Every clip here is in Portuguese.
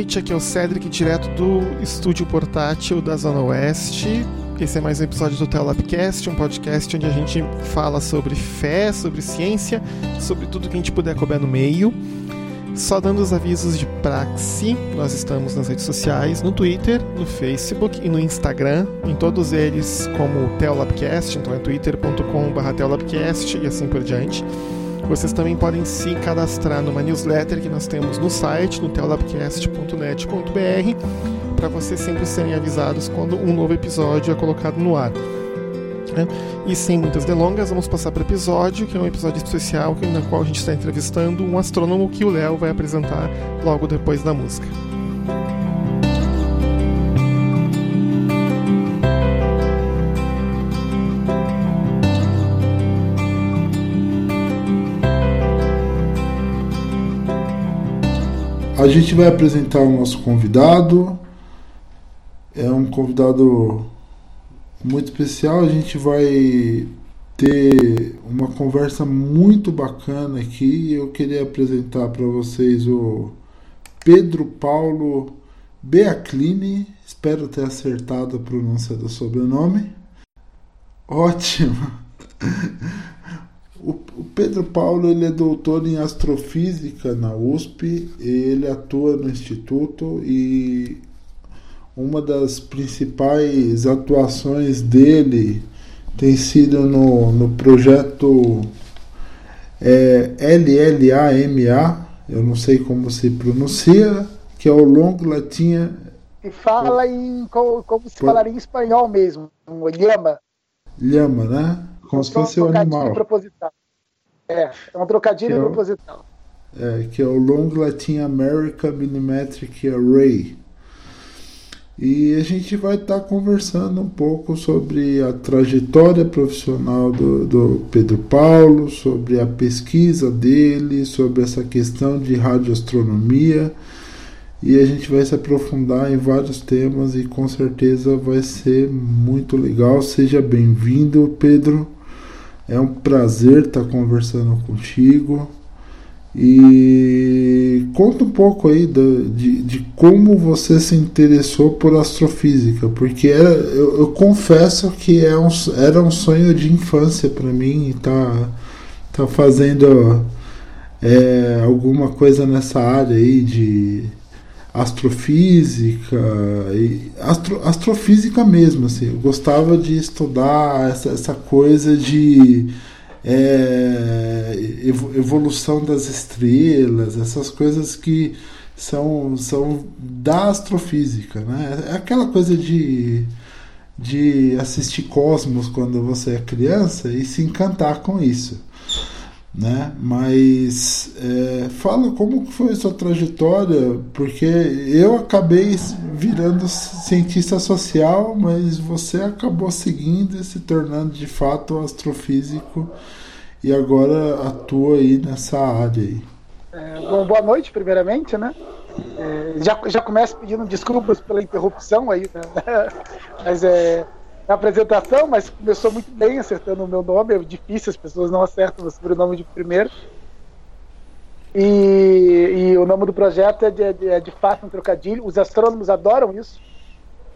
noite. Aqui é o Cedric, direto do estúdio portátil da Zona Oeste. Esse é mais um episódio do Telabcast, um podcast onde a gente fala sobre fé, sobre ciência, sobre tudo que a gente puder couber no meio. Só dando os avisos de praxe, nós estamos nas redes sociais, no Twitter, no Facebook e no Instagram, em todos eles como Telabcast, então é twitter.com/telabcast e assim por diante. Vocês também podem se cadastrar numa newsletter que nós temos no site, no telabcast.net.br, para vocês sempre serem avisados quando um novo episódio é colocado no ar. Né? E sem muitas delongas, vamos passar para o episódio, que é um episódio especial na qual a gente está entrevistando um astrônomo que o Léo vai apresentar logo depois da música. A gente vai apresentar o nosso convidado. É um convidado muito especial. A gente vai ter uma conversa muito bacana aqui. Eu queria apresentar para vocês o Pedro Paulo Beaclini. Espero ter acertado a pronúncia do sobrenome. Ótimo! O, Pedro Paulo ele é doutor em astrofísica na USP, ele atua no instituto e uma das principais atuações dele tem sido no, no projeto é, LLAMA, eu não sei como se pronuncia, que é o Long Latinha. E fala em como, como se falaria em espanhol mesmo, lhama. Lhama, né? Como se fosse um animal. Proposital. É, é um trocadilho é proposital. É, que é o Long Latin America Minimetric Array. E a gente vai estar tá conversando um pouco sobre a trajetória profissional do, do, Pedro Paulo, sobre a pesquisa dele, sobre essa questão de radioastronomia. E a gente vai se aprofundar em vários temas e com certeza vai ser muito legal. Seja bem-vindo, Pedro. É um prazer estar conversando contigo. E conta um pouco aí de, de, de como você se interessou por astrofísica, porque era, eu, eu confesso que é um, era um sonho de infância para mim tá, tá fazendo é, alguma coisa nessa área aí de astrofísica e astro, astrofísica mesmo assim. Eu gostava de estudar essa, essa coisa de é, evolução das estrelas essas coisas que são são da astrofísica né? É aquela coisa de de assistir Cosmos quando você é criança e se encantar com isso né? Mas é, fala como foi sua trajetória, porque eu acabei virando cientista social, mas você acabou seguindo e se tornando de fato astrofísico e agora atua aí nessa área aí. É, bom, boa noite, primeiramente, né? É, já, já começo pedindo desculpas pela interrupção aí, né? mas é, na apresentação, mas começou muito bem acertando o meu nome. É difícil, as pessoas não acertam o sobrenome de primeiro. E, e o nome do projeto é de, é de fato um trocadilho. Os astrônomos adoram isso.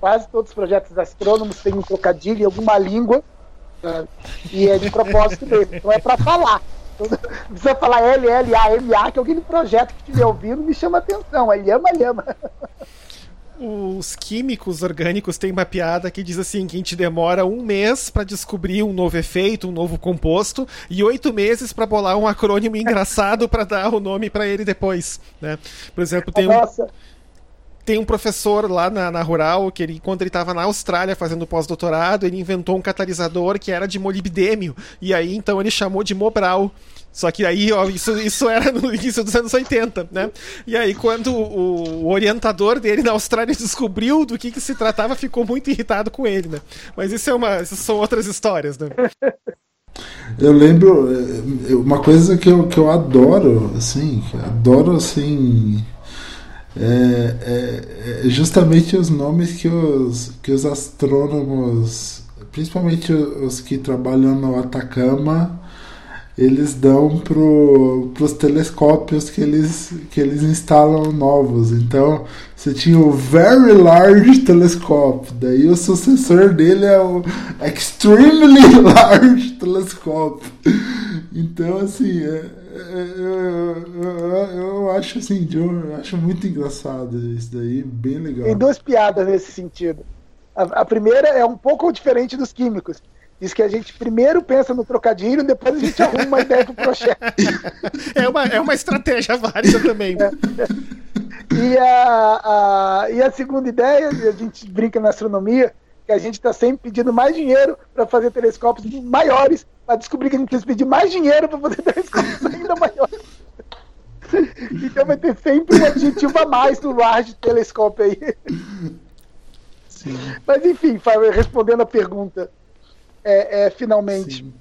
Quase todos os projetos astrônomos têm um trocadilho em alguma língua. E é de propósito mesmo. Então é para falar. Precisa falar L, L, A, M, A, que alguém no projeto que estiver ouvindo me chama atenção. É lhama, lhama. Os químicos orgânicos têm uma piada que diz assim que a gente demora um mês para descobrir um novo efeito, um novo composto e oito meses para bolar um acrônimo engraçado para dar o nome para ele depois, né? Por exemplo, tem um tem um professor lá na, na Rural que ele, quando ele estava na Austrália fazendo pós-doutorado, ele inventou um catalisador que era de molibdênio e aí então ele chamou de Mobral só que aí, ó, isso, isso era no início dos anos 80, né? E aí, quando o, o orientador dele na Austrália descobriu do que, que se tratava, ficou muito irritado com ele, né? Mas isso é uma, isso são outras histórias, né? Eu lembro é, uma coisa que eu, que eu adoro, assim, adoro assim. É, é, é justamente os nomes que os, que os astrônomos, principalmente os que trabalham no Atacama, eles dão pro, pros telescópios que eles, que eles instalam novos. Então, você tinha o Very Large Telescope, daí o sucessor dele é o Extremely Large Telescope. Então, assim, é, é, eu, eu, eu, acho assim, eu acho muito engraçado isso daí, bem legal. Tem duas piadas nesse sentido. A, a primeira é um pouco diferente dos químicos Diz que a gente primeiro pensa no trocadilho, depois a gente arruma uma ideia pro projeto. É uma, é uma estratégia válida também. É. E, a, a, e a segunda ideia, a gente brinca na astronomia, que a gente está sempre pedindo mais dinheiro para fazer telescópios maiores, para descobrir que a gente precisa pedir mais dinheiro para fazer telescópios ainda maiores. Então vai ter sempre um adjetivo a mais no large telescópio aí. Sim. Mas enfim, respondendo a pergunta, é, é, finalmente. Sim.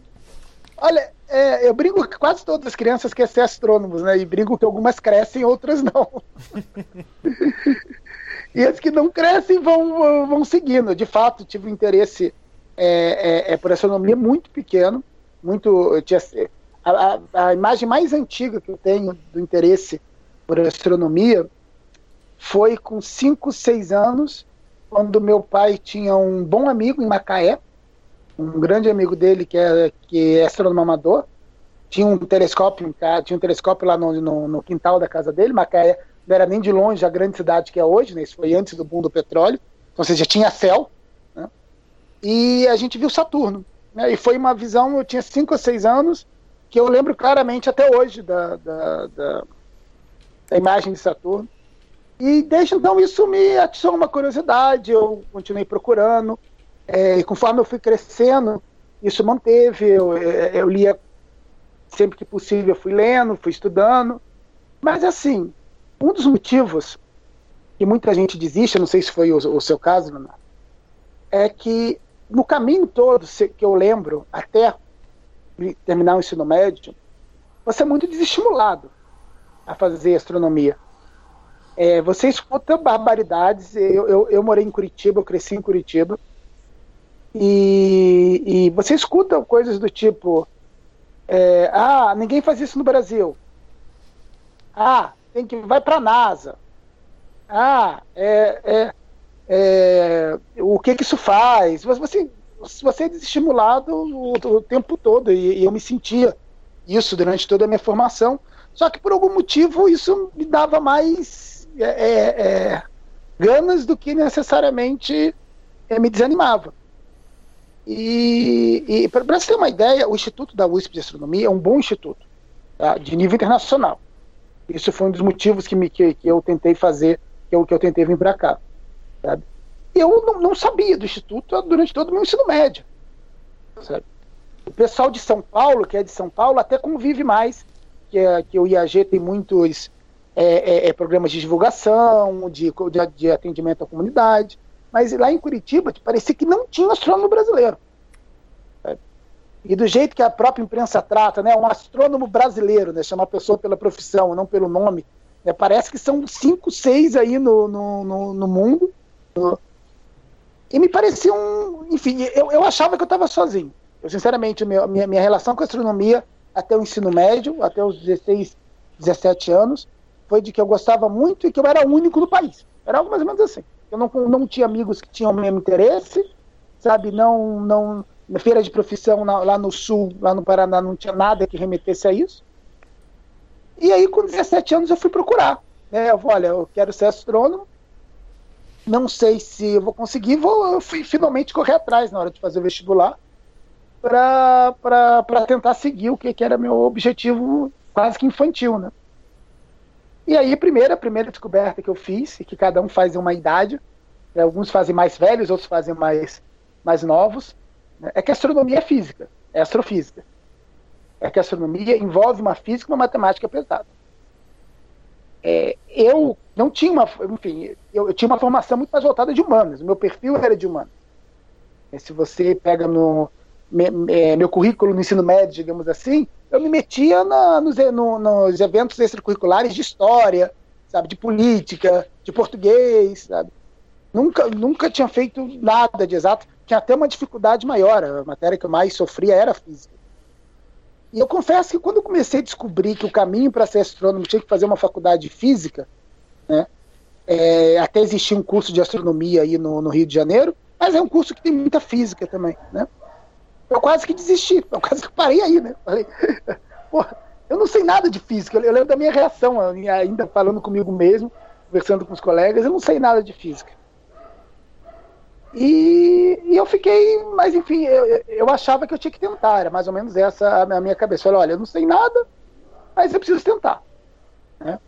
Olha, é, eu brinco que quase todas as crianças querem ser astrônomos, né? E brinco que algumas crescem, outras não. e as que não crescem vão, vão seguindo. De fato, tive um interesse é, é, é por astronomia muito pequeno. Muito, tinha, a, a, a imagem mais antiga que eu tenho do interesse por astronomia foi com 5, 6 anos, quando meu pai tinha um bom amigo em Macaé, um grande amigo dele que é, que é astrônomo amador, tinha um telescópio, tinha um telescópio lá no, no, no quintal da casa dele, Macaé não era nem de longe a grande cidade que é hoje, né? Isso foi antes do boom do petróleo, então você já tinha céu, né? E a gente viu Saturno, né? E foi uma visão, eu tinha cinco ou seis anos, que eu lembro claramente até hoje da, da, da, da imagem de Saturno. E desde então isso me atiçou uma curiosidade, eu continuei procurando, é, e conforme eu fui crescendo, isso manteve. Eu, é, eu lia sempre que possível, fui lendo, fui estudando. Mas, assim, um dos motivos que muita gente desiste, não sei se foi o, o seu caso, Leonardo, é que no caminho todo que eu lembro, até terminar o ensino médio, você é muito desestimulado a fazer astronomia. É, você escuta barbaridades. Eu, eu, eu morei em Curitiba, eu cresci em Curitiba. E, e você escuta coisas do tipo: é, ah, ninguém faz isso no Brasil. Ah, tem que vai para a NASA. Ah, é, é, é, o que, que isso faz? Você, você é desestimulado o, o tempo todo e, e eu me sentia isso durante toda a minha formação. Só que por algum motivo isso me dava mais é, é, é ganas do que necessariamente é, me desanimava. E, e para você ter uma ideia, o Instituto da USP de Astronomia é um bom instituto, tá? de nível internacional. Isso foi um dos motivos que, me, que, que eu tentei fazer, que eu, que eu tentei vir para cá. Sabe? Eu não, não, sabia do Instituto durante todo o meu ensino médio. Sabe? O pessoal de São Paulo, que é de São Paulo, até convive mais, que, é, que o IAG tem muitos é, é, é, programas de divulgação, de, de, de atendimento à comunidade. Mas lá em Curitiba, parecia que não tinha astrônomo brasileiro. E do jeito que a própria imprensa trata, né, um astrônomo brasileiro, né, chamar a pessoa pela profissão, não pelo nome, né, parece que são cinco, seis aí no, no, no, no mundo. E me parecia um. Enfim, eu, eu achava que eu estava sozinho. Eu, sinceramente, minha, minha, minha relação com a astronomia até o ensino médio, até os 16, 17 anos, foi de que eu gostava muito e que eu era o único no país. Era algo mais ou menos assim. Eu não, não tinha amigos que tinham o mesmo interesse, sabe? Não, não, feira de profissão na, lá no sul, lá no Paraná, não tinha nada que remetesse a isso. E aí, com 17 anos, eu fui procurar. Né? Eu falei, olha, eu quero ser astrônomo, não sei se eu vou conseguir, vou eu fui finalmente correr atrás na hora de fazer o vestibular para tentar seguir o que, que era meu objetivo quase que infantil, né? E aí, a primeira, a primeira descoberta que eu fiz, que cada um faz uma idade, né, alguns fazem mais velhos, outros fazem mais, mais novos, é que a astronomia é física, é astrofísica. É que a astronomia envolve uma física e uma matemática pesada. É, eu não tinha uma, enfim, eu, eu, tinha uma formação muito mais voltada de humanas, o meu perfil era de humanas. Se você pega no me, me, meu currículo no ensino médio, digamos assim, eu me metia na, nos, no, nos eventos extracurriculares de história, sabe, de política, de português, sabe. Nunca, nunca tinha feito nada de exato. Tinha até uma dificuldade maior. A matéria que eu mais sofria era física. E eu confesso que quando eu comecei a descobrir que o caminho para ser astrônomo tinha que fazer uma faculdade de física, né, é, até existia um curso de astronomia aí no, no, Rio de Janeiro, mas é um curso que tem muita física também, né? Eu quase que desisti, eu quase que parei aí, né? Falei, porra, eu não sei nada de física, eu lembro da minha reação, ainda falando comigo mesmo, conversando com os colegas, eu não sei nada de física. E, e, eu fiquei, mas enfim, eu, eu, achava que eu tinha que tentar, era mais ou menos essa a minha cabeça. Falei, olha, eu não sei nada, mas eu preciso tentar. Né?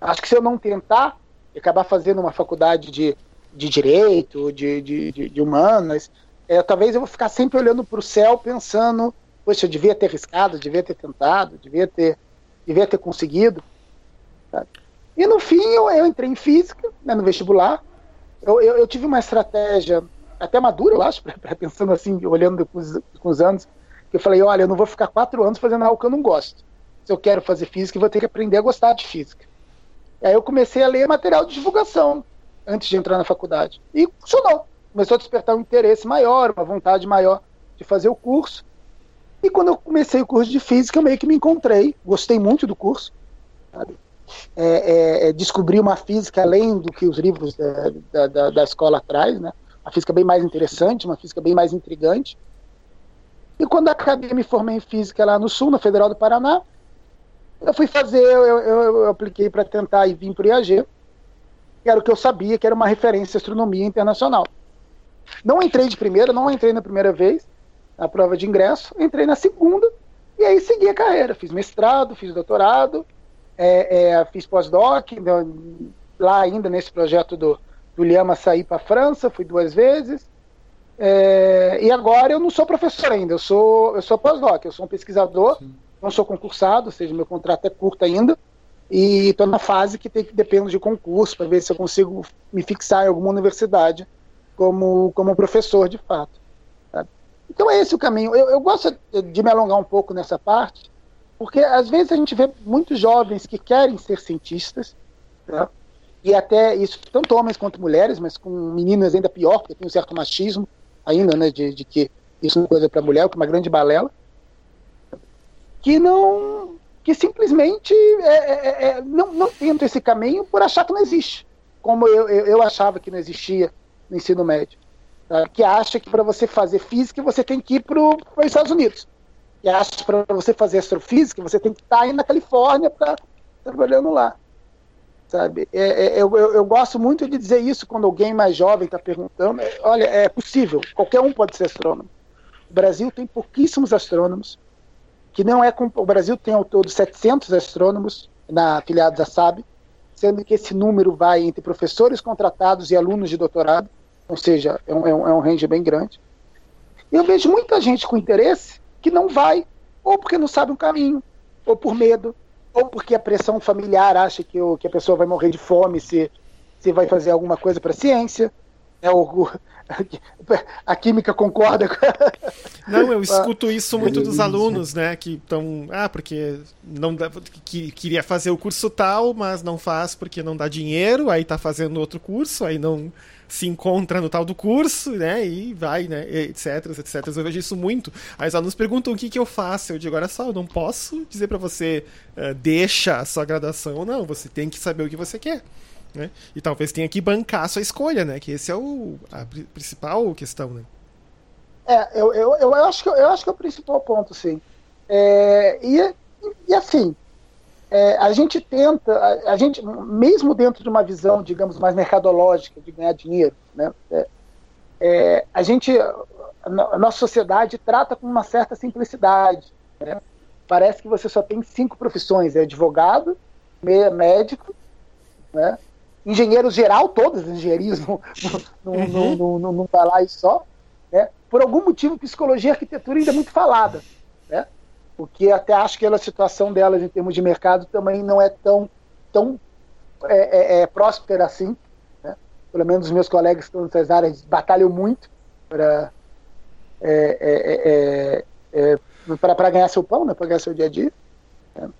Acho que se eu não tentar, e acabar fazendo uma faculdade de, de direito, de, de, de, de humanas, é, talvez eu vou ficar sempre olhando para o céu pensando, poxa, eu devia ter arriscado, devia ter tentado, devia ter, devia ter conseguido. Sabe? E no fim eu, eu entrei em física, né, no vestibular, eu, eu, eu, tive uma estratégia até madura, eu acho, pra, pra, pensando assim, olhando com os, com os anos, que eu falei, olha, eu não vou ficar quatro anos fazendo algo que eu não gosto. Se eu quero fazer física, eu vou ter que aprender a gostar de física. E aí eu comecei a ler material de divulgação antes de entrar na faculdade. E funcionou. Começou a despertar um interesse maior, uma vontade maior de fazer o curso. E quando eu comecei o curso de física, eu meio que me encontrei. Gostei muito do curso. Sabe? É, é, é, descobrir uma física além do que os livros da, da, da escola traz, né? Uma física bem mais interessante, uma física bem mais intrigante. E quando acabei, me formei em física lá no Sul, na Federal do Paraná, eu fui fazer, eu, eu, eu apliquei para tentar e vim para o IAG, que era o que eu sabia, que era uma referência em astronomia internacional. Não entrei de primeira, não entrei na primeira vez, na prova de ingresso, entrei na segunda, e aí segui a carreira. Fiz mestrado, fiz doutorado, é, é, fiz pós-doc, lá ainda nesse projeto do, do Liama sair para a França, fui duas vezes. É, e agora eu não sou professor ainda, eu sou, eu sou pós-doc, eu sou um pesquisador, Sim. não sou concursado, ou seja, meu contrato é curto ainda, e estou na fase que tem que depender de concurso para ver se eu consigo me fixar em alguma universidade como, como professor de fato. Sabe? Então é esse o caminho. Eu, eu gosto de me alongar um pouco nessa parte, porque às vezes a gente vê muitos jovens que querem ser cientistas, tá? e até isso, tanto homens quanto mulheres, mas com meninas ainda pior, porque tem um certo machismo ainda, né, de, de que isso não é coisa para mulher, que é uma grande balela, que não, que simplesmente é, é, é, é não, não tenta esse caminho por achar que não existe, como eu, eu, eu achava que não existia no ensino médio, tá? que acha que para você fazer física você tem que ir para os Estados Unidos que acha que para você fazer astrofísica, você tem que estar tá aí na Califórnia para trabalhando lá. Sabe? É, é, eu, eu, gosto muito de dizer isso quando alguém mais jovem está perguntando. Olha, é possível, qualquer um pode ser astrônomo. O Brasil tem pouquíssimos astrônomos, que não é. O Brasil tem ao todo 700 astrônomos na afiliados da SAB, sendo que esse número vai entre professores contratados e alunos de doutorado, ou seja, é um, é um, é range bem grande. E eu vejo muita gente com interesse que não vai, ou porque não sabe o caminho, ou por medo, ou porque a pressão familiar acha que, o, que a pessoa vai morrer de fome se, se vai fazer alguma coisa para a ciência. É o, a química concorda com Não, eu escuto isso muito dos alunos, né? Que estão. Ah, porque não dá, que, queria fazer o curso tal, mas não faz porque não dá dinheiro, aí tá fazendo outro curso, aí não se encontra no tal do curso, né? E vai, né? Etc, etc. Eu vejo isso muito. Aí os alunos perguntam o que, que eu faço. Eu digo, olha só, eu não posso dizer para você, uh, deixa a sua graduação, não. Você tem que saber o que você quer. Né? E talvez tenha que bancar a sua escolha, né? Que esse é o, a principal questão, né? É, eu, eu, eu, acho que, eu acho que é o principal ponto, sim. É, e, e assim, é, a gente tenta, a, a, gente, mesmo dentro de uma visão, digamos, mais mercadológica de ganhar dinheiro, né, é, é, a gente, a, a, nossa sociedade trata com uma certa simplicidade. Né? Parece que você só tem cinco profissões: é advogado, médico, né? engenheiro geral, todas as engenharias não, não, uhum. não, não, não, não, tá lá e só. Né? Por algum motivo, psicologia e arquitetura ainda é muito falada. Porque até acho que a situação delas em termos de mercado também não é tão, tão é, é, é próspera assim. Né? Pelo menos os meus colegas que estão nessas áreas batalham muito para é, é, é, para ganhar seu pão, né? para ganhar seu dia a dia. Né?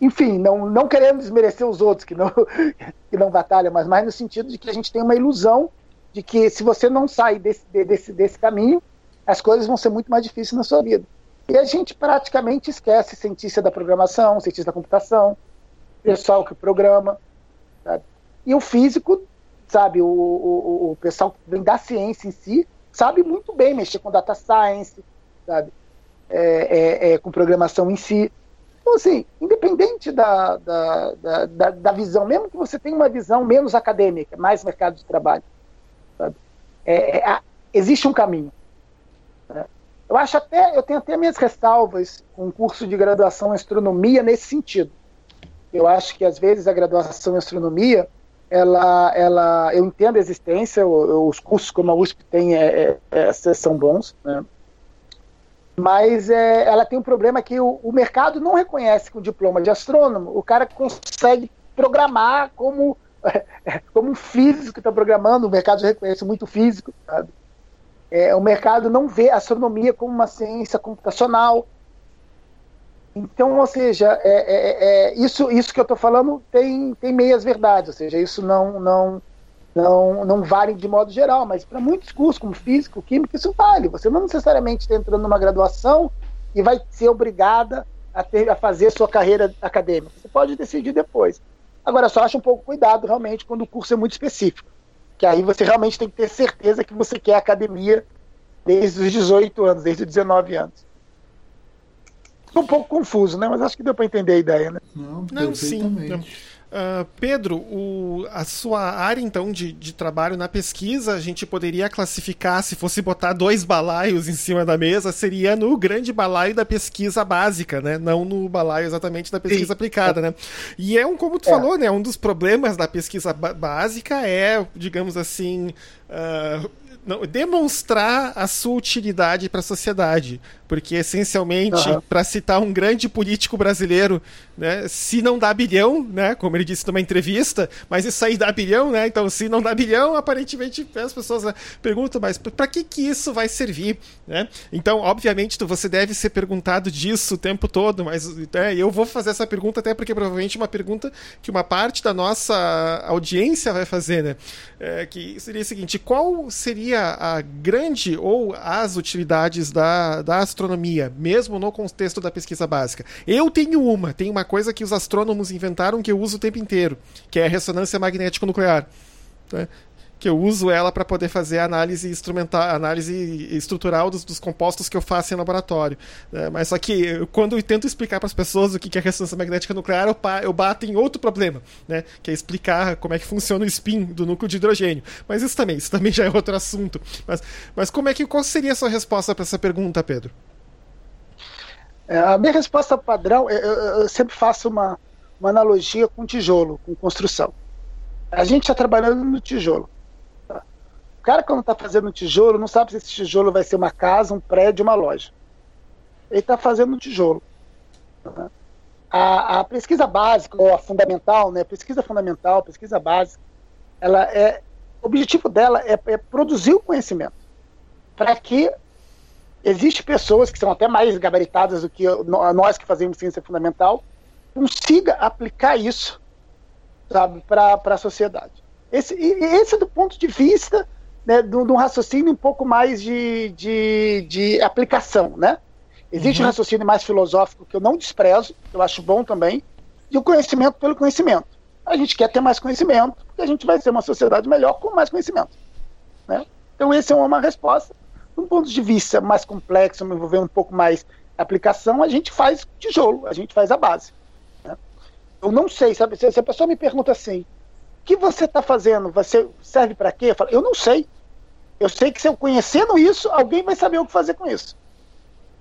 enfim, não, não querendo desmerecer os outros que não, que não batalham, mas mais no sentido de que a gente tem uma ilusão de que se você não sai desse, desse, desse caminho, as coisas vão ser muito mais difíceis na sua vida. E a gente praticamente esquece cientista da programação, cientista da computação, pessoal que programa. Sabe? E o físico, sabe, o, o, o pessoal da ciência em si, sabe muito bem mexer com data science, sabe? É, é, é, com programação em si. Então, assim, independente da, da, da, da, visão, mesmo que você tenha uma visão menos acadêmica, mais mercado de trabalho, sabe? É, é existe um caminho. Eu acho até, eu tenho até minhas ressalvas com o curso de graduação em astronomia nesse sentido. Eu acho que às vezes a graduação em astronomia, ela, ela, eu entendo a existência, os cursos como a USP tem é, é, é são bons, né? mas é, ela tem um problema que o, o, mercado não reconhece com o diploma de astrônomo, o cara consegue programar como, como um físico está programando, o mercado reconhece muito físico, sabe? É, o mercado não vê a astronomia como uma ciência computacional. Então, ou seja, é, é, é isso, isso que eu estou falando tem, tem meias verdades, ou seja, isso não, não, não, não vale de modo geral, mas para muitos cursos, como físico, química, isso vale. Você não necessariamente está entrando numa graduação e vai ser obrigada a, ter, a fazer sua carreira acadêmica. Você pode decidir depois. Agora, só acha um pouco cuidado realmente quando o curso é muito específico que aí você realmente tem que ter certeza que você quer academia desde os 18 anos, desde os 19 anos. Estou um pouco confuso, né? Mas acho que deu para entender a ideia, né? Não, Não sim. Uh, Pedro, o, a sua área então de, de, trabalho na pesquisa, a gente poderia classificar, se fosse botar dois balaios em cima da mesa, seria no grande balaio da pesquisa básica, né? Não no balaio exatamente da pesquisa Sim. aplicada, né? E é um, como tu é. falou, né? Um dos problemas da pesquisa básica é, digamos assim, uh, não, demonstrar a sua utilidade para a sociedade. Porque, essencialmente, uhum. para citar um grande político brasileiro, né, se não dá bilhão, né, como ele disse numa entrevista, mas isso aí dá bilhão, né? Então, se não dá bilhão, aparentemente as pessoas né, perguntam, mas para que, que isso vai servir? Né? Então, obviamente, você deve ser perguntado disso o tempo todo, mas né, eu vou fazer essa pergunta até porque provavelmente é uma pergunta que uma parte da nossa audiência vai fazer, né? É, que seria o seguinte: qual seria a grande ou as utilidades da, da astronomia? mesmo no contexto da pesquisa básica. Eu tenho uma, tem uma coisa que os astrônomos inventaram que eu uso o tempo inteiro, que é a ressonância magnética nuclear. Que eu uso ela para poder fazer análise instrumental, análise estrutural dos, dos, compostos que eu faço em laboratório. É, mas só que quando eu tento explicar para as pessoas o que é ressonância magnética nuclear, eu, eu bato em outro problema, né? Que é explicar como é que funciona o spin do núcleo de hidrogênio. Mas isso também, isso também já é outro assunto. Mas, mas como é que qual seria a sua resposta para essa pergunta, Pedro? É, a minha resposta padrão, eu, eu sempre faço uma, uma analogia com tijolo, com construção. A gente está trabalhando no tijolo. O cara, quando está fazendo um tijolo, não sabe se esse tijolo vai ser uma casa, um prédio, uma loja. Ele está fazendo um tijolo. Tá? A, a, pesquisa básica, ou a fundamental, né? pesquisa fundamental, pesquisa básica, ela é, o objetivo dela é, é produzir o conhecimento para que Existem pessoas que são até mais gabaritadas do que nós que fazemos ciência fundamental, consiga aplicar isso para a sociedade. Esse, esse é do ponto de vista né, de, um raciocínio um pouco mais de, de, de aplicação. Né? Existe uhum. um raciocínio mais filosófico que eu não desprezo, que eu acho bom também, e o conhecimento pelo conhecimento. A gente quer ter mais conhecimento, porque a gente vai ser uma sociedade melhor com mais conhecimento. Né? Então, essa é uma resposta de um ponto de vista mais complexo, envolvendo um pouco mais aplicação, a gente faz tijolo, a gente faz a base. Né? Eu não sei, sabe? Se, a pessoa me pergunta assim, que você está fazendo? Você serve para quê? Eu falo, eu não sei. Eu sei que se eu conhecendo isso, alguém vai saber o que fazer com isso.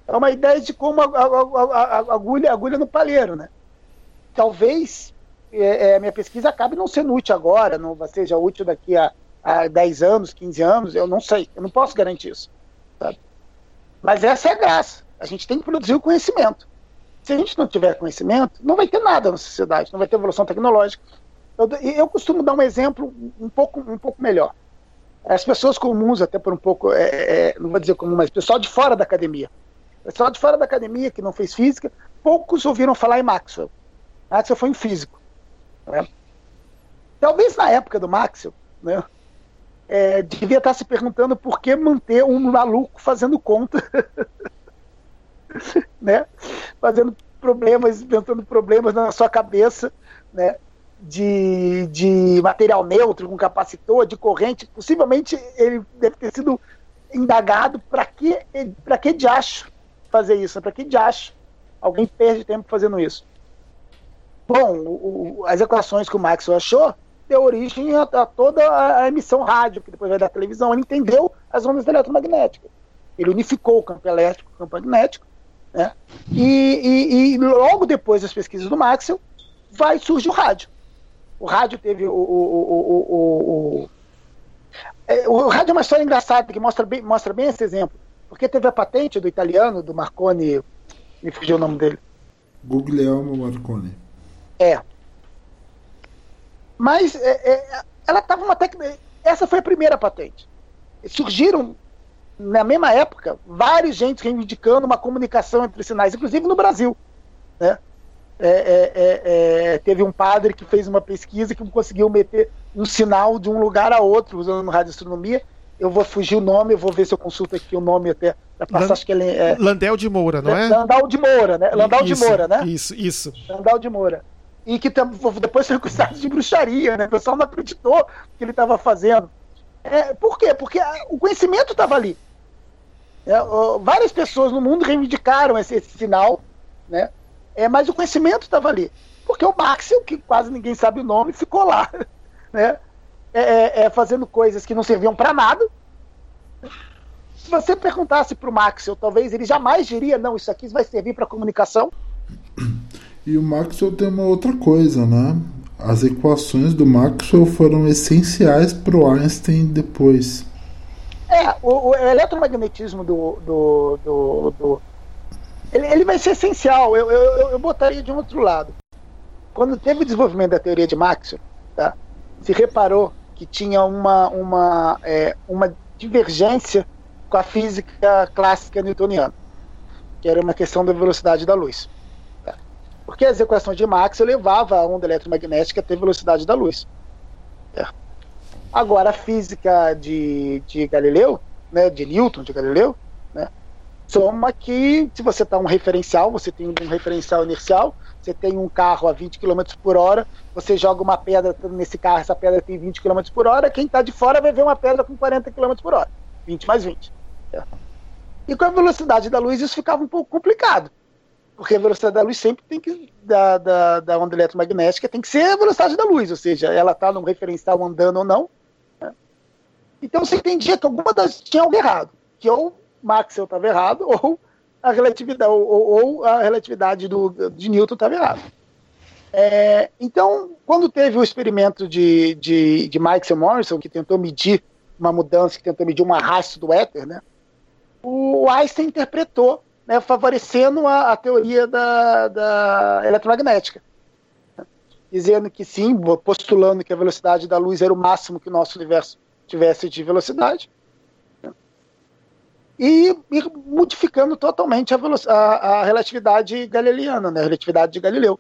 É uma ideia de como a, a, a, a agulha, agulha no palheiro, né? Talvez é, é, minha pesquisa acabe não sendo útil agora, não seja útil daqui a, a 10 anos, 15 anos, eu não sei, eu não posso garantir isso. Sabe? Mas essa é a graça. A gente tem que produzir o conhecimento. Se a gente não tiver conhecimento, não vai ter nada na sociedade, não vai ter evolução tecnológica. Eu, eu costumo dar um exemplo um pouco, um pouco melhor. As pessoas comuns, até por um pouco, é, é, não vou dizer comum, mas pessoal de fora da academia. Pessoal de fora da academia que não fez física, poucos ouviram falar em Maxwell. Maxwell foi um físico. Né? Talvez na época do Maxwell, né, é, devia estar se perguntando por que manter um maluco fazendo conta, né? Fazendo problemas, inventando problemas na sua cabeça, né? De, de material neutro, com capacitor, de corrente. Possivelmente ele deve ter sido indagado para que, para que de acho fazer isso? Para que de acho alguém perde tempo fazendo isso? Bom, o, as equações que o Maxwell achou deu origem a, a, toda a emissão rádio, que depois vai da televisão. Ele entendeu as ondas eletromagnéticas. Ele unificou o campo elétrico com o campo magnético. Né? E, e, e, logo depois das pesquisas do Maxwell, vai surgir o rádio. O rádio teve o, o, o, é, o, rádio é uma história engraçada que mostra bem, mostra bem esse exemplo. Porque teve a patente do italiano, do Marconi, me fugiu o nome dele. Guglielmo Marconi. É. Mas é, é, ela estava uma técnica. Essa foi a primeira patente. Surgiram, na mesma época, vários gente reivindicando uma comunicação entre sinais, inclusive no Brasil. Né? É, é, é, é, teve um padre que fez uma pesquisa que conseguiu meter um sinal de um lugar a outro usando radioastronomia. Eu vou fugir o nome, eu vou ver se eu consulto aqui o nome até para passar. Land, acho que ele é Landel de Moura, não é? Landau de Moura, né? Landau de Moura, né? Isso, isso. Landau de Moura e que depois foi acusado de bruxaria, né? O pessoal não acreditou que ele estava fazendo. É, por quê? Porque o conhecimento estava ali. É, ó, várias pessoas no mundo reivindicaram esse, esse sinal, né? É, mas o conhecimento estava ali. Porque o Maxwell, que quase ninguém sabe o nome, ficou lá, né? É, é, é fazendo coisas que não serviam para nada. Se você perguntasse para o Maxwell, talvez ele jamais diria: não, isso aqui vai servir para comunicação. E o Maxwell tem uma outra coisa, né? As equações do Maxwell foram essenciais para o Einstein depois. É, o, o eletromagnetismo do. do, do, do ele, ele, vai ser essencial. Eu, eu, eu botaria de um outro lado. Quando teve o desenvolvimento da teoria de Maxwell, tá, se reparou que tinha uma, uma, é, uma divergência com a física clássica newtoniana, que era uma questão da velocidade da luz. Porque as equações de Maxwell levavam a onda eletromagnética a ter velocidade da luz. É. Agora, a física de, de Galileu, né, de Newton, de Galileu, né, soma que se você está um referencial, você tem um referencial inercial, você tem um carro a 20 km por hora, você joga uma pedra nesse carro, essa pedra tem 20 km por hora, quem está de fora vai ver uma pedra com 40 km por hora. 20 mais 20. É. E com a velocidade da luz isso ficava um pouco complicado. Porque a velocidade da luz sempre tem que. Da, da, da onda eletromagnética tem que ser a velocidade da luz, ou seja, ela está num referencial andando ou não. Né? Então você entendia que alguma das. tinha algo errado. Que ou Maxwell estava errado, ou a relatividade, ou, ou a relatividade do, de Newton estava errada. É, então, quando teve o experimento de, de, de Maxwell Morrison, que tentou medir uma mudança, que tentou medir um arrasto do éter, né, o Einstein interpretou né, favorecendo a, a teoria da, da eletromagnética. Dizendo que sim, postulando que a velocidade da luz era o máximo que o nosso universo tivesse de velocidade. E, e modificando totalmente a, a, a, relatividade galileana, né, a relatividade de Galileu.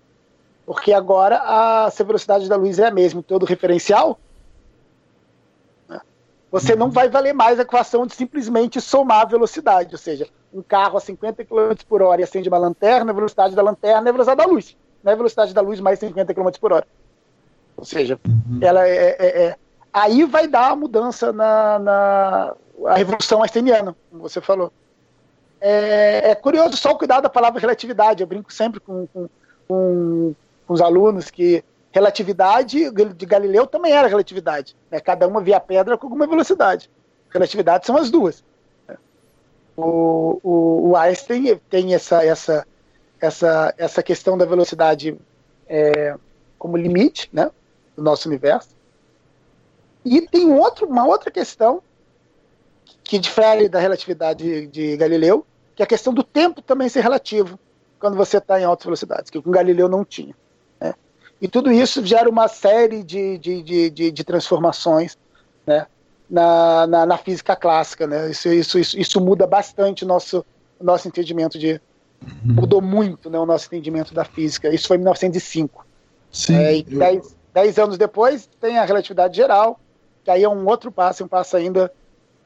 Porque agora a, se a velocidade da luz é a mesma em todo referencial, né, você não vai valer mais a equação de simplesmente somar a velocidade, ou seja, um carro a 50 km por hora e acende uma lanterna, a velocidade da lanterna é a velocidade da luz. Não é a velocidade da luz mais 50 km por hora. Ou seja, uhum. ela é, é, é, Aí vai dar a mudança na, na a revolução einsteiniana, como você falou. É, é, curioso só o cuidado da palavra relatividade. Eu brinco sempre com, com, com, com os alunos que relatividade de Galileu também era relatividade. Né? Cada uma via pedra com alguma velocidade. Relatividade são as duas o, o, o Einstein tem essa, essa, essa, essa questão da velocidade é, como limite né, do nosso universo. E tem outro, uma outra questão que difere da relatividade de, Galileu, que é a questão do tempo também ser relativo quando você está em altas velocidades, que com Galileu não tinha. Né? E tudo isso gera uma série de, de, de, de, de transformações né? na, na, na, física clássica, né? Isso, isso, isso, isso muda bastante o nosso, nosso entendimento de. Uhum. Mudou muito né, o nosso entendimento da física. Isso foi em 1905. Sim, é, e eu... dez, dez anos depois tem a relatividade geral, que aí é um outro passo, um passo ainda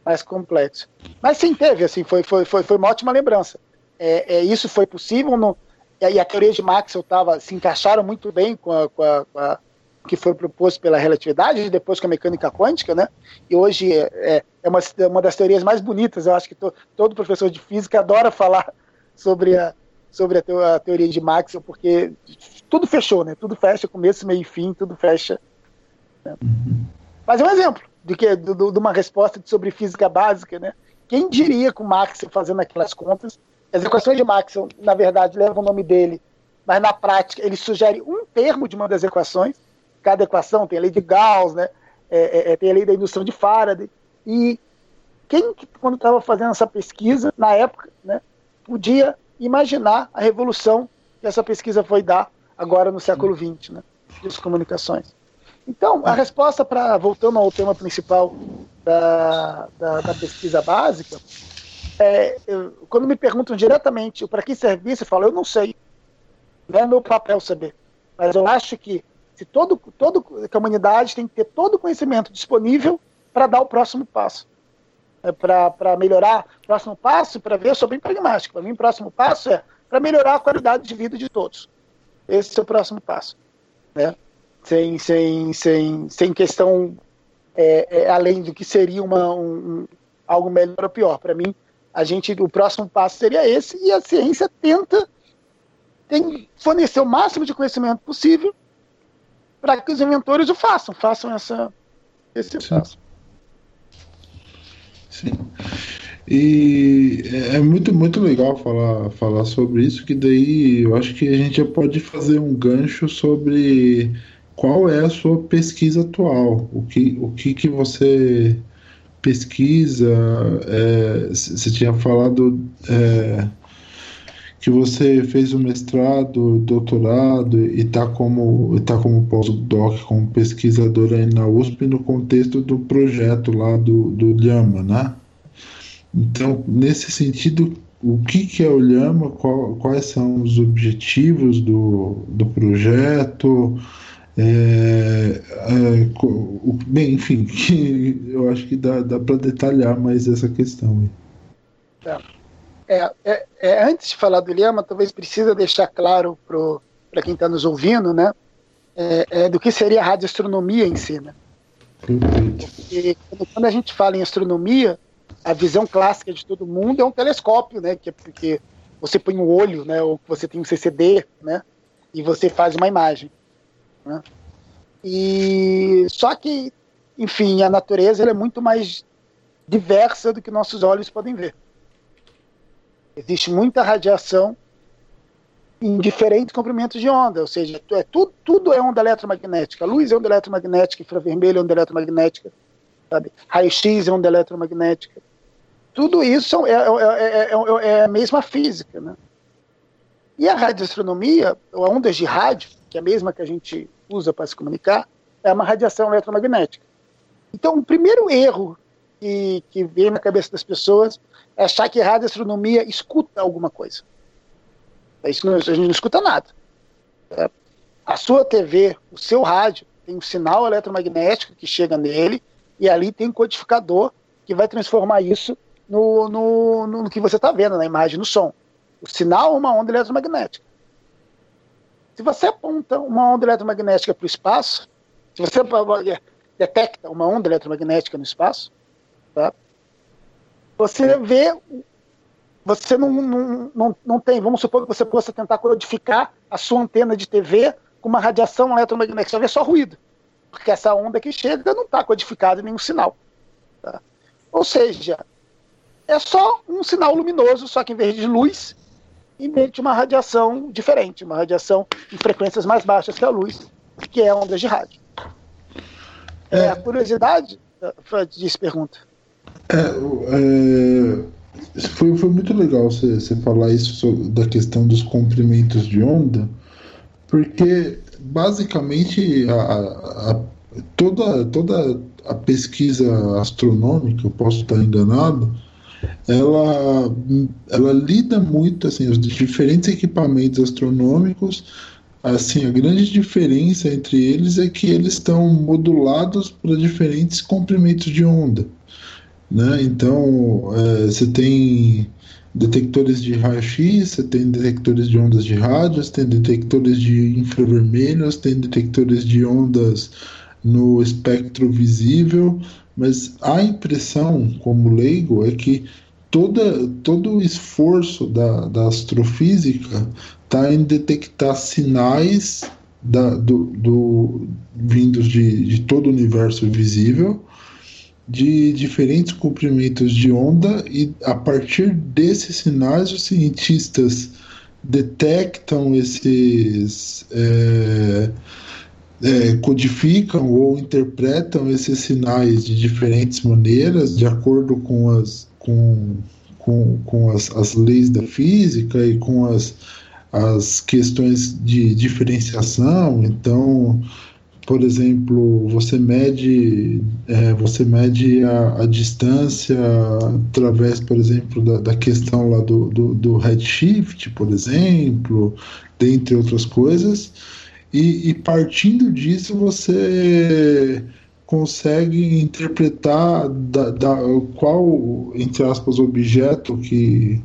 mais complexo. Mas sim, teve, assim, foi, foi, foi, foi uma ótima lembrança. É, é, isso foi possível, e a teoria de Maxwell tava, se encaixaram muito bem com a, com a, com a que foi proposto pela relatividade, depois com a mecânica quântica, né? E hoje é, é uma, é uma das teorias mais bonitas. Eu acho que to, todo professor de física adora falar sobre a, sobre a, a, teoria de Maxwell, porque tudo fechou, né? Tudo fecha, começo, meio e fim, tudo fecha. Né? Mas é um exemplo de, que, de, de uma resposta sobre física básica, né? Quem diria com Maxwell fazendo aquelas contas? As equações de Maxwell, na verdade, levam o nome dele, mas na prática ele sugere um termo de uma das equações. Cada equação tem a lei de Gauss, né? É, é, é tem a lei da indução de Faraday. E quem, quando estava fazendo essa pesquisa, na época, né, podia imaginar a revolução que essa pesquisa foi dar agora no século XX, né, das comunicações. Então, a resposta para, voltando ao tema principal da, da, da pesquisa básica, é, eu, quando me perguntam diretamente para que serve isso, eu falo, eu não sei. Não é meu papel saber. Mas eu acho que se todo, todo, que a humanidade tem que ter todo o conhecimento disponível para dar o próximo passo. É, para melhorar o próximo passo, para ver, eu sou bem pragmático. Para mim, o próximo passo é para melhorar a qualidade de vida de todos. Esse é o próximo passo. Né? Sem, sem, sem, sem questão é, é, além do que seria uma, um, algo melhor ou pior. Para mim, a gente, o próximo passo seria esse, e a ciência tenta tem, fornecer o máximo de conhecimento possível para que os inventores o façam, façam essa, esse passo. Sim. E é, é muito, muito legal falar, falar sobre isso, que daí eu acho que a gente já pode fazer um gancho sobre qual é a sua pesquisa atual, o que, o que, que você pesquisa, é, você tinha falado é, que você fez o mestrado, doutorado e está como, tá como pós-doc, como pesquisador aí na USP no contexto do projeto lá do, do Lhama, né? Então, nesse sentido, o que, que é o Lhama, qual, quais são os objetivos do, do projeto, é, é, bem, enfim, eu acho que dá, dá para detalhar mais essa questão. É. É, é, antes de falar do Lema, talvez precisa deixar claro para quem está nos ouvindo, né, é, é, do que seria a radioastronomia em si. Né? Porque quando a gente fala em astronomia, a visão clássica de todo mundo é um telescópio, né, que é porque você põe um olho, né, ou você tem um CCD, né, e você faz uma imagem. Né? E só que, enfim, a natureza é muito mais diversa do que nossos olhos podem ver. Existe muita radiação em diferentes comprimentos de onda, ou seja, é, tudo, tudo é onda eletromagnética. A luz é onda eletromagnética, infravermelho é onda eletromagnética, raio-x é onda eletromagnética. Tudo isso é, é, é, a mesma física. Né? E a radioastronomia, ou ondas de rádio, que é a mesma que a gente usa para se comunicar, é uma radiação eletromagnética. Então, o primeiro erro que, que vem na cabeça das pessoas é achar que a radioastronomia escuta alguma coisa. Isso não, a gente não escuta nada. É, a sua TV, o seu rádio, tem um sinal eletromagnético que chega nele e ali tem um codificador que vai transformar isso no, no, no que você está vendo, na imagem, no som. O sinal é uma onda eletromagnética. Se você aponta uma onda eletromagnética para o espaço, se você detecta uma onda eletromagnética no espaço, tá? você vê, você não, não, não, não tem, vamos supor que você possa tentar codificar a sua antena de TV com uma radiação eletromagnética, você vê só ruído, porque essa onda que chega não está codificada em nenhum sinal. Tá? Ou seja, é só um sinal luminoso, só que em vez de luz, emite uma radiação diferente, uma radiação em frequências mais baixas que a luz, que é ondas de rádio. É, é a curiosidade, diz pergunta. É, é, foi, foi muito legal você, você falar isso sobre, da questão dos comprimentos de onda, porque basicamente a, a, toda, toda a pesquisa astronômica, eu posso estar enganado, ela, ela lida muito assim, os diferentes equipamentos astronômicos assim, a grande diferença entre eles é que eles estão modulados para diferentes comprimentos de onda. Né? Então, é, você tem detectores de raio-x, você tem detectores de ondas de rádio, você tem detectores de infravermelho, você tem detectores de ondas no espectro visível, mas a impressão, como leigo, é que toda, todo o esforço da, da astrofísica está em detectar sinais da, do, do, vindos de, de todo o universo visível de diferentes comprimentos de onda e a partir desses sinais os cientistas detectam esses é, é, codificam ou interpretam esses sinais de diferentes maneiras de acordo com as com, com, com as, as leis da física e com as, as questões de diferenciação. Então por exemplo, você mede, é, você mede a, a, distância através, por exemplo, da, da questão lá do, do, do, redshift, por exemplo, dentre outras coisas, e, e partindo disso você consegue interpretar da, da, qual, entre aspas, objeto que,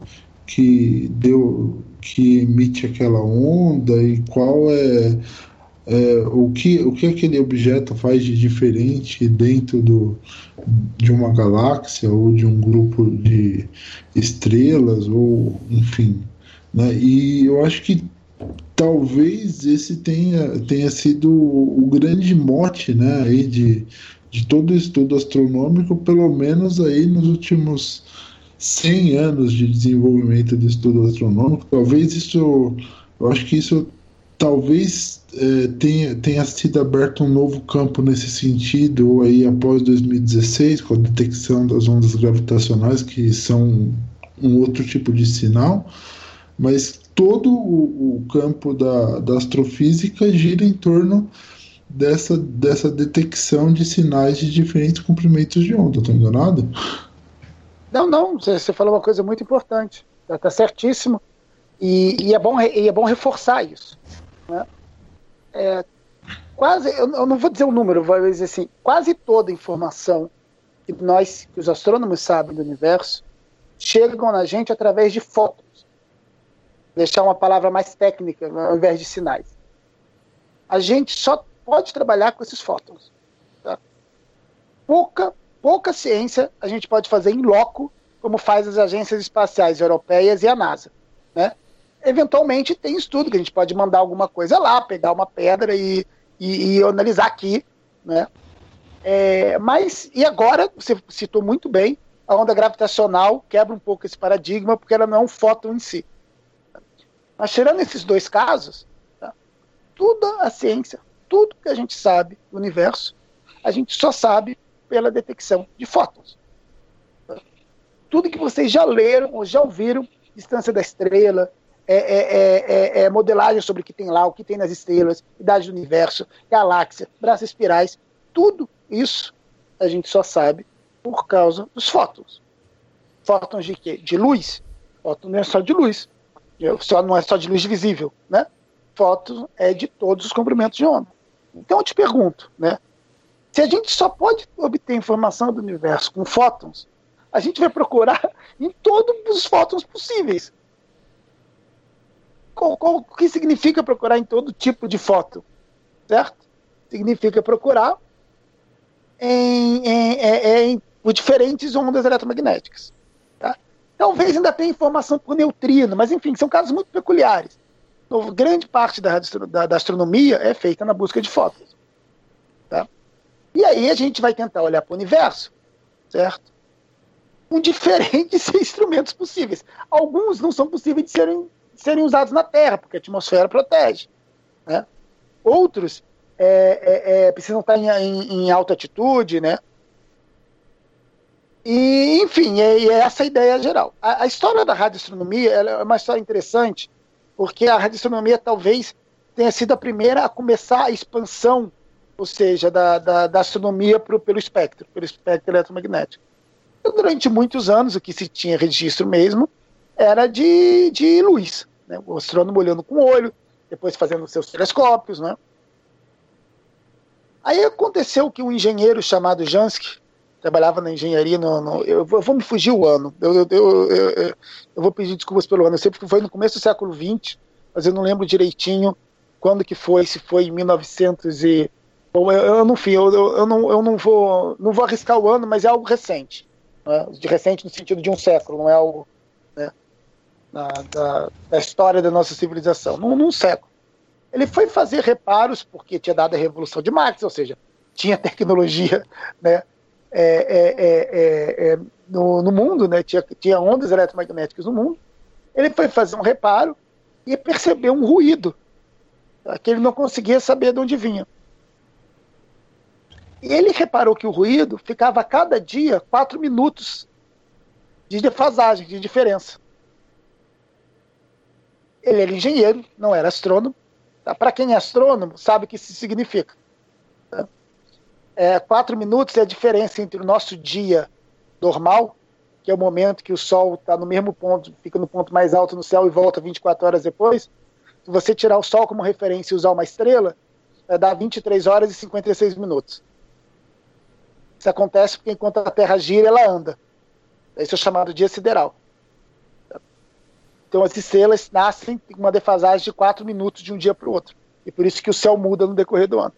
que deu que emite aquela onda e qual é é, o, que, o que aquele objeto faz de diferente dentro do, de uma galáxia ou de um grupo de estrelas, ou enfim. Né? E eu acho que talvez esse tenha, tenha sido o grande mote né, aí de, de todo o estudo astronômico, pelo menos aí nos últimos 100 anos de desenvolvimento do estudo astronômico. Talvez isso, eu acho que isso talvez é, tenha, tenha sido aberto um novo campo nesse sentido, aí após 2016, com a detecção das ondas gravitacionais, que são um outro tipo de sinal, mas todo o, o campo da, da astrofísica gira em torno dessa, dessa detecção de sinais de diferentes comprimentos de onda, estou enganado? Não, não, você falou uma coisa muito importante, está tá certíssimo, e, e, é bom, e é bom reforçar isso. Né? É, quase, eu, eu, não vou dizer o um número, vou dizer assim, quase toda informação que nós, que os astrônomos sabem do universo, chegam na gente através de fótons. Deixar uma palavra mais técnica ao invés de sinais. A gente só pode trabalhar com esses fótons. Tá? Pouca, pouca ciência a gente pode fazer em loco, como faz as agências espaciais europeias e a NASA. Né? eventualmente tem estudo que a gente pode mandar alguma coisa lá, pegar uma pedra e, e, e analisar aqui, né? É, mas, e agora, você citou muito bem, a onda gravitacional quebra um pouco esse paradigma, porque ela não é um fóton em si. Mas tirando esses dois casos, tá? toda a ciência, tudo que a gente sabe do universo, a gente só sabe pela detecção de fótons. Tá? Tudo que vocês já leram ou já ouviram, distância da estrela, é é, é, é, é, modelagem sobre o que tem lá, o que tem nas estrelas, idade do universo, galáxia, braços espirais, tudo isso a gente só sabe por causa dos fótons. Fótons de quê? De luz. Fóton não é só de luz. Só, não é só de luz visível, né? Fóton é de todos os comprimentos de onda. Então eu te pergunto, né? Se a gente só pode obter informação do universo com fótons, a gente vai procurar em todos os fótons possíveis o que significa procurar em todo tipo de foto? Certo? Significa procurar em, em, em, em diferentes ondas eletromagnéticas. Talvez ainda tenha informação por neutrino, mas enfim, são casos muito peculiares. Então, grande parte da, da, da, astronomia é feita na busca de fotos. Tá? E aí a gente vai tentar olhar para o universo, certo? Com diferentes instrumentos possíveis. Alguns não são possíveis de serem serem usados na Terra, porque a atmosfera protege. Né? Outros é, é, é, precisam estar em, em, em, alta altitude, né? E, enfim, é, é essa a ideia geral. A, a, história da radioastronomia é uma história interessante, porque a radioastronomia talvez tenha sido a primeira a começar a expansão, ou seja, da, da, da astronomia pro, pelo espectro, pelo espectro eletromagnético. E durante muitos anos, o que se tinha registro mesmo era de, de luz né? o astrônomo olhando com o olho, depois fazendo seus telescópios, né? Aí aconteceu que um engenheiro chamado Jansky, trabalhava na engenharia, no, no eu, eu, vou me fugir o ano, eu, eu, eu, vou pedir desculpas pelo ano, eu porque foi no começo do século XX, mas eu não lembro direitinho quando que foi, se foi em 1900 e... Bom, eu, eu não fui, eu, eu, não, eu não, vou, não vou arriscar o ano, mas é algo recente. Né? De recente no sentido de um século, não é algo né, da, da, da, história da nossa civilização, num, num século. Ele foi fazer reparos porque tinha dado a revolução de Marx, ou seja, tinha tecnologia né, é, é, é, é, no, no, mundo, né, tinha, tinha ondas eletromagnéticas no mundo. Ele foi fazer um reparo e percebeu um ruído tá, que ele não conseguia saber de onde vinha. E ele reparou que o ruído ficava a cada dia quatro minutos de defasagem, de diferença. Ele era engenheiro, não era astrônomo. Tá? Para quem é astrônomo, sabe o que isso significa. É, quatro minutos é a diferença entre o nosso dia normal, que é o momento que o Sol está no mesmo ponto, fica no ponto mais alto no céu e volta 24 horas depois. Se você tirar o Sol como referência e usar uma estrela, vai dar 23 horas e 56 minutos. Isso acontece porque enquanto a Terra gira, ela anda. Isso é chamado dia sideral. Então as estrelas nascem com uma defasagem de 4 minutos de um dia para o outro. E por isso que o céu muda no decorrer do ano.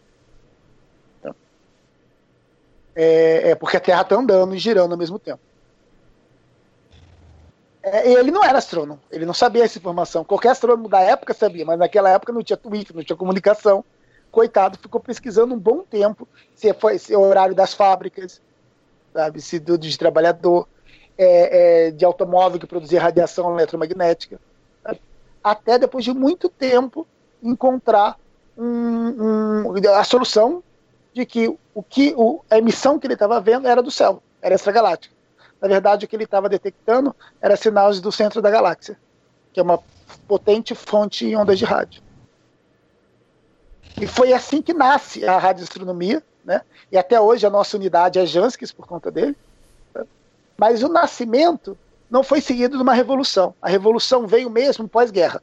É, é, porque a Terra está andando e girando ao mesmo tempo. É, ele não era astrônomo, ele não sabia essa informação. Qualquer astrônomo da época sabia, mas naquela época não tinha Twitter, não tinha comunicação coitado, ficou pesquisando um bom tempo se foi se é o horário das fábricas, sabe, se do de trabalhador, é, é, de automóvel que produzia radiação eletromagnética, sabe? até depois de muito tempo encontrar um, um, a solução de que o que o, a emissão que ele estava vendo era do céu, era extragaláctica. Na verdade, o que ele estava detectando era sinais do centro da galáxia, que é uma potente fonte em ondas de rádio. E foi assim que nasce a radioastronomia, né? E até hoje a nossa unidade é Janskis por conta dele. Né? Mas o nascimento não foi seguido de uma revolução. A revolução veio mesmo pós-guerra.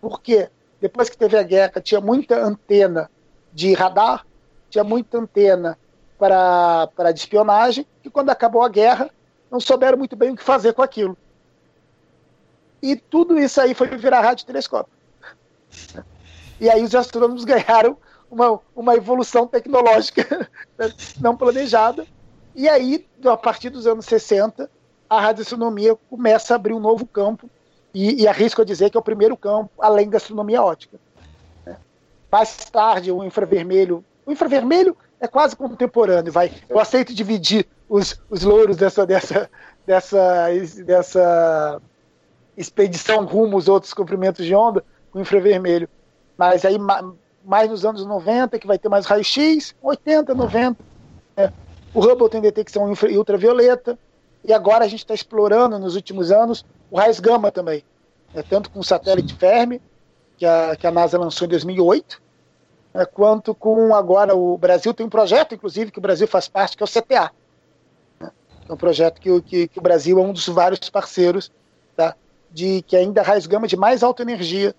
Por quê? Depois que teve a guerra, tinha muita antena de radar, tinha muita antena para, de espionagem, e quando acabou a guerra, não souberam muito bem o que fazer com aquilo. E tudo isso aí foi virar rádio telescópio. E aí os astrônomos ganharam uma, uma evolução tecnológica não planejada. E aí, a partir dos anos 60, a radioastronomia começa a abrir um novo campo, e, e arrisco a dizer que é o primeiro campo além da astronomia ótica. Né? Mais tarde, o infravermelho. O infravermelho é quase contemporâneo, vai. Eu aceito dividir os, os louros dessa, dessa, dessa, dessa expedição rumo aos outros comprimentos de onda com o infravermelho. Mas aí mais nos anos 90, que vai ter mais raio-x, 80, 90. Né? O Hubble tem detecção ultravioleta, e agora a gente está explorando nos últimos anos o raios gama também. Né? Tanto com o satélite Fermi, que a, que a NASA lançou em 2008, né? Quanto com agora o Brasil tem um projeto, inclusive, que o Brasil faz parte, que é o CTA. Né? É um projeto que, que, que, o Brasil é um dos vários parceiros tá? de que ainda raios gama de mais alta energia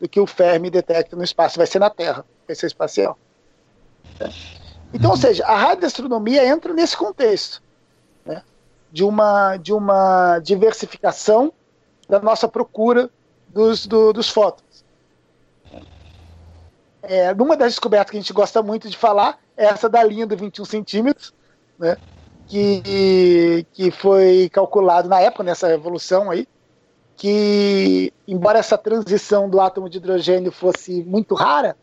do que o Fermi detecta no espaço. Vai ser na Terra, vai ser espacial. Então, ou seja, a radioastronomia entra nesse contexto né, de, uma, de uma diversificação da nossa procura dos, do, dos fótons. É, uma das descobertas que a gente gosta muito de falar é essa da linha do 21 centímetros, né, que, que foi calculado na época, nessa revolução aí, que, embora essa transição do átomo de hidrogênio fosse muito rara,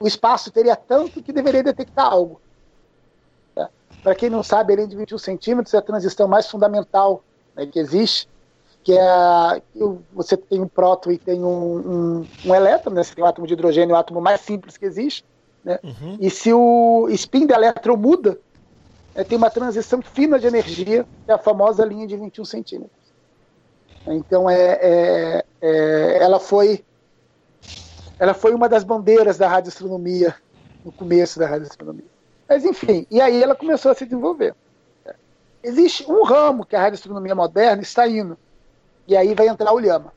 o espaço teria tanto que deveria detectar algo. Tá? Para quem não sabe, além de 21 centímetros é a transição mais fundamental né, que existe, que é você tem um próton e tem um, um, um elétron, né? você tem um átomo de hidrogênio, o átomo mais simples que existe, né? Uhum. e se o spin do elétron muda, é, tem uma transição fina de energia, que é a famosa linha de 21 centímetros. Então é, é, é, ela foi ela foi uma das bandeiras da radioastronomia no começo da radioastronomia. Mas enfim, e aí ela começou a se desenvolver. Existe um ramo que a radioastronomia moderna está indo, e aí vai entrar o Lhama.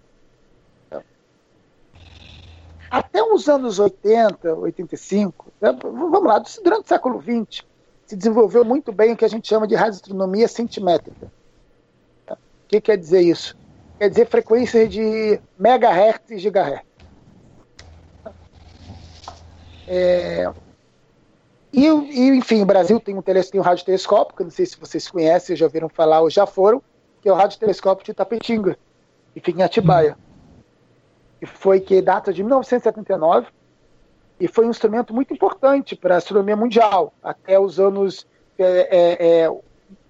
até os anos 80, 85, né, vamos lá, durante o século XX, se desenvolveu muito bem o que a gente chama de radioastronomia centimétrica. O que quer dizer isso? Quer dizer frequências de megahertz e gigahertz. É, e, e, enfim, o Brasil tem um, tele, tem um radiotelescópio, que eu não sei se vocês conhecem, já ouviram falar ou já foram, que é o radiotelescópio de Tapetinga, que fica em Atibaia. Que foi que data de 1979 e foi um instrumento muito importante para a astronomia mundial. Até os anos. É, é, é,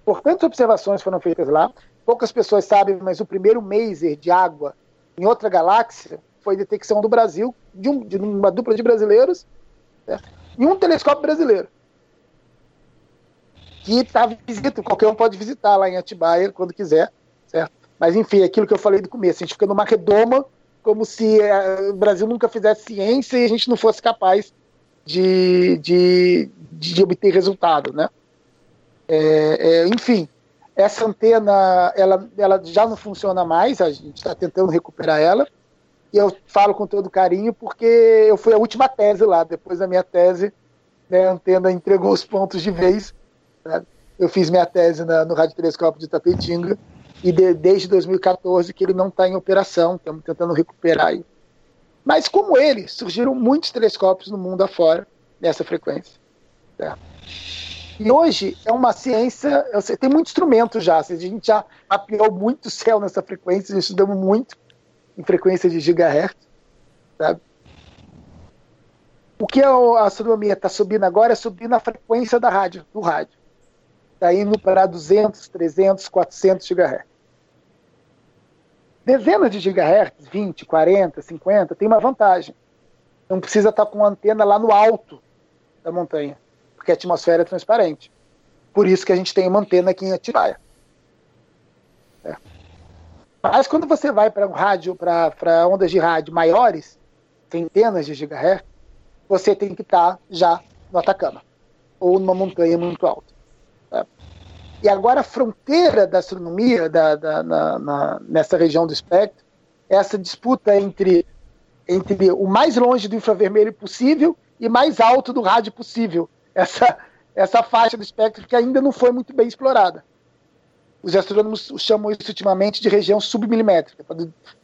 importantes observações foram feitas lá. Poucas pessoas sabem, mas o primeiro maser de água em outra galáxia foi detecção do Brasil, de, um, de uma dupla de brasileiros, e um telescópio brasileiro. Que está visita, qualquer um pode visitar lá em Atibaia quando quiser, certo? Mas enfim, aquilo que eu falei do começo, a gente fica numa redoma como se é, o Brasil nunca fizesse ciência e a gente não fosse capaz de, de, de obter resultado, né? É, é, enfim, essa antena ela, ela já não funciona mais, a gente está tentando recuperar ela, e eu falo com todo carinho porque eu fui a última tese lá, depois da minha tese, né, a antena entregou os pontos de vez, né? eu fiz minha tese na, no radiotelescópio de Tapetinga, e de, desde 2014 que ele não está em operação, estamos tentando recuperar aí. Mas como ele, surgiram muitos telescópios no mundo afora nessa frequência. Né? E hoje é uma ciência, sei, tem muito instrumento já, a gente já mapeou muito o céu nessa frequência, estudamos muito em frequência de gigahertz. Sabe? O que a astronomia está subindo agora é subir na frequência da rádio, do rádio. Está indo para 200, 300, 400 gigahertz dezenas de gigahertz, 20, 40, 50, tem uma vantagem. Não precisa estar com a antena lá no alto da montanha, porque a atmosfera é transparente. Por isso que a gente tem uma antena aqui em Atibaia. É. Mas quando você vai para um rádio, para ondas de rádio maiores, centenas de gigahertz, você tem que estar já no Atacama ou numa montanha muito alta. E agora a fronteira da astronomia da, da, na, na, nessa região do espectro é essa disputa entre, entre o mais longe do infravermelho possível e mais alto do rádio possível. Essa, essa faixa do espectro que ainda não foi muito bem explorada. Os astrônomos chamam isso ultimamente de região submilimétrica,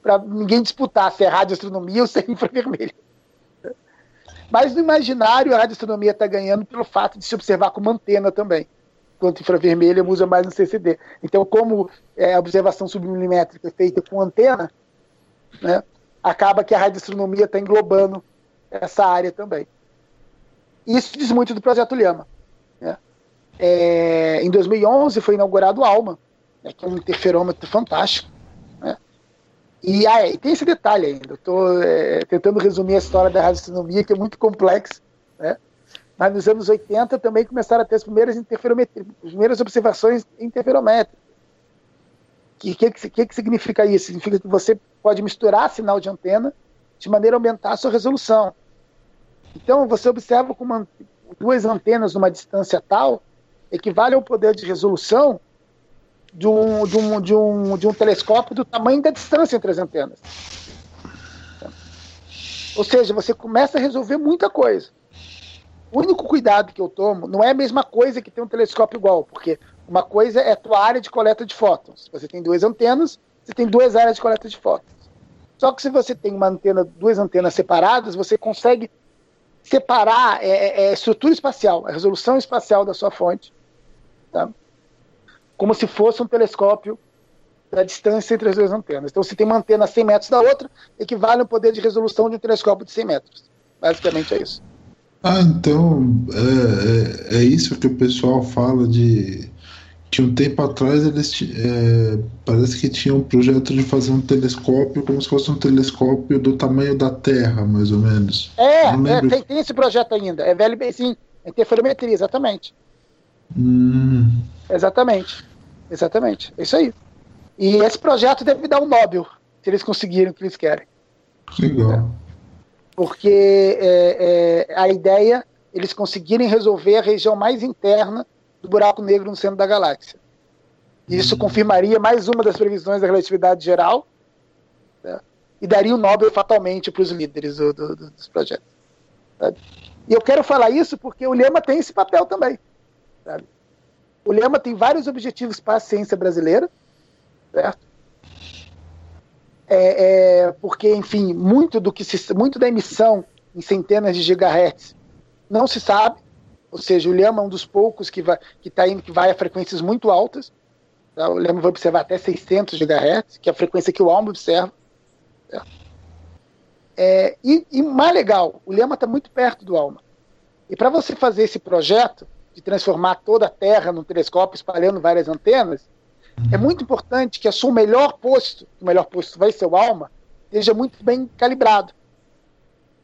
para ninguém disputar se é radioastronomia ou se é infravermelho. Mas no imaginário, a radioastronomia está ganhando pelo fato de se observar como antena também quanto infravermelho usa mais no CCD. Então, como é, a observação submilimétrica é feita com antena, né, acaba que a radioastronomia está englobando essa área também. Isso diz muito do projeto Lhama. Né? É, em 2011 foi inaugurado o ALMA, né, que é um interferômetro fantástico. Né? E ah, tem esse detalhe ainda. Estou é, tentando resumir a história da radioastronomia, que é muito complexa. Né? Mas nos anos 80 também começaram a ter as primeiras as primeiras observações interferométricas. O que, que, que, que significa isso? Significa que você pode misturar sinal de antena de maneira a aumentar a sua resolução. Então, você observa com duas antenas numa distância tal, equivale ao poder de resolução de um, de, um, de, um, de um telescópio do tamanho da distância entre as antenas. Ou seja, você começa a resolver muita coisa. O único cuidado que eu tomo não é a mesma coisa que ter um telescópio igual, porque uma coisa é a tua área de coleta de fótons. Você tem duas antenas, você tem duas áreas de coleta de fótons. Só que se você tem uma antena, duas antenas separadas, você consegue separar é, é, é estrutura espacial, a resolução espacial da sua fonte, tá? como se fosse um telescópio da distância entre as duas antenas. Então, se tem uma antena a 100 metros da outra, equivale ao poder de resolução de um telescópio de 100 metros. Basicamente é isso. Ah, então é, é, é, isso que o pessoal fala de que um tempo atrás eles é, parece que tinham um projeto de fazer um telescópio como se fosse um telescópio do tamanho da Terra, mais ou menos. É, é tem, tem, esse projeto ainda. É velho, sim, é interferometria, exatamente. Hum. Exatamente, exatamente, é isso aí. E esse projeto deve dar um Nobel se eles conseguirem o que eles querem. Legal. É porque é, é, a ideia eles conseguirem resolver a região mais interna do buraco negro no centro da galáxia. Isso uhum. confirmaria mais uma das previsões da relatividade geral, né? e daria o Nobel fatalmente para os líderes do, do, dos projetos. Sabe? E eu quero falar isso porque o Lema tem esse papel também. Sabe? O Lema tem vários objetivos para a ciência brasileira, certo? É, é, porque, enfim, muito do que se, muito da emissão em centenas de gigahertz não se sabe, ou seja, o Lema é um dos poucos que vai, que tá indo, que vai a frequências muito altas. Tá? O Lema vai observar até 600 GHz, que é a frequência que o ALMA observa. Tá? É, e, e, mais legal, o Lema está muito perto do ALMA. E para você fazer esse projeto de transformar toda a Terra num telescópio espalhando várias antenas, é muito importante que a seu melhor posto, o melhor posto vai ser o ALMA, esteja muito bem calibrado.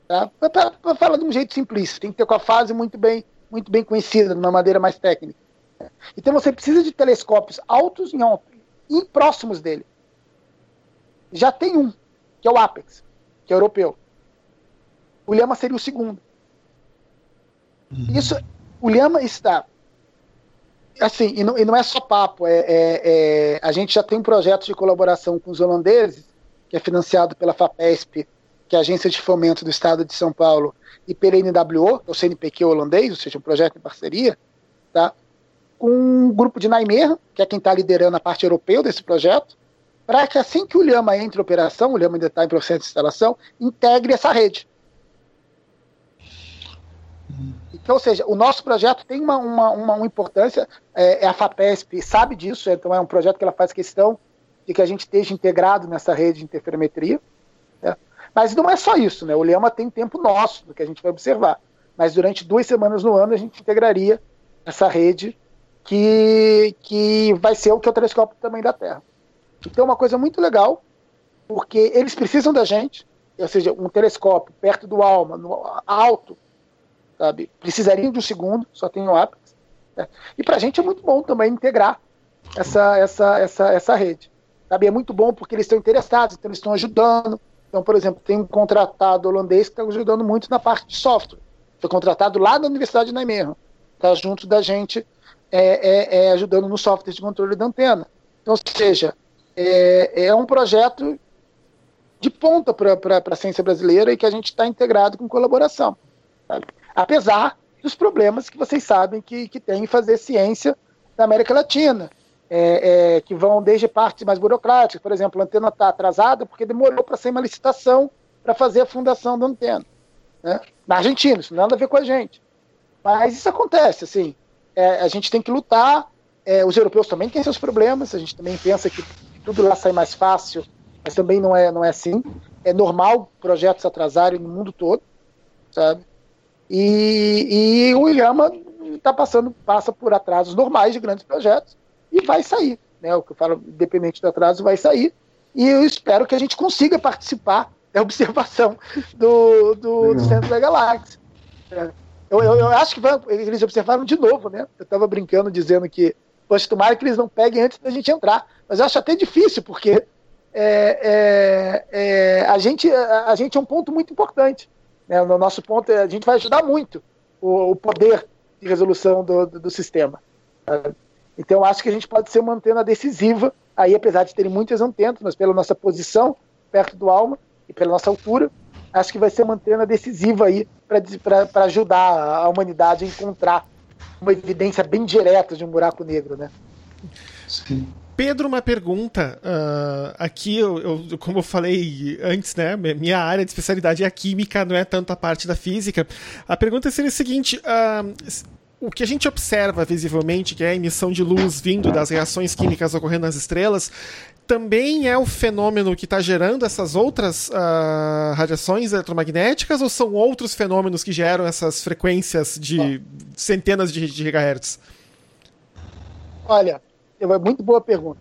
Tá? Para falar de um jeito simplista, tem que ter com a fase muito bem, muito bem conhecida, de uma maneira mais técnica. Então você precisa de telescópios altos e próximos dele. Já tem um, que é o Apex, que é europeu. O Lhama seria o segundo. Uhum. Isso, o Lhama está. Assim, e não, e não é só papo, é, é, é, a gente já tem um projeto de colaboração com os holandeses, que é financiado pela FAPESP, que é a Agência de Fomento do Estado de São Paulo, e pela NWO, é o CNPq holandês, ou seja, um projeto em parceria, tá? com um grupo de Naimer, que é quem está liderando a parte europeia desse projeto, para que assim que o Lhama entre em operação, o Lhama ainda está em processo de instalação, integre essa rede. Então, ou seja, o nosso projeto tem uma, uma, uma, uma importância, é, é, a FAPESP sabe disso, então é um projeto que ela faz questão de que a gente esteja integrado nessa rede de interferometria. Né? Mas não é só isso, né? O Lema tem tempo nosso do que a gente vai observar. Mas durante duas semanas no ano a gente integraria essa rede que, que vai ser o que é o telescópio tamanho da Terra. Então é uma coisa muito legal, porque eles precisam da gente, ou seja, um telescópio perto do ALMA, no alto, sabe? Precisariam de um segundo, só tem o Apex. Né? E para a gente é muito bom também integrar essa, essa, essa, essa rede. Sabe? É muito bom porque eles estão interessados, então eles estão ajudando. Então, por exemplo, tem um contratado holandês que está ajudando muito na parte de software. Foi contratado lá da Universidade de Nijmegen. Está junto da gente é, é, é, ajudando no software de controle da antena. Então, ou seja, é, é um projeto de ponta para a ciência brasileira e que a gente está integrado com colaboração. Sabe? Apesar dos problemas que vocês sabem que, que tem em fazer ciência na América Latina, é, é, que vão desde partes mais burocráticas, por exemplo, a antena está atrasada porque demorou para ser uma licitação para fazer a fundação da antena. Né? Na Argentina, isso não tem nada a ver com a gente. Mas isso acontece, assim é, a gente tem que lutar. É, os europeus também têm seus problemas, a gente também pensa que tudo lá sai mais fácil, mas também não é, não é assim. É normal projetos atrasarem no mundo todo, sabe? E, e o Ilhama está passando, passa por atrasos normais de grandes projetos e vai sair. Né? O que eu falo, independente do atraso, vai sair. E eu espero que a gente consiga participar da observação do, do, do centro da galáxia. Eu, eu, eu acho que vai, eles observaram de novo, né? Eu estava brincando dizendo que, poxa, tomara que eles não peguem antes da gente entrar. Mas eu acho até difícil, porque é, é, é, a, gente, a, a, gente é um ponto muito importante. Né? No nosso ponto, a gente vai ajudar muito o, o poder de resolução do, do, do sistema. Então, eu acho que a gente pode ser uma antena decisiva, aí, apesar de terem muitas antenas, mas pela nossa posição perto do alma e pela nossa altura, acho que vai ser uma antena decisiva aí para ajudar a humanidade a encontrar uma evidência bem direta de um buraco negro, né? Sim. Pedro, uma pergunta. Uh, aqui, eu, eu, como eu falei antes, né? Minha área de especialidade é a química, não é tanto a parte da física. A pergunta seria a seguinte: uh, o que a gente observa visivelmente, que é a emissão de luz vindo das reações químicas ocorrendo nas estrelas, também é o fenômeno que está gerando essas outras uh, radiações eletromagnéticas ou são outros fenômenos que geram essas frequências de centenas de, de gigahertz? Olha, muito boa pergunta.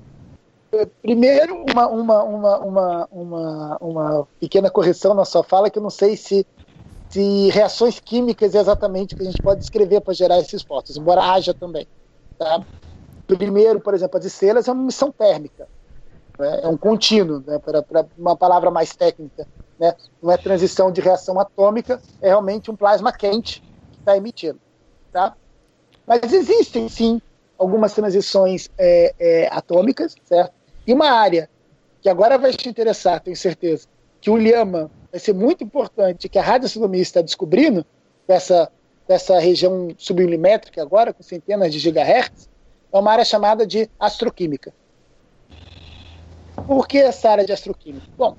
É, primeiro, uma, uma, uma, uma, uma, uma pequena correção na sua fala, que eu não sei se, se reações químicas é exatamente o que a gente pode descrever para gerar esses postos, embora haja também. Tá? Primeiro, por exemplo, as estrelas é uma emissão térmica né? é um contínuo, né? para uma palavra mais técnica. Né? Não é transição de reação atômica, é realmente um plasma quente que está emitindo. Tá? Mas existem, sim, algumas transições é, é, atômicas, certo? E uma área que agora vai te interessar, tenho certeza, que o Lhama vai ser muito importante, que a radioastronomia está descobrindo, dessa, dessa região submilimétrica agora, com centenas de gigahertz, é uma área chamada de astroquímica. Por que essa área de astroquímica? Bom,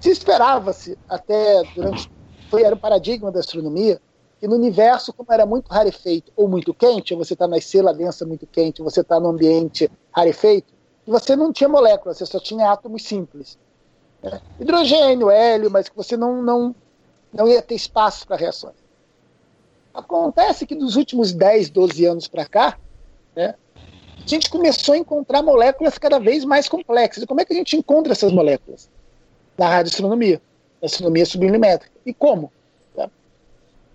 se esperava-se até durante foi era o paradigma da astronomia que no universo como era muito rarefeito ou muito quente, ou você está na estrela densa muito quente, ou você está no ambiente rarefeito, você não tinha moléculas, você só tinha átomos simples, né? hidrogênio, hélio, mas que você não não não ia ter espaço para reações. Acontece que nos últimos 10, 12 anos para cá, né, a gente começou a encontrar moléculas cada vez mais complexas. E como é que a gente encontra essas moléculas? Na radioastronomia, astronomia submilimétrica. E como?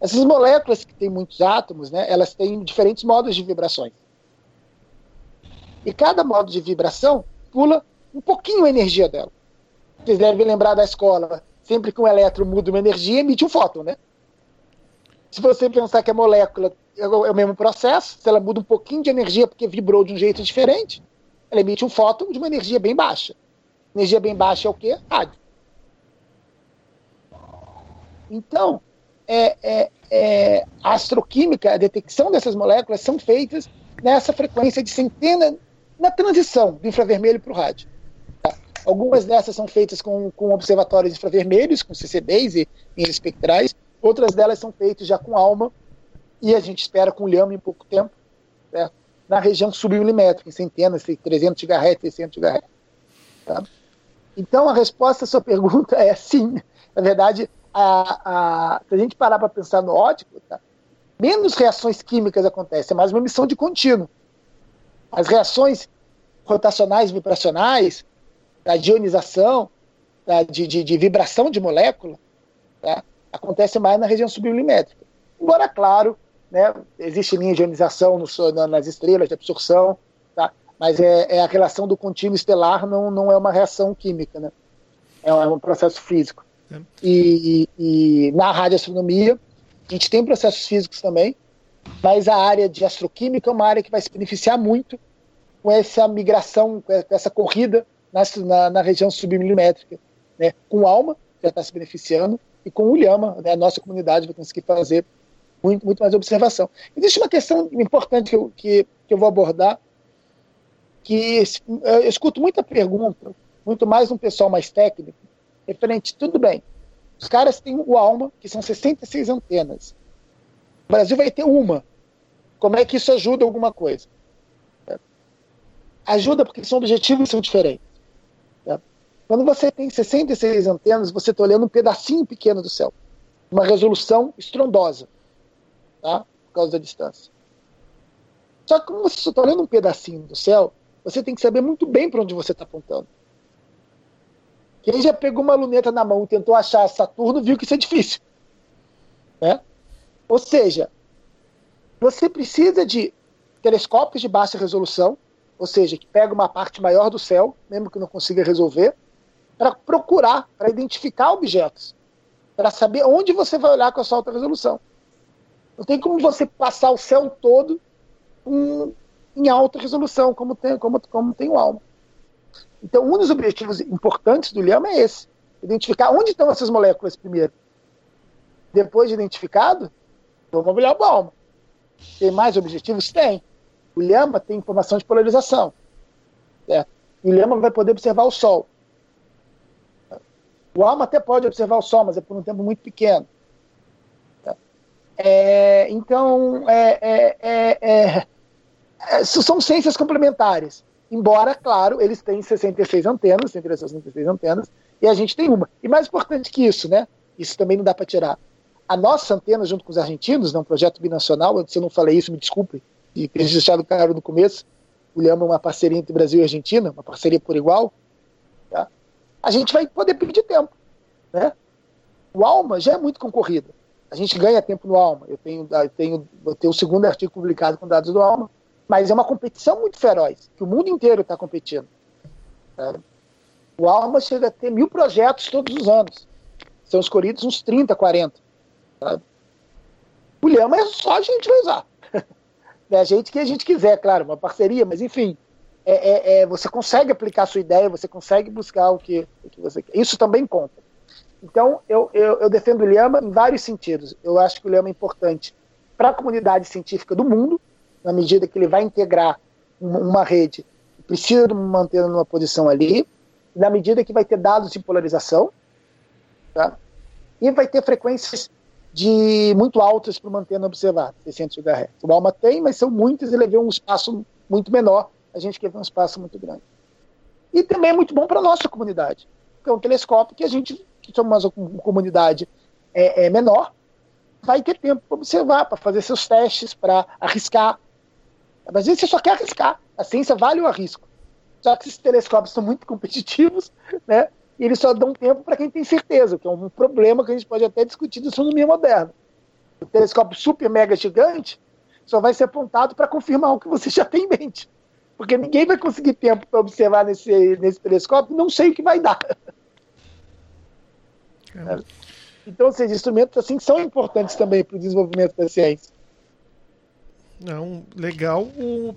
Essas moléculas que têm muitos átomos, né, elas têm diferentes modos de vibrações. E cada modo de vibração pula um pouquinho a energia dela. Vocês devem lembrar da escola. Sempre que um elétron muda uma energia, emite um fóton, né? Se você pensar que a molécula é o mesmo processo, se ela muda um pouquinho de energia porque vibrou de um jeito diferente, ela emite um fóton de uma energia bem baixa. Energia bem baixa é o quê? Rádio. Então, é, é, é, astroquímica, a detecção dessas moléculas são feitas nessa frequência de centenas, na transição do infravermelho para o rádio. Tá? Algumas dessas são feitas com, com observatórios infravermelhos, com CCBs e, e espectrais, Outras delas são feitas já com alma e a gente espera com lhama em pouco tempo, certo? na região submilimétrica, em centenas, 300 GHz, 600 GHz. Tá? Então, a resposta à sua pergunta é sim. Na verdade, a, a, se a gente parar para pensar no ótico, tá? menos reações químicas acontecem, é mais uma emissão de contínuo. As reações rotacionais vibracionais, da ionização, da, de, de, de, vibração de molécula, tá? acontece mais na região submilimétrica. Embora, claro, né, existe linha de ionização no, nas estrelas, de absorção, tá? mas é, é, a relação do contínuo estelar não, não é uma reação química, né? é, um, é um processo físico. É. E, e, na radioastronomia, a gente tem processos físicos também, mas a área de astroquímica é uma área que vai se beneficiar muito com essa migração, com essa corrida na, na, na região submilimétrica. Né? Com alma, já está se beneficiando, e com o né, a nossa comunidade vai conseguir fazer muito, muito mais observação. Existe uma questão importante que eu, que, que eu vou abordar, que eu escuto muita pergunta, muito mais um pessoal mais técnico, referente, tudo bem, os caras têm o ALMA, que são 66 antenas. O Brasil vai ter uma. Como é que isso ajuda alguma coisa? Ajuda porque são objetivos são diferentes. Quando você tem 66 antenas, você está olhando um pedacinho pequeno do céu. Uma resolução estrondosa, tá? por causa da distância. Só que como você está olhando um pedacinho do céu, você tem que saber muito bem para onde você está apontando. Quem já pegou uma luneta na mão e tentou achar Saturno viu que isso é difícil. Né? Ou seja, você precisa de telescópios de baixa resolução, ou seja, que pega uma parte maior do céu, mesmo que não consiga resolver, para procurar, para identificar objetos, para saber onde você vai olhar com a sua alta resolução. Não tem como você passar o céu todo um, em alta resolução, como tem, como, como tem o ALMA. Então, um dos objetivos importantes do LHAMA é esse: identificar onde estão essas moléculas primeiro. Depois de identificado, vamos olhar o ALMA. Tem mais objetivos? Tem. O LHAMA tem informação de polarização. Certo? E o LHAMA vai poder observar o Sol. O Alma até pode observar o Sol, mas é por um tempo muito pequeno. É, então, é, é, é, é são ciências complementares. Embora, claro, eles têm 66 antenas, 66 antenas, e a gente tem uma. E mais importante que isso, né? Isso também não dá para tirar. A nossa antena, junto com os argentinos, né, um projeto binacional, se eu não falei isso, me desculpe, e ter deixado claro no começo, o Lhama é uma parceria entre Brasil e Argentina, uma parceria por igual, a gente vai poder pedir tempo. Né? O Alma já é muito concorrido. A gente ganha tempo no Alma. Eu tenho, eu tenho, eu tenho o segundo artigo publicado com dados do Alma, mas é uma competição muito feroz, que o mundo inteiro está competindo. Né? O Alma chega a ter mil projetos todos os anos. São escolhidos uns 30, 40. Sabe? O Lhama é só a gente vai usar. é a gente que a gente quiser, claro, uma parceria, mas enfim. é, é, é, você consegue aplicar a sua ideia, você consegue buscar o que, o que você quer. Isso também conta. Então, eu, eu, eu defendo o Lhama em vários sentidos. Eu acho que o Lhama é importante para a comunidade científica do mundo, na medida que ele vai integrar uma, rede precisa manter numa posição ali, na medida que vai ter dados de polarização, tá? e vai ter frequências de muito altas para manter no observado, 600 GHz. O ALMA tem, mas são muitas ele vê um espaço muito menor, a gente quer ver um espaço muito grande. E também é muito bom para a nossa comunidade, porque é um telescópio que a gente que somos uma comunidade é, é menor, vai ter tempo para observar, para fazer seus testes, para arriscar. Às vezes você só quer arriscar. A ciência vale o arrisco. Só que esses telescópios são muito competitivos, né? E eles só dão tempo para quem tem certeza, que é um problema que a gente pode até discutir da astronomia moderna. O telescópio super mega gigante só vai ser apontado para confirmar o que você já tem em mente. Porque ninguém vai conseguir tempo para observar nesse, nesse telescópio, não sei o que vai dar. É. Então, ou seja, instrumentos assim são importantes também para o desenvolvimento da ciência. Não, legal. O, uh,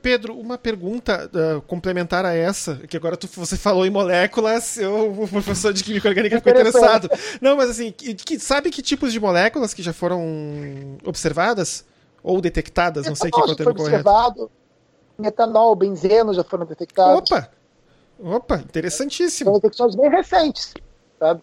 Pedro, uma pergunta uh, complementar a essa, que agora tu, você falou em moléculas, eu, o professor de química orgânica ficou interessado. Não, mas assim, que, que, sabe que tipos de moléculas que já foram observadas? Ou detectadas? Não sei que é o termo correto. Observado, metanol, benzeno já foram detectados. Opa! Opa, interessantíssimo. São detecções bem recentes, sabe?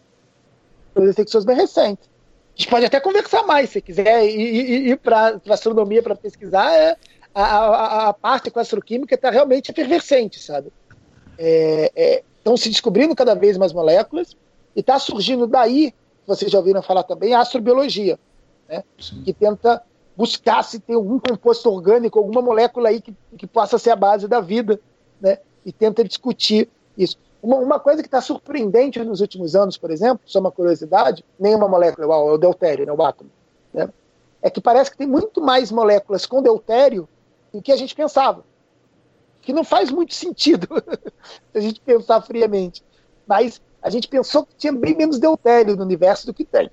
detecções bem recentes. A gente pode até conversar mais, se quiser ir, ir para astronomia para pesquisar. É, a, a, a, parte com a astroquímica está realmente efervescente, sabe? Estão é, é, se descobrindo cada vez mais moléculas e está surgindo daí, vocês já ouviram falar também, a astrobiologia, né? que tenta buscar se tem algum composto orgânico, alguma molécula aí que, que possa ser a base da vida, né? e tenta discutir isso. Uma, uma coisa que está surpreendente nos últimos anos, por exemplo, só uma curiosidade, nenhuma molécula igual é o deutério, né, o átomo, né, é que parece que tem muito mais moléculas com deutério do que a gente pensava. Que não faz muito sentido se a gente pensar friamente. Mas a gente pensou que tinha bem menos deutério no universo do que tem.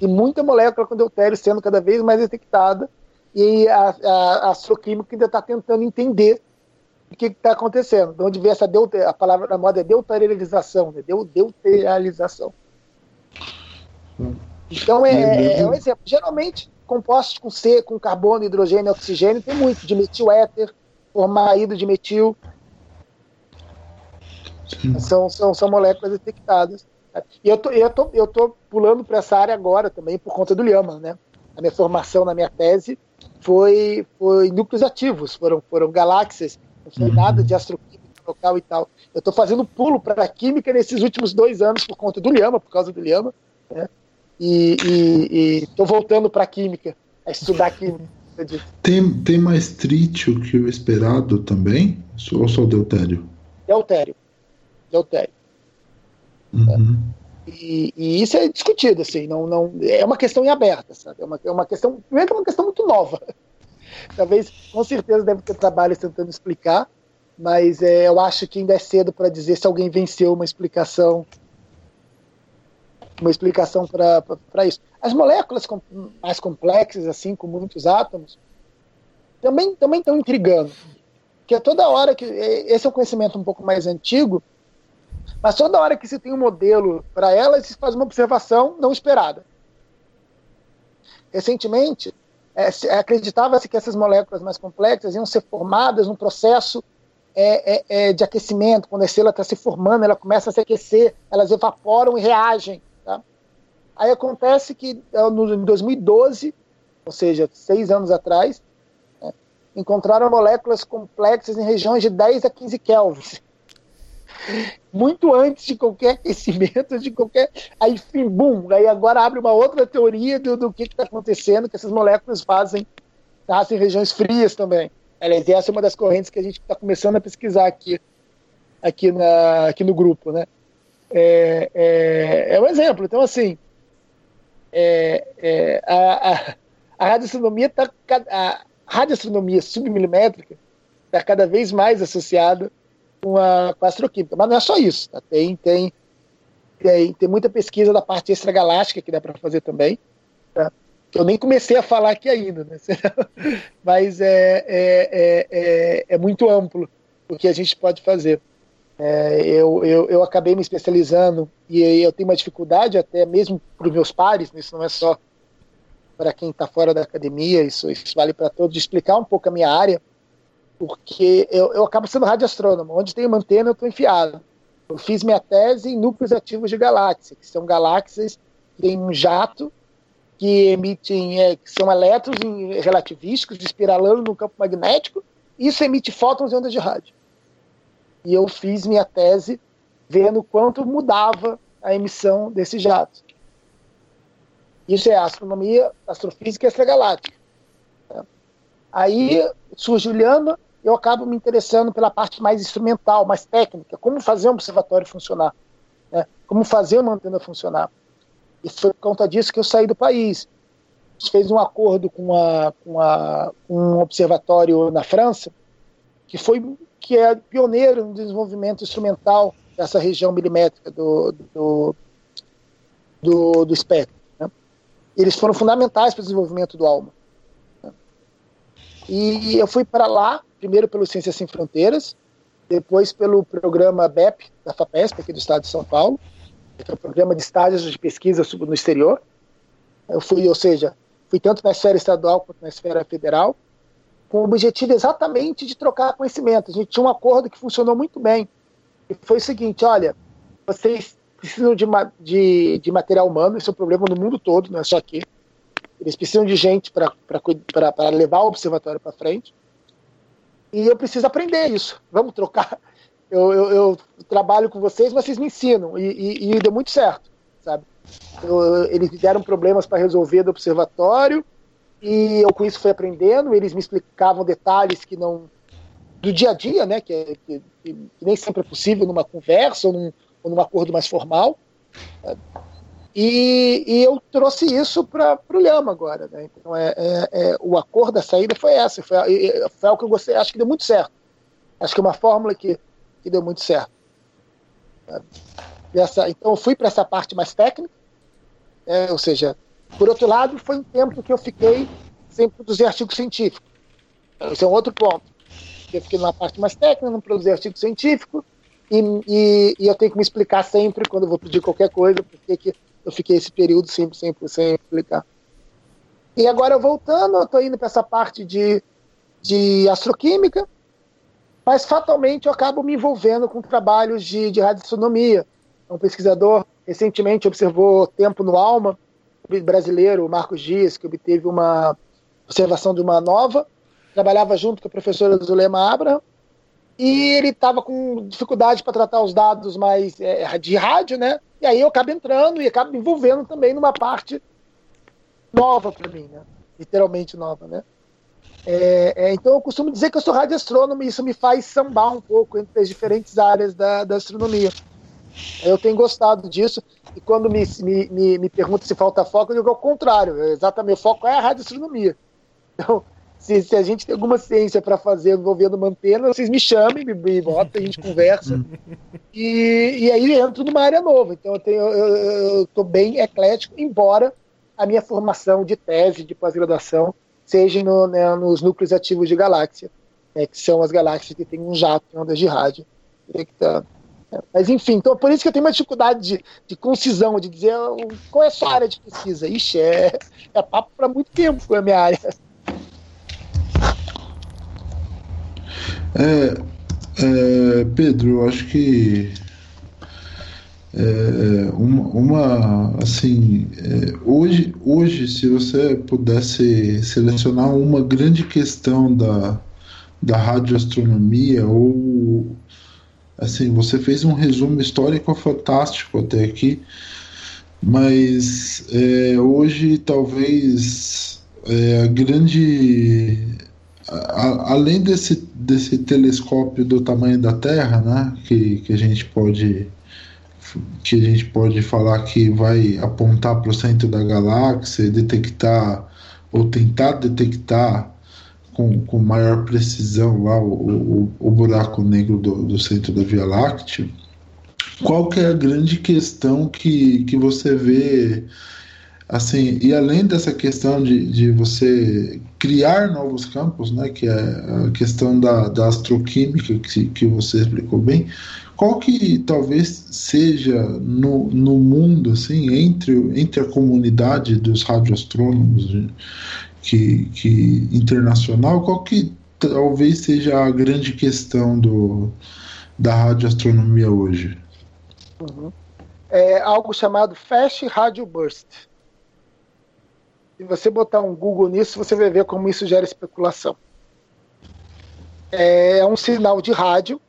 E muita molécula com deutério sendo cada vez mais detectada. E a, a, a astroquímica ainda está tentando entender o que está acontecendo. De onde vem essa deuter, a palavra da moda é deuterialização, né? Deu, deuterialização. Então é, é, é, um exemplo. Geralmente, compostos com C, com carbono, hidrogênio e oxigênio, tem muito, de metil éter, formaído de metil. São, são, são moléculas detectadas. E eu tô, eu tô, eu tô pulando para essa área agora também por conta do Lhama, né? A minha formação na minha tese foi, foi núcleos ativos, foram, foram galáxias não foi uhum. nada de astroquímica local e tal. Eu estou fazendo pulo para a química nesses últimos dois anos por conta do Lhama, por causa do Lhama, né? E estou voltando para a química, a estudar química. Tem, tem mais trítio que o esperado também? Ou só deutério? Deutério. Deutério. Uhum. E, e, isso é discutido, assim, não, não, é uma questão em aberta, sabe? É uma, é uma questão, primeiro é uma questão muito nova. Talvez, com certeza, deve ter trabalhos tentando explicar, mas é, eu acho que ainda é cedo para dizer se alguém venceu uma explicação uma explicação para isso. As moléculas com, mais complexas, assim, com muitos átomos, também também estão intrigando. Porque toda hora que é, esse é um conhecimento um pouco mais antigo, mas toda hora que se tem um modelo para elas, se faz uma observação não esperada. Recentemente, é, acreditava-se que essas moléculas mais complexas iam ser formadas num processo é, é, é de aquecimento. Quando a estrela está se formando, ela começa a se aquecer, elas evaporam e reagem. Tá? Aí acontece que é, no, em 2012, ou seja, seis anos atrás, né, encontraram moléculas complexas em regiões de 10 a 15 kelvins muito antes de qualquer aquecimento, de qualquer. Aí, enfim, bum, aí agora abre uma outra teoria do, do que está acontecendo, que essas moléculas fazem, nascem em regiões frias também. Aliás, essa é uma das correntes que a gente está começando a pesquisar aqui, aqui, na, aqui no grupo, né? É, é, é um exemplo. Então, assim, é, é, a, a, a radioastronomia está. A radioastronomia submilimétrica está cada vez mais associada com a, com a astroquímica. Mas não é só isso. Tá? Tem, tem, tem, tem muita pesquisa da parte extragaláctica que dá para fazer também. Tá? Eu nem comecei a falar aqui ainda, né? mas é, é, é, é, muito amplo o que a gente pode fazer. É, eu, eu, eu acabei me especializando e eu tenho uma dificuldade até mesmo para os meus pares, isso não é só para quem está fora da academia, isso, isso vale para todos, de explicar um pouco a minha área, porque eu, eu acabo sendo radioastrônomo, onde tem uma antena eu estou enfiado. Eu fiz minha tese em núcleos ativos de galáxias, que são galáxias que têm um jato que emitem, é, que são elétrons relativísticos espiralando no campo magnético, e isso emite fótons e ondas de rádio. E eu fiz minha tese vendo quanto mudava a emissão desse jato. Isso é astronomia, astrofísica extragaláctica. Aí surge o Lhama, eu acabo me interessando pela parte mais instrumental, mais técnica, como fazer um observatório funcionar, né? como fazer uma antena funcionar. E foi por conta disso que eu saí do país. A gente fez um acordo com, a, com, a, um observatório na França, que foi que é pioneiro no desenvolvimento instrumental dessa região milimétrica do, do, do, do espectro. Né? Eles foram fundamentais para o desenvolvimento do ALMA. E eu fui para lá, primeiro pelo Ciências Sem Fronteiras, depois pelo programa BEP, da FAPESP, aqui do estado de São Paulo, que é o programa de estágios de pesquisa no exterior. Eu fui, ou seja, fui tanto na esfera estadual quanto na esfera federal, com o objetivo exatamente de trocar conhecimento. A gente tinha um acordo que funcionou muito bem. E foi o seguinte: olha, vocês precisam de, de, de material humano, isso é um problema no mundo todo, não é só aqui. Eles precisam de gente para levar o observatório para frente. E eu preciso aprender isso. Vamos trocar. Eu, eu, eu, trabalho com vocês, mas vocês me ensinam. E, e, e deu muito certo, sabe? Eu, eles deram problemas para resolver do observatório e eu com isso fui aprendendo. Eles me explicavam detalhes que não do dia a dia, né? Que, que, que nem sempre é possível numa conversa ou num, ou num acordo mais formal. E, e, eu trouxe isso para o Lhama agora. Né? Então, é, é, é, o acordo da saída foi essa. Foi, foi algo que eu gostei, acho que deu muito certo. Acho que é uma fórmula que, que deu muito certo. Essa, então, eu fui para essa parte mais técnica, é, ou seja, por outro lado, foi um tempo que eu fiquei sem produzir artigo científico. Esse é um outro ponto. Eu fiquei numa parte mais técnica, não produzir artigo científico, e, e, e, eu tenho que me explicar sempre quando eu vou pedir qualquer coisa, porque que eu fiquei esse período sempre, sempre sem explicar. E agora voltando, eu estou indo para essa parte de, de astroquímica, mas fatalmente eu acabo me envolvendo com trabalhos de, de radioastronomia. Um pesquisador recentemente observou tempo no ALMA, brasileiro, Marcos Dias, que obteve uma observação de uma nova, trabalhava junto com a professora Zulema Abraham, e ele estava com dificuldade para tratar os dados mais é, de rádio, né? E aí eu acabo entrando e acabo me envolvendo também numa parte nova para mim, né? Literalmente nova, né? É, é, então eu costumo dizer que eu sou radioastrônomo e isso me faz sambar um pouco entre as diferentes áreas da, da astronomia. Eu tenho gostado disso e quando me, me, me, me perguntam se falta foco, eu digo ao contrário. Exatamente, meu foco é a radioastronomia. Então, se, se a gente tem alguma ciência para fazer envolvendo uma antena, vocês me chamem, me, me botam, a gente conversa. e, e aí entro numa área nova. Então eu estou eu, eu bem eclético, embora a minha formação de tese, de pós-graduação, seja no, né, nos núcleos ativos de galáxia, né, que são as galáxias que têm um jato em ondas de rádio. Né. Mas enfim, então por isso que eu tenho uma dificuldade de, de concisão, de dizer qual é a sua área de pesquisa. Ixi, é, é papo para muito tempo com a minha área. É, é, Pedro, eu acho que é, uma, uma, assim é, hoje hoje se você pudesse selecionar uma grande questão da da radioastronomia ou assim você fez um resumo histórico fantástico até aqui mas é, hoje talvez é, a grande a, além desse, desse telescópio do tamanho da Terra, né, que, que a gente pode que a gente pode falar que vai apontar para o centro da galáxia, detectar ou tentar detectar com, com maior precisão lá o, o, o buraco negro do, do, centro da Via Láctea. Qual que é a grande questão que, que você vê assim, e além dessa questão de, de você criar novos campos, né, que é a questão da, da astroquímica que, que você explicou bem, qual que talvez seja no, no mundo, assim, entre, entre a comunidade dos radioastrônomos que, que internacional, qual que talvez seja a grande questão do, da radioastronomia hoje? Uhum. É algo chamado Fast Radio Burst. Se você botar um Google nisso, você vai ver como isso gera especulação. É um sinal de rádio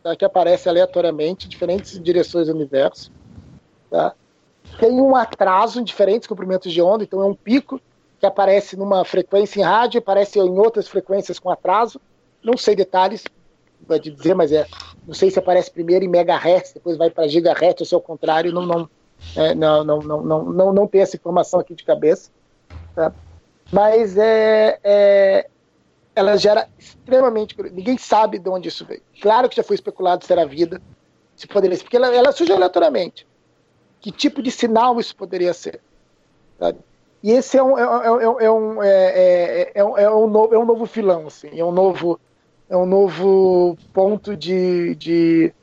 tá, que aparece aleatoriamente em diferentes direções do universo. Tá? Tem um atraso em diferentes comprimentos de onda, então é um pico que aparece numa frequência em rádio, aparece em outras frequências com atraso. Não sei detalhes, pode dizer, mas é. Não sei se aparece primeiro em megahertz, depois vai para gigahertz, ou se é o contrário, não, não, é, não, não, não, não, não, não tem essa informação aqui de cabeça. Tá? Mas é, é, ela gera extremamente. Ninguém sabe de onde isso veio. Claro que já foi especulado se era vida, se poderia ser, porque ela, ela surge aleatoriamente. Que tipo de sinal isso poderia ser? E esse é um, é, é, é é, é, um, é, um novo, é um novo filão, assim, é um novo, é um novo ponto de, de,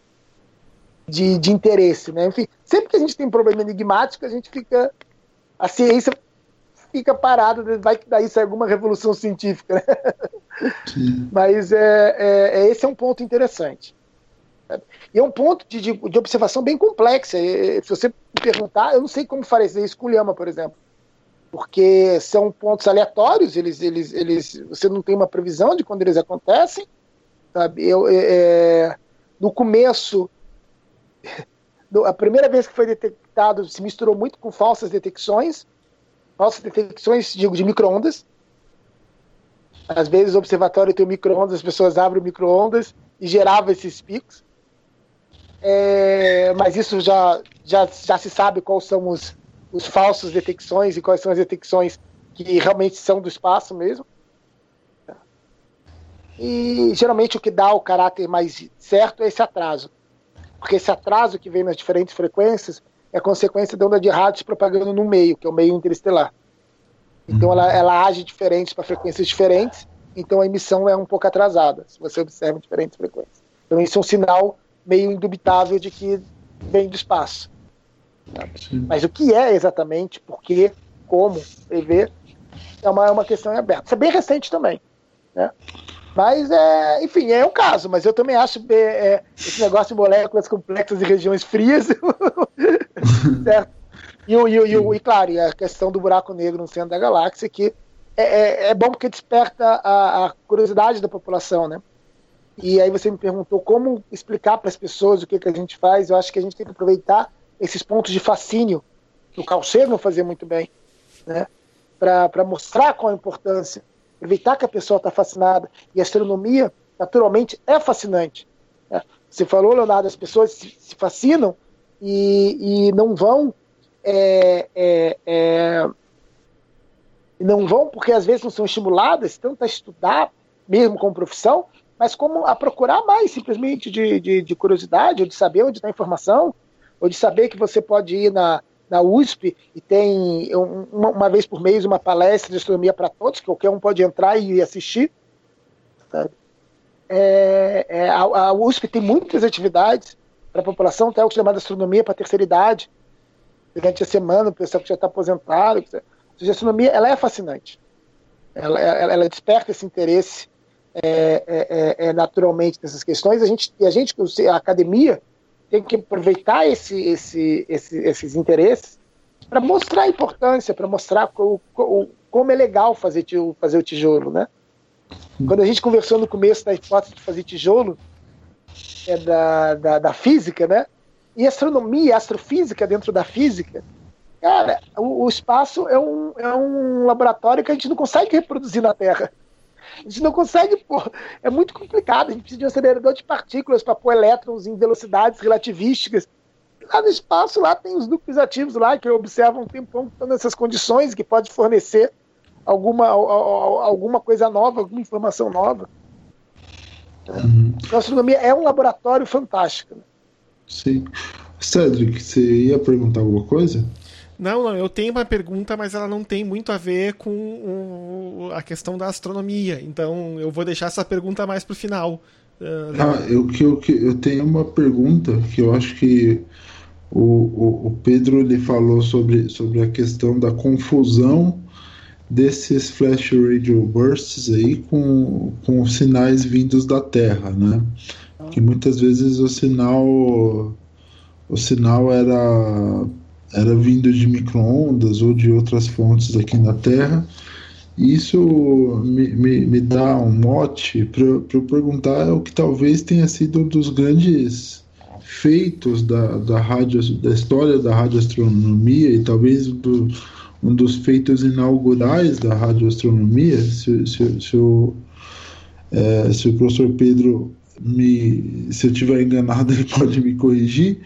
de, de interesse, né? Enfim, sempre que a gente tem um problema enigmático, a gente fica. A ciência fica parada, vai que daí sai alguma revolução científica, né? Mas é, é, esse é um ponto interessante. E é um ponto de, de, de observação bem complexo. Se você perguntar, eu não sei como fazer isso com o Lhama, por exemplo porque são pontos aleatórios, eles, eles, eles, você não tem uma previsão de quando eles acontecem. Sabe? Eu, é, é no começo, a primeira vez que foi detectado, se misturou muito com falsas detecções, falsas detecções, digo, de microondas. Às vezes o observatório tem o microondas, as pessoas abrem o microondas e gerava esses picos. É, mas isso já, já, já se sabe quais são os, os falsos detecções e quais são as detecções que realmente são do espaço mesmo. E geralmente o que dá o caráter mais certo é esse atraso. Porque esse atraso que vem nas diferentes frequências é consequência da onda de rádio se propagando no meio, que é o meio interestelar. Então ela, ela age diferente para frequências diferentes, então a emissão é um pouco atrasada, se você observa diferentes frequências. Então isso é um sinal meio indubitável de que vem do espaço. Mas o que é exatamente, por quê, como, prever, é uma, é uma questão aberta. Isso é bem recente também. Né? Mas, é, enfim, é um caso, mas eu também acho é, é esse negócio de moléculas complexas e regiões frias. certo? E, e, e, e, claro, e a questão do buraco negro no centro da galáxia, que é, é, é bom porque desperta a, a, curiosidade da população, né? E aí você me perguntou como explicar para as pessoas o que, que a gente faz. Eu acho que a gente tem que aproveitar esses pontos de fascínio que o Carl Sagan fazia muito bem, né? para mostrar qual a importância, evitar que a pessoa está fascinada. E a astronomia, naturalmente, é fascinante. Né? Você falou, Leonardo, as pessoas se, se fascinam e, e, não vão. É, é, é, não vão porque às vezes não são estimuladas tanto a estudar, mesmo como profissão, mas como a procurar mais, simplesmente de, de, de curiosidade, ou de saber onde está a informação, ou de saber que você pode ir na, na USP e tem uma, uma vez por mês uma palestra de astronomia para todos, que qualquer um pode entrar e assistir. É, é, a, a, USP tem muitas atividades para a população, tem algo chamado astronomia para terceira idade. Durante a semana, o pessoal que já está aposentado. A astronomia ela é fascinante. Ela, ela, ela desperta esse interesse é, é, é, é naturalmente nessas questões. A gente, a gente, a academia, tem que aproveitar esse, esse, esse, esses interesses para mostrar a importância, para mostrar o, o, como é legal fazer, fazer o tijolo, né? Quando a gente conversou no começo da hipótese de fazer tijolo, é da, da, da física, né? E astronomia, astrofísica dentro da física, cara, o, o espaço é um, é um laboratório que a gente não consegue reproduzir na Terra. A gente não consegue pôr. É muito complicado. A gente precisa de um acelerador de partículas para pôr elétrons em velocidades relativísticas. Lá no espaço, lá tem os núcleos ativos lá que observam um tempão estão nessas condições que pode fornecer alguma, alguma coisa nova, alguma informação nova. Uhum. A astronomia é um laboratório fantástico. Né? Sim. Cedric, você ia perguntar alguma coisa? Não, não, eu tenho uma pergunta, mas ela não tem muito a ver com o, a questão da astronomia. Então eu vou deixar essa pergunta mais para o final. Uh, ah, eu, que, eu, eu tenho uma pergunta que eu acho que o, o, o, Pedro ele falou sobre, sobre a questão da confusão desses flash radio bursts aí com, com sinais vindos da Terra, né? Que muitas vezes o sinal o sinal era era vindo de microondas ou de outras fontes aqui na Terra. Isso me, me, me dá um mote para eu perguntar o que talvez tenha sido um dos grandes feitos da, da, rádio, da história da radioastronomia e talvez do, um dos feitos inaugurais da radioastronomia. Se, se, se, o, é, se o professor Pedro me, se eu estiver enganado, ele pode me corrigir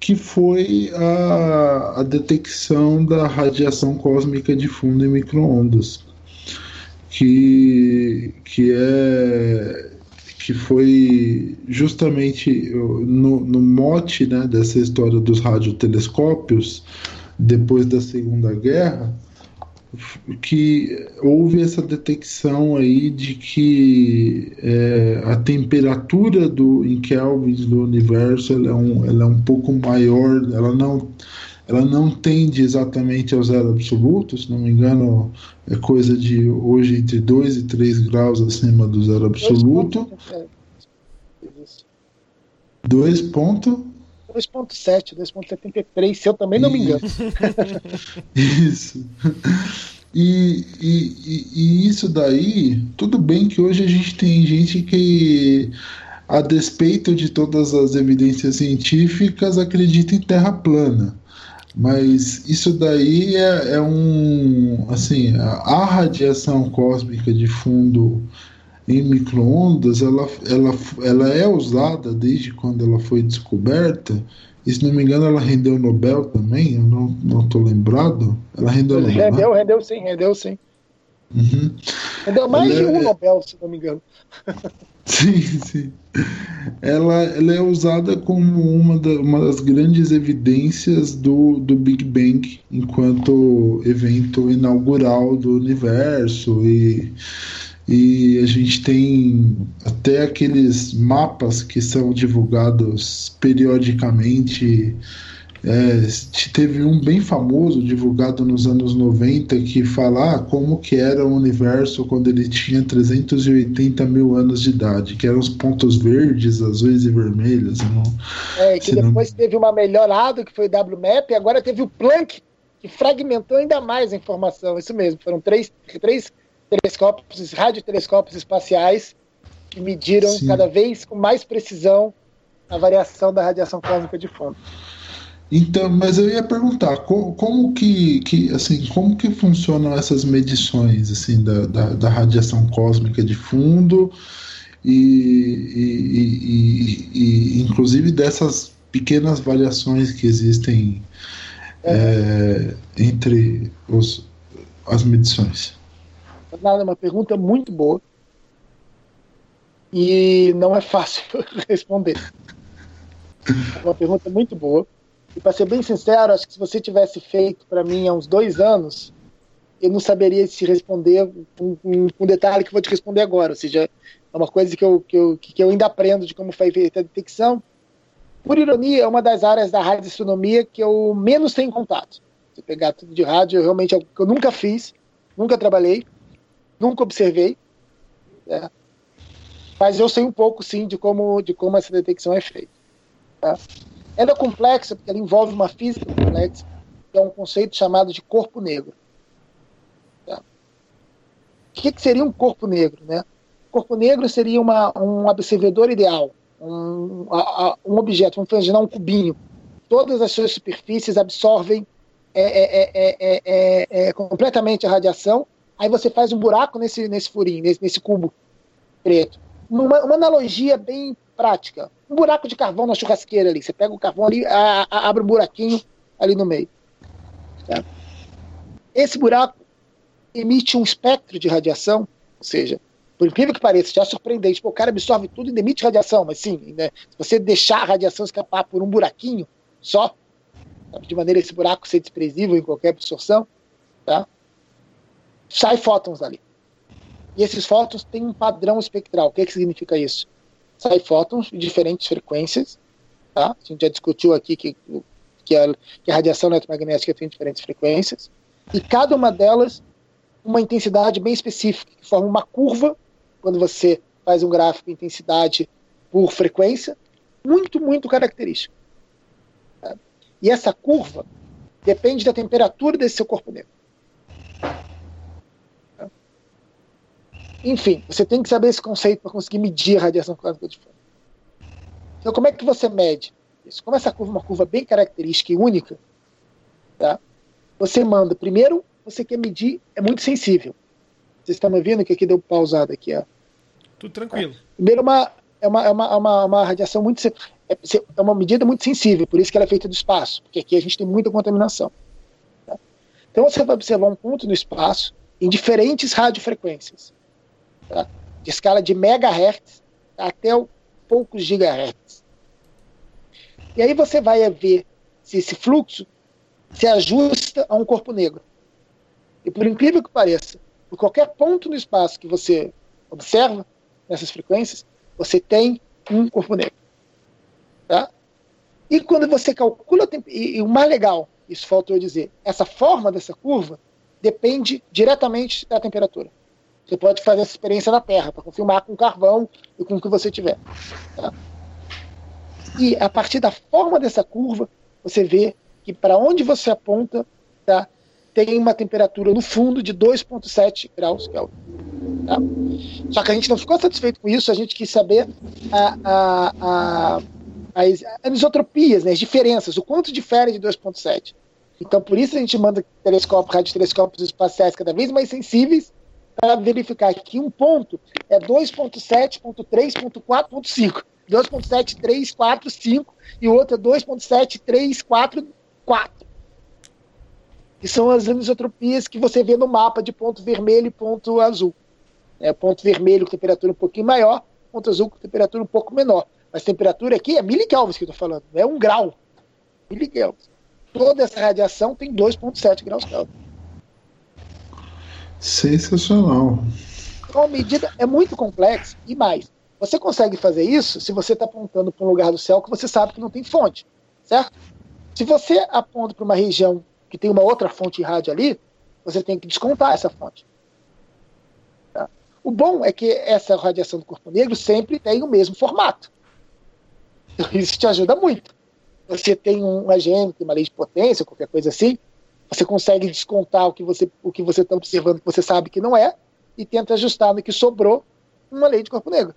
que foi a, a detecção da radiação cósmica de fundo em microondas, que, que é que foi justamente no, no mote né, dessa história dos radiotelescópios depois da Segunda Guerra que houve essa detecção aí de que é, a temperatura do em kelvins do universo ela é, um, ela é um pouco maior, ela não ela não tende exatamente ao zero absoluto, se não me engano, é coisa de hoje entre 2 e 3 graus acima do zero absoluto. 2 ponto 2.7, 2.73, se eu também não me engano. isso. E, e, e, isso daí, tudo bem que hoje a gente tem gente que, a despeito de todas as evidências científicas, acredita em terra plana. Mas isso daí é, é um. Assim, a radiação cósmica de fundo em microondas, ela, ela, ela é usada desde quando ela foi descoberta. E se não me engano, ela rendeu Nobel também, eu não, não tô lembrado. Ela rendeu Nobel. Rendeu, né? rendeu sim, rendeu sim. Uhum. Rendeu mais ela de um é... Nobel, se não me engano. Sim, sim. Ela, ela é usada como uma, da, uma das grandes evidências do, do Big Bang enquanto evento inaugural do universo e e a gente tem até aqueles mapas que são divulgados periodicamente. É, teve um bem famoso divulgado nos anos 90 que fala ah, como que era o universo quando ele tinha 380 mil anos de idade, que eram os pontos verdes, azuis e vermelhos. Não, é, que depois não... teve uma melhorada que foi o WMAP, e agora teve o Planck, que fragmentou ainda mais a informação. Isso mesmo, foram três, três telescópios, radiotelescópios espaciais que mediram Sim. cada vez com mais precisão a variação da radiação cósmica de fundo. Então, mas eu ia perguntar como, como que, que, assim, como que funcionam essas medições assim da, da, da radiação cósmica de fundo e, e, e, e, inclusive dessas pequenas variações que existem é. É, entre os, as medições. Nada, é uma pergunta muito boa. E não é fácil responder. É uma pergunta muito boa. E para ser bem sincero, acho que se você tivesse feito para mim há uns dois anos, eu não saberia se responder com um, um, detalhe que vou te responder agora. Ou seja, é uma coisa que eu, que eu, que eu ainda aprendo de como foi feita a detecção. Por ironia, é uma das áreas da radioastronomia que eu menos tenho contato. Se pegar tudo de rádio, eu realmente é que eu nunca fiz, nunca trabalhei. Nunca observei. Né? Mas eu sei um pouco, sim, de como, de como essa detecção é feita. Tá? Ela é complexa porque ela envolve uma física complexa, que é um conceito chamado de corpo negro. Tá? O que, que seria um corpo negro? Né? Corpo negro seria uma, um observador ideal, um, a, a, um objeto, vamos imaginar um cubinho. Todas as suas superfícies absorvem é, é, é, é completamente a radiação Aí você faz um buraco nesse, nesse furinho, nesse, nesse cubo preto. Uma, uma, analogia bem prática. Um buraco de carvão na churrasqueira ali. Você pega o carvão ali, a, a, abre um buraquinho ali no meio. Tá? Esse buraco emite um espectro de radiação, ou seja, por incrível que pareça, já é surpreendente. Pô, o cara absorve tudo e emite radiação, mas sim, né, se você deixar a radiação escapar por um buraquinho só, de maneira esse buraco ser desprezível em qualquer absorção, tá? Sai fótons dali. E esses fótons têm um padrão espectral. O que, é que significa isso? Sai fótons de diferentes frequências. Tá? A gente já discutiu aqui que, que, a, que a radiação eletromagnética tem diferentes frequências. E cada uma delas uma intensidade bem específica, que forma uma curva, quando você faz um gráfico de intensidade por frequência, muito, muito característico. Tá? E essa curva depende da temperatura desse seu corpo negro. Enfim, você tem que saber esse conceito para conseguir medir a radiação cósmica de fundo. Então, como é que você mede isso? Como essa curva é uma curva bem característica e única, tá? você manda primeiro, você quer medir, é muito sensível. Vocês estão me vendo que aqui deu pausada aqui, ó. Tudo tranquilo. Tá? Primeiro, uma, é uma, é uma, é uma, uma radiação muito. É, é uma medida muito sensível, por isso que ela é feita do espaço, porque aqui a gente tem muita contaminação. Tá? Então você vai observar um ponto no espaço em diferentes radiofrequências, de escala de megahertz até poucos gigahertz. E aí você vai ver se esse fluxo se ajusta a um corpo negro. E por incrível que pareça, por qualquer ponto no espaço que você observa nessas frequências, você tem um corpo negro. Tá? E quando você calcula, e, e o mais legal, isso faltou eu dizer, essa forma dessa curva depende diretamente da temperatura. Você pode fazer essa experiência na Terra, para confirmar com carvão e com o que você tiver. Tá? E a partir da forma dessa curva, você vê que para onde você aponta, tá, tem uma temperatura no fundo de 2,7 graus Kelvin. Tá? Só que a gente não ficou satisfeito com isso, a gente quis saber a, a, a, as anisotropias, né, as diferenças, o quanto difere de 2,7. Então, por isso a gente manda telescópios, radiotelescópios espaciais cada vez mais sensíveis para verificar que um ponto é 2.7.3.4.5. 2.7345 e o outro é 2.7344. Que são as anisotropias que você vê no mapa de ponto vermelho e ponto azul. É, ponto vermelho com temperatura um pouquinho maior, ponto azul com temperatura um pouco menor. Mas temperatura aqui é milikelvins que eu estou falando, é um grau. Milikelvins. Toda essa radiação tem 2,7 graus Kelvin. Sensacional. Então a medida é muito complexa e mais. Você consegue fazer isso se você está apontando para um lugar do céu que você sabe que não tem fonte, certo? Se você aponta para uma região que tem uma outra fonte de rádio ali, você tem que descontar essa fonte. O bom é que essa radiação do corpo negro sempre tem o mesmo formato. Então, isso te ajuda muito. Você tem um agente, uma lei de potência, qualquer coisa assim, você consegue descontar o que você o que você está observando que você sabe que não é e tenta ajustar no que sobrou uma lei de corpo negro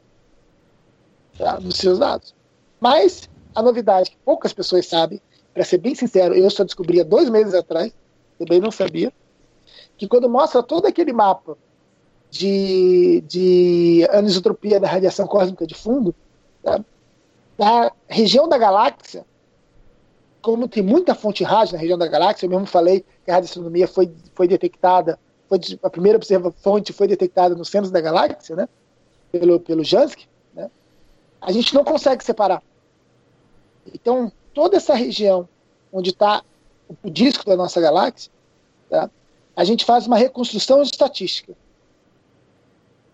tá, nos seus dados. Mas a novidade que poucas pessoas sabem, para ser bem sincero, eu só descobri há dois meses atrás, também não sabia, que quando mostra todo aquele mapa de, de anisotropia da radiação cósmica de fundo, tá? na região da galáxia, como tem muita fonte rádio na região da galáxia, eu mesmo falei que a radioastronomia foi, foi detectada, foi, a primeira fonte foi detectada no centro da galáxia, né, pelo, pelo Jansky, né, a gente não consegue separar. Então, toda essa região onde está o disco da nossa galáxia, tá, a gente faz uma reconstrução estatística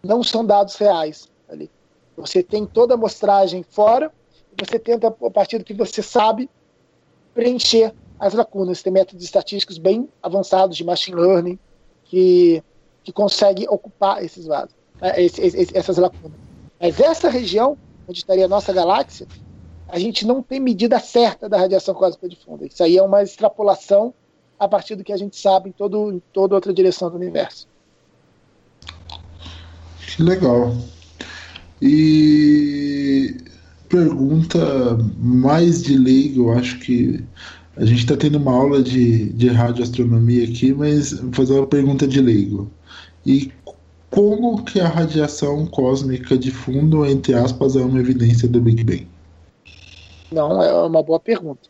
não são dados reais ali. Você tem toda a amostragem fora você tenta, a partir do que você sabe, preencher as lacunas. Tem métodos estatísticos bem avançados de machine learning que, que conseguem ocupar esses vasos, né, essas lacunas. Mas essa região, onde estaria a nossa galáxia, a gente não tem medida certa da radiação cósmica de fundo. Isso aí é uma extrapolação a partir do que a gente sabe em, todo, em toda outra direção do universo. Que legal. E pergunta mais de leigo, eu acho que a gente está tendo uma aula de, de radioastronomia aqui, mas vou fazer uma pergunta de leigo. E como que a radiação cósmica de fundo, entre aspas, é uma evidência do Big Bang? Não, é uma boa pergunta.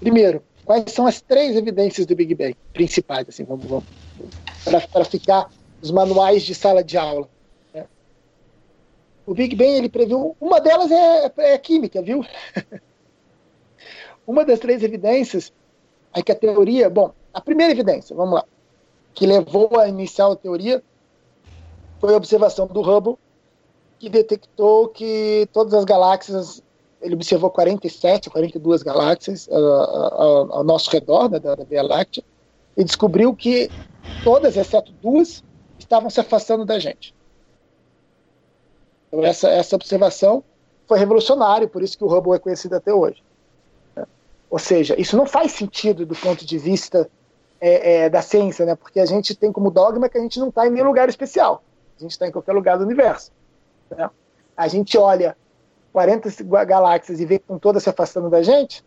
Primeiro, quais são as três evidências do Big Bang principais? Assim, vamos, vamos para ficar os manuais de sala de aula. O Big Bang ele previu. Uma delas é, é química, viu? uma das três evidências é que a teoria, bom, a primeira evidência, vamos lá, que levou a iniciar a teoria foi a observação do Hubble, que detectou que todas as galáxias, ele observou 47, 42 galáxias uh, ao nosso redor, né, da, da Via Láctea, e descobriu que todas, exceto duas, estavam se afastando da gente. Então, essa, essa observação foi revolucionária, por isso que o Hubble é conhecido até hoje. Ou seja, isso não faz sentido do ponto de vista é, é, da ciência, né? porque a gente tem como dogma que a gente não está em nenhum lugar especial. A gente está em qualquer lugar do universo. Né? A gente olha 40 galáxias e vê que todas se afastando da gente.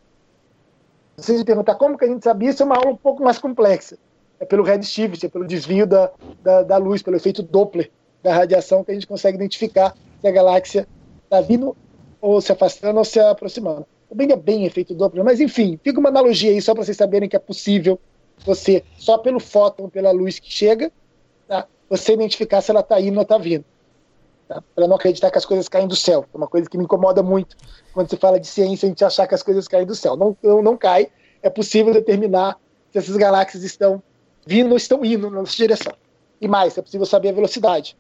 Você se perguntar como que a gente sabia, isso é uma aula um pouco mais complexa. É pelo redshift, é pelo desvio da, da, da luz, pelo efeito Doppler da radiação que a gente consegue identificar se a galáxia está vindo ou se afastando ou se aproximando bem é bem efeito Doppler, mas enfim, fica uma analogia aí só para vocês saberem que é possível você, só pelo fóton, pela luz que chega, tá, você identificar se ela está indo ou está vindo. Tá? Para não acreditar que as coisas caem do céu. É uma coisa que me incomoda muito quando se fala de ciência, a gente achar que as coisas caem do céu. Não, não, não cai, é possível determinar se essas galáxias estão vindo ou estão indo na nossa direção. E mais, é possível saber a velocidade.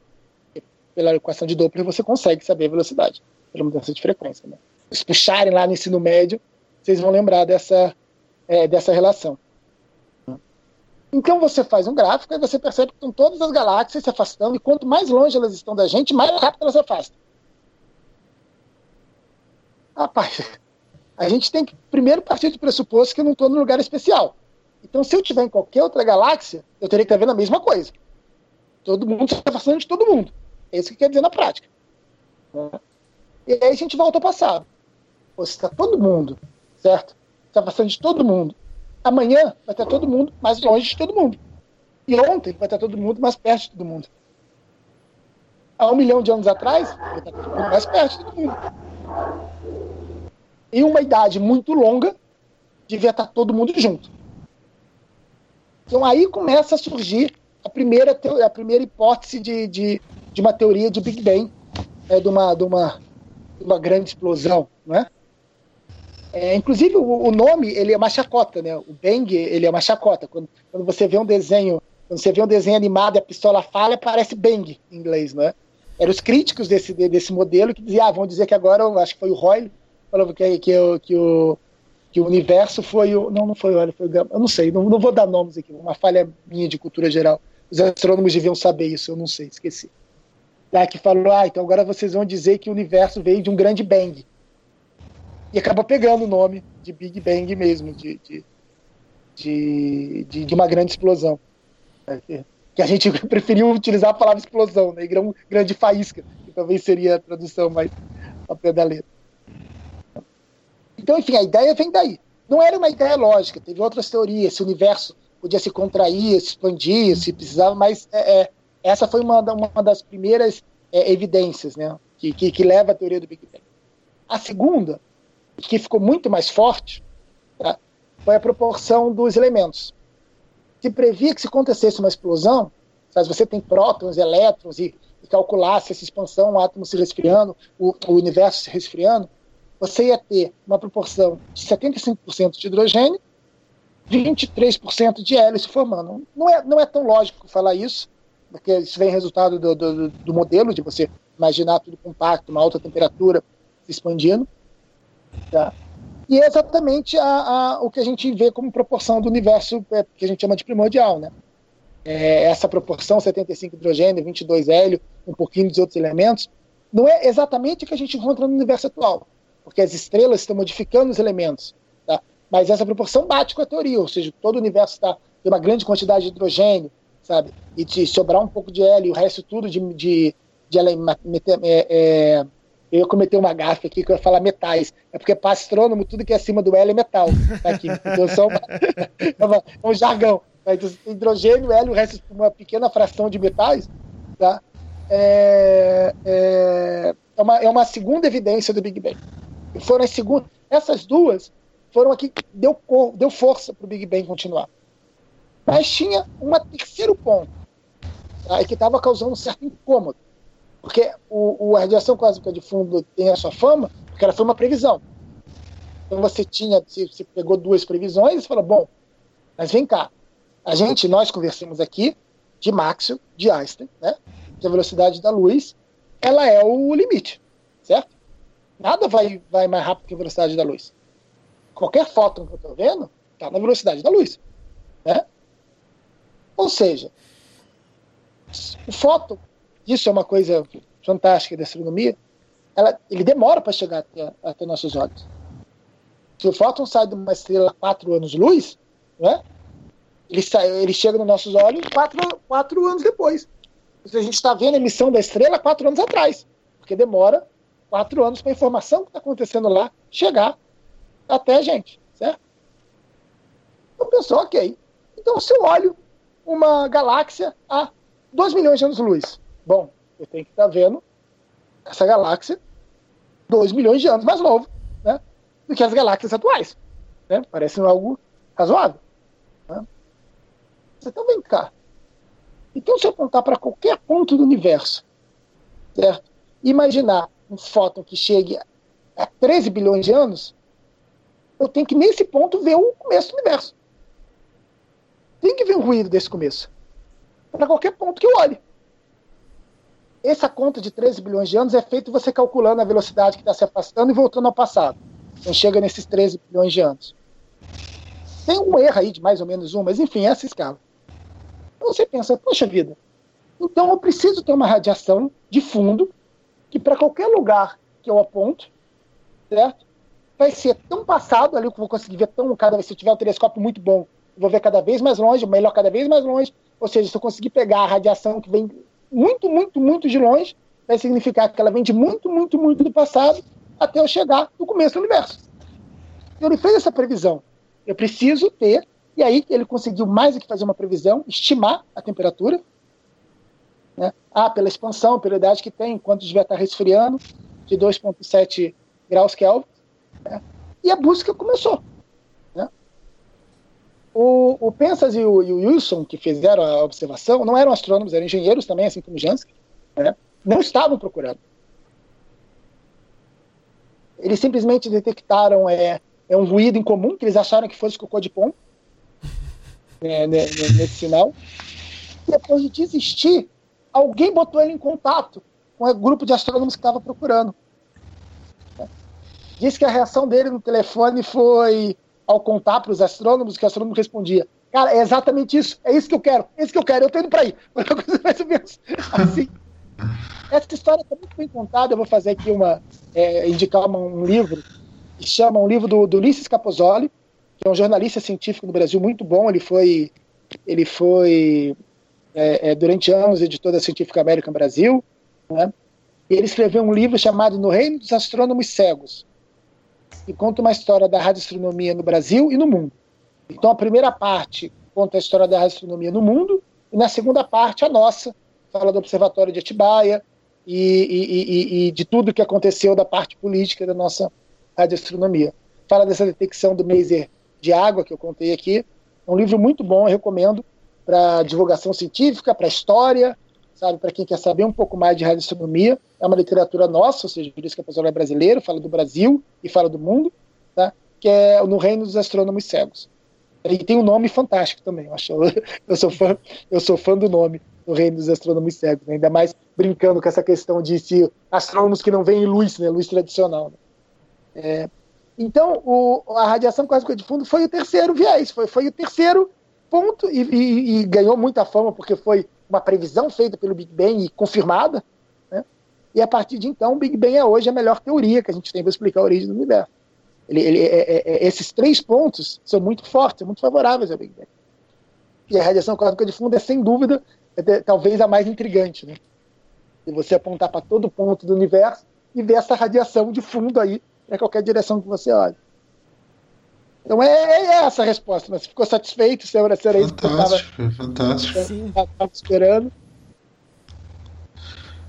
Pela equação de Doppler você consegue saber a velocidade, pela mudança de frequência. Né? puxarem lá no ensino médio, vocês vão lembrar dessa, é, dessa relação. Então você faz um gráfico e você percebe que estão todas as galáxias se afastando, e quanto mais longe elas estão da gente, mais rápido elas se afastam. Rapaz, a gente tem que primeiro partir do pressuposto que eu não estou num lugar especial. Então, se eu estiver em qualquer outra galáxia, eu teria que estar vendo a mesma coisa. Todo mundo se afastando de todo mundo. É isso que quer dizer na prática. E aí a gente volta ao passado. Você está todo mundo, certo? Está afastando de todo mundo. Amanhã vai estar todo mundo mais longe de todo mundo. E ontem vai estar todo mundo mais perto de todo mundo. Há um milhão de anos atrás, vai estar todo mundo mais perto de todo mundo. Em uma idade muito longa, devia estar todo mundo junto. Então aí começa a surgir a primeira, a primeira hipótese de, de, de uma teoria de Big Bang, é, de, uma, de, uma, de uma grande explosão, não é? Inclusive, o, o, nome, ele é uma chacota, né? O Bang, ele é uma chacota. Quando, quando você vê um desenho, quando você vê um desenho animado e a pistola fala, parece Bang em inglês, né? Eram os críticos desse, desse modelo que diziam, ah, vão dizer que agora, acho que foi o Royle, falou que, que, que, o, que o universo foi o. Não, não foi o foi o Eu não sei, não, não vou dar nomes aqui, uma falha minha de cultura geral. Os astrônomos deviam saber isso, eu não sei, esqueci. Lá que falou, ah, então agora vocês vão dizer que o universo veio de um grande bang e acaba pegando o nome de Big Bang mesmo, de, de, de, de uma grande explosão. Que a gente preferiu utilizar a palavra explosão, né? Grande faísca, que talvez seria a tradução mais ao. Então, enfim, a ideia vem daí. Não era uma ideia lógica, teve outras teorias, se o universo podia se contrair, se expandir, se precisava, mas é, é, essa foi uma, uma das primeiras é, evidências né, que, que, que leva à teoria do Big Bang. A segunda que ficou muito mais forte, tá? foi a proporção dos elementos. Se previa que se acontecesse uma explosão, se você tem prótons, elétrons e, e calculasse essa expansão, o átomo se resfriando, o, o universo se resfriando, você ia ter uma proporção de 75% de hidrogênio, 23% de hélio se formando. Não é, não é tão lógico falar isso, porque isso vem resultado do, do, do modelo, de você imaginar tudo compacto, uma alta temperatura se expandindo. Tá? E é exatamente a, a, o que a gente vê como proporção do universo é, que a gente chama de primordial. Né? É, essa proporção, 75 hidrogênio, 22 hélio, um pouquinho dos outros elementos, não é exatamente o que a gente encontra no universo atual, porque as estrelas estão modificando os elementos. Mas essa proporção bate com a teoria, ou seja, todo o universo está tem uma grande quantidade de hidrogênio, sabe? E de sobrar um pouco de hélio, o resto tudo de, de, de, é, é, eu ia cometer uma gafe aqui que eu ia falar metais. É porque para astrônomo, tudo que é acima do hélio é metal. Tá aqui. Então, só uma, é um jargão. Então, hidrogênio, hélio, o resto uma pequena fração de metais. Tá? É, é, é, uma, é uma segunda evidência do Big Bang. E foram as segundas. Essas duas foram aqui que deu, deu força para o Big Bang continuar. Mas tinha um terceiro ponto tá? que estava causando um certo incômodo porque o, o, a radiação cósmica de fundo tem a sua fama, porque ela foi uma previsão. Então você tinha, você pegou duas previsões e falou, bom, mas vem cá, a gente, nós conversamos aqui de Maxwell, de Einstein, né? Que a velocidade da luz, ela é o limite, certo? Nada vai, vai mais rápido que a velocidade da luz. Qualquer fóton que eu estou vendo está na velocidade da luz, né? Ou seja, o fóton, isso é uma coisa fantástica da astronomia, ela, ele demora para chegar até, até nossos olhos. Se o fóton sai de uma estrela 4 anos-luz, né, ele, sai, ele chega nos nossos olhos quatro, quatro anos depois. A gente está vendo a emissão da estrela quatro anos atrás, porque demora quatro anos para a informação que está acontecendo lá chegar até gente, certo? Então pensou, ok. Então se eu olho uma galáxia a 2 milhões de anos-luz, bom, eu tenho que estar tá vendo essa galáxia 2 milhões de anos mais novo né, do que as galáxias atuais. Né? Parece algo razoável. Né? Então vem cá. Então, se eu apontar para qualquer ponto do universo, certo? Imaginar um fóton que chegue a 13 bilhões de anos, eu tenho que, nesse ponto, ver o começo do universo. Tem que ver o ruído desse começo. Para qualquer ponto que eu olhe. Essa conta de 13 bilhões de anos é feita você calculando a velocidade que está se afastando e voltando ao passado. Então chega nesses 13 bilhões de anos. Tem um erro aí de mais ou menos um, mas enfim, é essa escala. Então você pensa, poxa vida, então eu preciso ter uma radiação de fundo que para qualquer lugar que eu aponto, certo? Vai ser tão passado ali que eu vou conseguir ver tão cada vez se eu tiver um telescópio muito bom, vou ver cada vez mais longe, melhor cada vez mais longe. Ou seja, se eu conseguir pegar a radiação que vem muito, muito, muito de longe, vai significar que ela vem de muito, muito, muito do passado até eu chegar no começo do universo. Então, ele fez essa previsão. Eu preciso ter, e aí ele conseguiu mais do que fazer uma previsão, estimar a temperatura. Né? Ah, pela expansão, pela idade que tem, enquanto estar resfriando, de 2,7 graus Kelvin. Né? E a busca começou. Né? O, o Pensas e o, e o, Wilson, que fizeram a observação, não eram astrônomos, eram engenheiros também, assim como Jansky, né? não estavam procurando. Eles simplesmente detectaram é, é um ruído incomum, que eles acharam que fosse cocô de pom, né, né, nesse sinal. E depois de desistir, alguém botou ele em contato com o grupo de astrônomos que estava procurando. Diz que a reação dele no telefone foi ao contar para os astrônomos, que o astrônomo respondia: Cara, é exatamente isso, é isso que eu quero, é isso que eu quero, eu tô indo para aí. Coisa mais ou menos assim. Essa história está muito bem contada, eu vou fazer aqui uma. É, indicar uma, um livro que chama um livro do, do Ulisses Capozoli, que é um jornalista científico no Brasil muito bom. Ele foi, ele foi é, é, durante anos editor da Científica American Brasil. Né? E ele escreveu um livro chamado No Reino dos Astrônomos Cegos e conta uma história da radioastronomia no Brasil e no mundo. Então, a primeira parte conta a história da radioastronomia no mundo, e na segunda parte, a nossa, fala do Observatório de Atibaia e, e, e, e de tudo que aconteceu da parte política da nossa radioastronomia. Fala dessa detecção do laser de água que eu contei aqui. É um livro muito bom, eu recomendo para divulgação científica, para história, sabe, para quem quer saber um pouco mais de radioastronomia. É uma literatura nossa, ou seja, por isso que a pessoa é brasileiro, fala do Brasil e fala do mundo, tá? que é No Reino dos Astrônomos Cegos. E tem um nome fantástico também, eu, acho, eu, sou, fã, eu sou fã do nome, No Reino dos Astrônomos Cegos, né? ainda mais brincando com essa questão de se astrônomos que não veem luz, né? luz tradicional. Né? É, então, o, a radiação cósmica de fundo foi o terceiro viés, foi, foi o terceiro ponto e, e, e ganhou muita fama porque foi uma previsão feita pelo Big Bang e confirmada, né? e a partir de então o Big Bang é hoje a melhor teoria que a gente tem para explicar a origem do universo. Ele, ele, é, é, é, esses três pontos são muito fortes, são muito favoráveis ao Big Bang. E a radiação cósmica de fundo é, sem dúvida, é, talvez a mais intrigante. Né? E você apontar para todo ponto do universo e ver essa radiação de fundo aí, para qualquer direção que você olhe. Então é, é essa a resposta. Mas ficou satisfeito? Se era, se era fantástico, isso que fantástico. Estava esperando.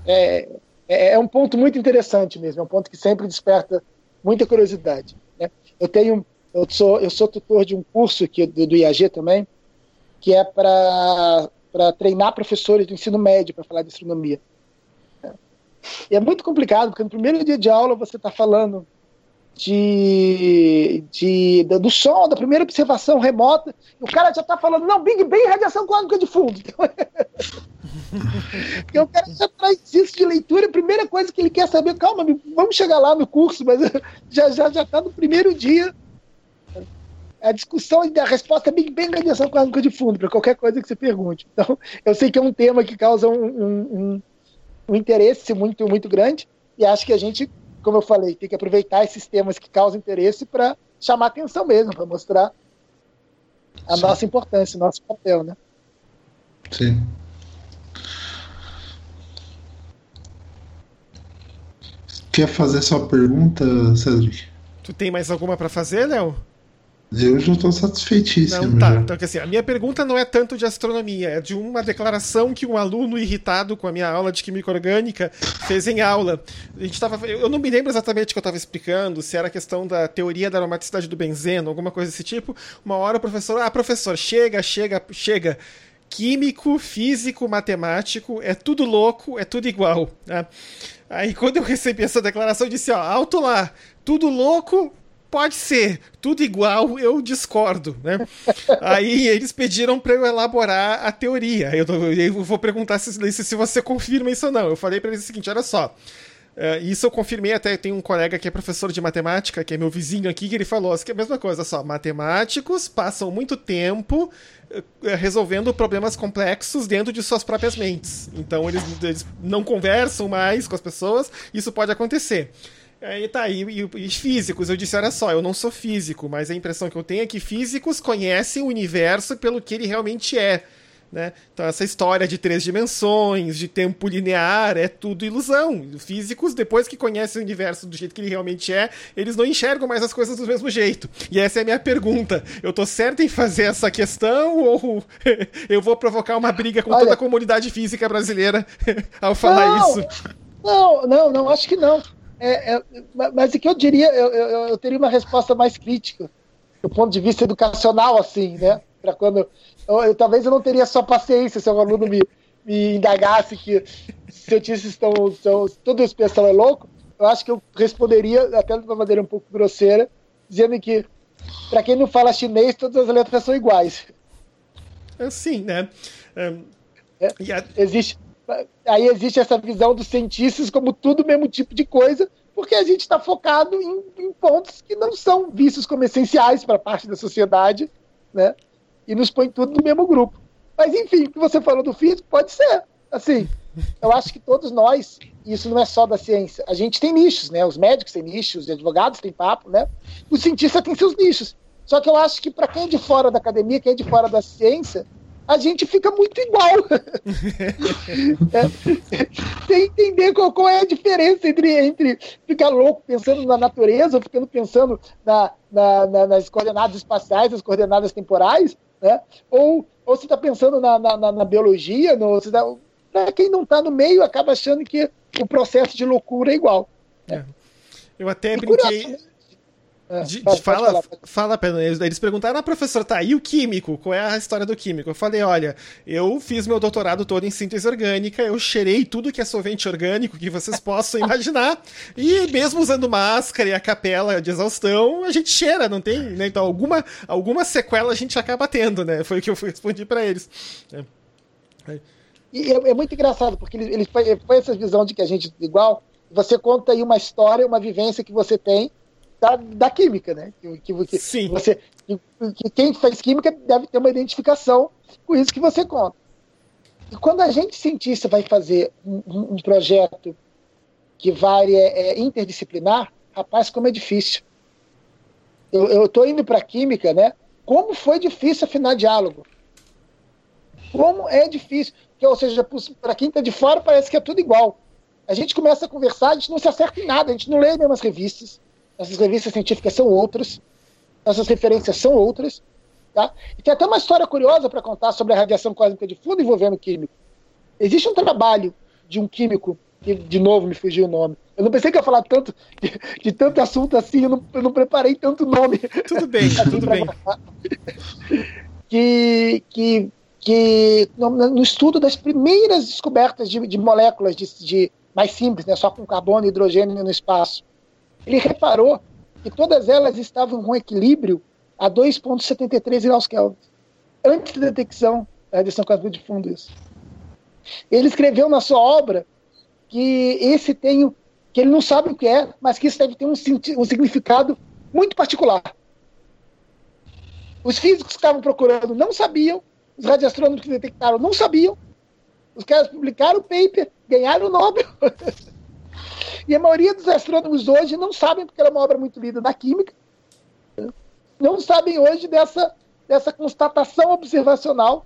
É, é, é, um ponto muito interessante mesmo. É um ponto que sempre desperta muita curiosidade. Né? Eu tenho, eu sou, eu sou tutor de um curso aqui do, do IAG também, que é para para treinar professores do ensino médio para falar de astronomia. E é muito complicado, porque no primeiro dia de aula você está falando de, de, do som, da primeira observação remota, e o cara já está falando, não, Big Bang é radiação cósmica de fundo. Porque o cara já traz isso de leitura, a primeira coisa que ele quer saber, calma, vamos chegar lá no curso, mas já já já está no primeiro dia. A discussão da resposta é Big Bang é radiação cósmica de fundo, para qualquer coisa que você pergunte. Então, eu sei que é um tema que causa um, um, um interesse muito, muito grande, e acho que a gente como eu falei, tem que aproveitar esses temas que causam interesse para chamar atenção mesmo, para mostrar a Sim. nossa importância, o nosso papel, né? Sim. Quer fazer sua pergunta, Cedric? Tu tem mais alguma para fazer, Léo? Eu já estou satisfeitíssimo. Não, tá. Já. Então, assim, a minha pergunta não é tanto de astronomia, é de uma declaração que um aluno irritado com a minha aula de química orgânica fez em aula. A gente tava, eu não me lembro exatamente o que eu estava explicando, se era a questão da teoria da aromaticidade do benzeno, alguma coisa desse tipo. Uma hora o professor, ah, professor, chega, chega, chega. Químico, físico, matemático, é tudo louco, é tudo igual. Né? Aí quando eu recebi essa declaração, eu disse, ó, alto lá, tudo louco, Pode ser, tudo igual, eu discordo, né? Aí eles pediram para eu elaborar a teoria. Eu, eu vou perguntar se, se, você confirma isso ou não. Eu falei para eles o seguinte: olha só. Uh, isso eu confirmei até, tem um colega que é professor de matemática, que é meu vizinho aqui, que ele falou assim, que é a mesma coisa, só, matemáticos passam muito tempo uh, resolvendo problemas complexos dentro de suas próprias mentes. Então eles, eles não conversam mais com as pessoas, isso pode acontecer. Aí tá, e, e, e, físicos, eu disse, olha só, eu não sou físico, mas a impressão que eu tenho é que físicos conhecem o universo pelo que ele realmente é. Né? Então, essa história de três dimensões, de tempo linear, é tudo ilusão. Físicos, depois que conhecem o universo do jeito que ele realmente é, eles não enxergam mais as coisas do mesmo jeito. E essa é a minha pergunta. Eu tô certo em fazer essa questão ou eu vou provocar uma briga com Olha, toda a comunidade física brasileira ao falar não, isso? Não, não, não, acho que não. É, é, mas o que eu diria, eu, eu, eu, teria uma resposta mais crítica, do ponto de vista educacional, assim, né? Para quando. Eu, talvez eu não teria só paciência se o aluno me, me indagasse que cientistas estão, estão. Toda expressão é louco. Eu acho que eu responderia, até de uma maneira um pouco grosseira, dizendo que, para quem não fala chinês, todas as letras são iguais. Sim, né? Um, é. Existe aí existe essa visão dos cientistas como tudo o mesmo tipo de coisa, porque a gente está focado em, em, pontos que não são vistos como essenciais para parte da sociedade, né? E nos põe tudo no mesmo grupo. Mas enfim, o que você falou do físico pode ser. Assim, eu acho que todos nós, isso não é só da ciência, a gente tem nichos, né? Os médicos têm nichos, os advogados têm papo, né? O cientista tem seus nichos. Só que eu acho que para quem é de fora da academia, quem é de fora da ciência, a gente fica muito igual. é, sem entender qual, qual, é a diferença entre, entre ficar louco pensando na natureza, ou ficando pensando na, na, na, nas coordenadas espaciais, nas coordenadas temporais, né? ou, ou se está pensando na, na, biologia. No, tá, Para quem não está no meio, acaba achando que o processo de loucura é igual. É. Eu até e brinquei. É, de, de, fala, fala, fala, eles perguntaram, ah, professor, tá, e o químico? Qual é a história do químico? Eu falei, olha, eu fiz meu doutorado todo em síntese orgânica, eu cheirei tudo que é solvente orgânico que vocês possam imaginar, e mesmo usando máscara e a capela de exaustão, a gente cheira, não tem, né? Então alguma, alguma sequela a gente acaba tendo, né? Foi o que eu respondi para eles. É. É. E é, muito engraçado, porque ele, ele foi, foi essa visão de que a gente é igual, você conta aí uma história, uma vivência que você tem, da, da química, né? Que, que, Sim. Você, que, que quem faz química deve ter uma identificação com isso que você conta. E quando a gente, cientista, vai fazer um, um projeto que vai é, é, interdisciplinar, rapaz, como é difícil. Eu estou indo para química, né? Como foi difícil afinar diálogo. Como é difícil. Que, ou seja, para quem está de fora parece que é tudo igual. A gente começa a conversar, a gente não se acerta em nada, a gente não lê as mesmas revistas, nossas revistas científicas são outras, nossas referências são outras. Tá? E tem até uma história curiosa para contar sobre a radiação cósmica de fundo envolvendo químico. Existe um trabalho de um químico, que de novo me fugiu o nome. Eu não pensei que ia falar tanto de, de tanto assunto assim, eu não, eu não, preparei tanto nome. Tudo bem, tudo bem. Que, que, que no, no, estudo das primeiras descobertas de, de moléculas de, de, mais simples, né, só com carbono e hidrogênio no espaço, ele reparou que todas elas estavam com equilíbrio a 2,73 graus Kelvin, antes da detecção da radiação cósmica de fundo. Isso. Ele escreveu na sua obra que esse tem que ele não sabe o que é, mas que isso deve ter um, um significado muito particular. Os físicos que estavam procurando não sabiam, os radioastrônomos que detectaram não sabiam, os caras publicaram o paper, ganharam o Nobel. e a maioria dos astrônomos hoje não sabem, porque ela é uma obra muito lida na química, não sabem hoje dessa, dessa constatação observacional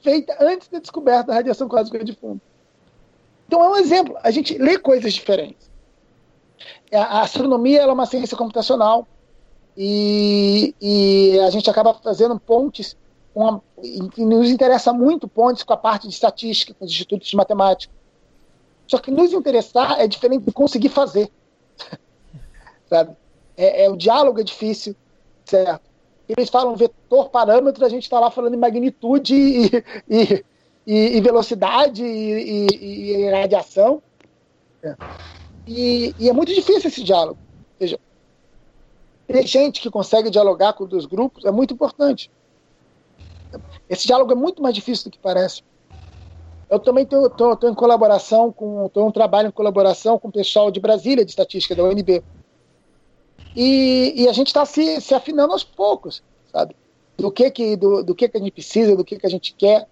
feita antes da descoberta da radiação cósmica de fundo. Então é um exemplo. A gente lê coisas diferentes. A astronomia é uma ciência computacional e, e a gente acaba fazendo pontes uma, e nos interessa muito pontes com a parte de estatística, com os institutos de matemática. Só que nos interessar é diferente de conseguir fazer. Sabe? É, é, o diálogo é difícil, certo? Eles falam vetor, parâmetro, a gente está lá falando em magnitude e, e, e, e velocidade e, radiação. É. E, e, é muito difícil esse diálogo. Ou seja, ter gente que consegue dialogar com dois grupos é muito importante. Esse diálogo é muito mais difícil do que parece. Eu também estou em colaboração com, estou um trabalho em colaboração com o pessoal de Brasília, de estatística da UNB. E, e a gente está se, se afinando aos poucos, sabe? Do que que, do, do que que a gente precisa, do que que a gente quer.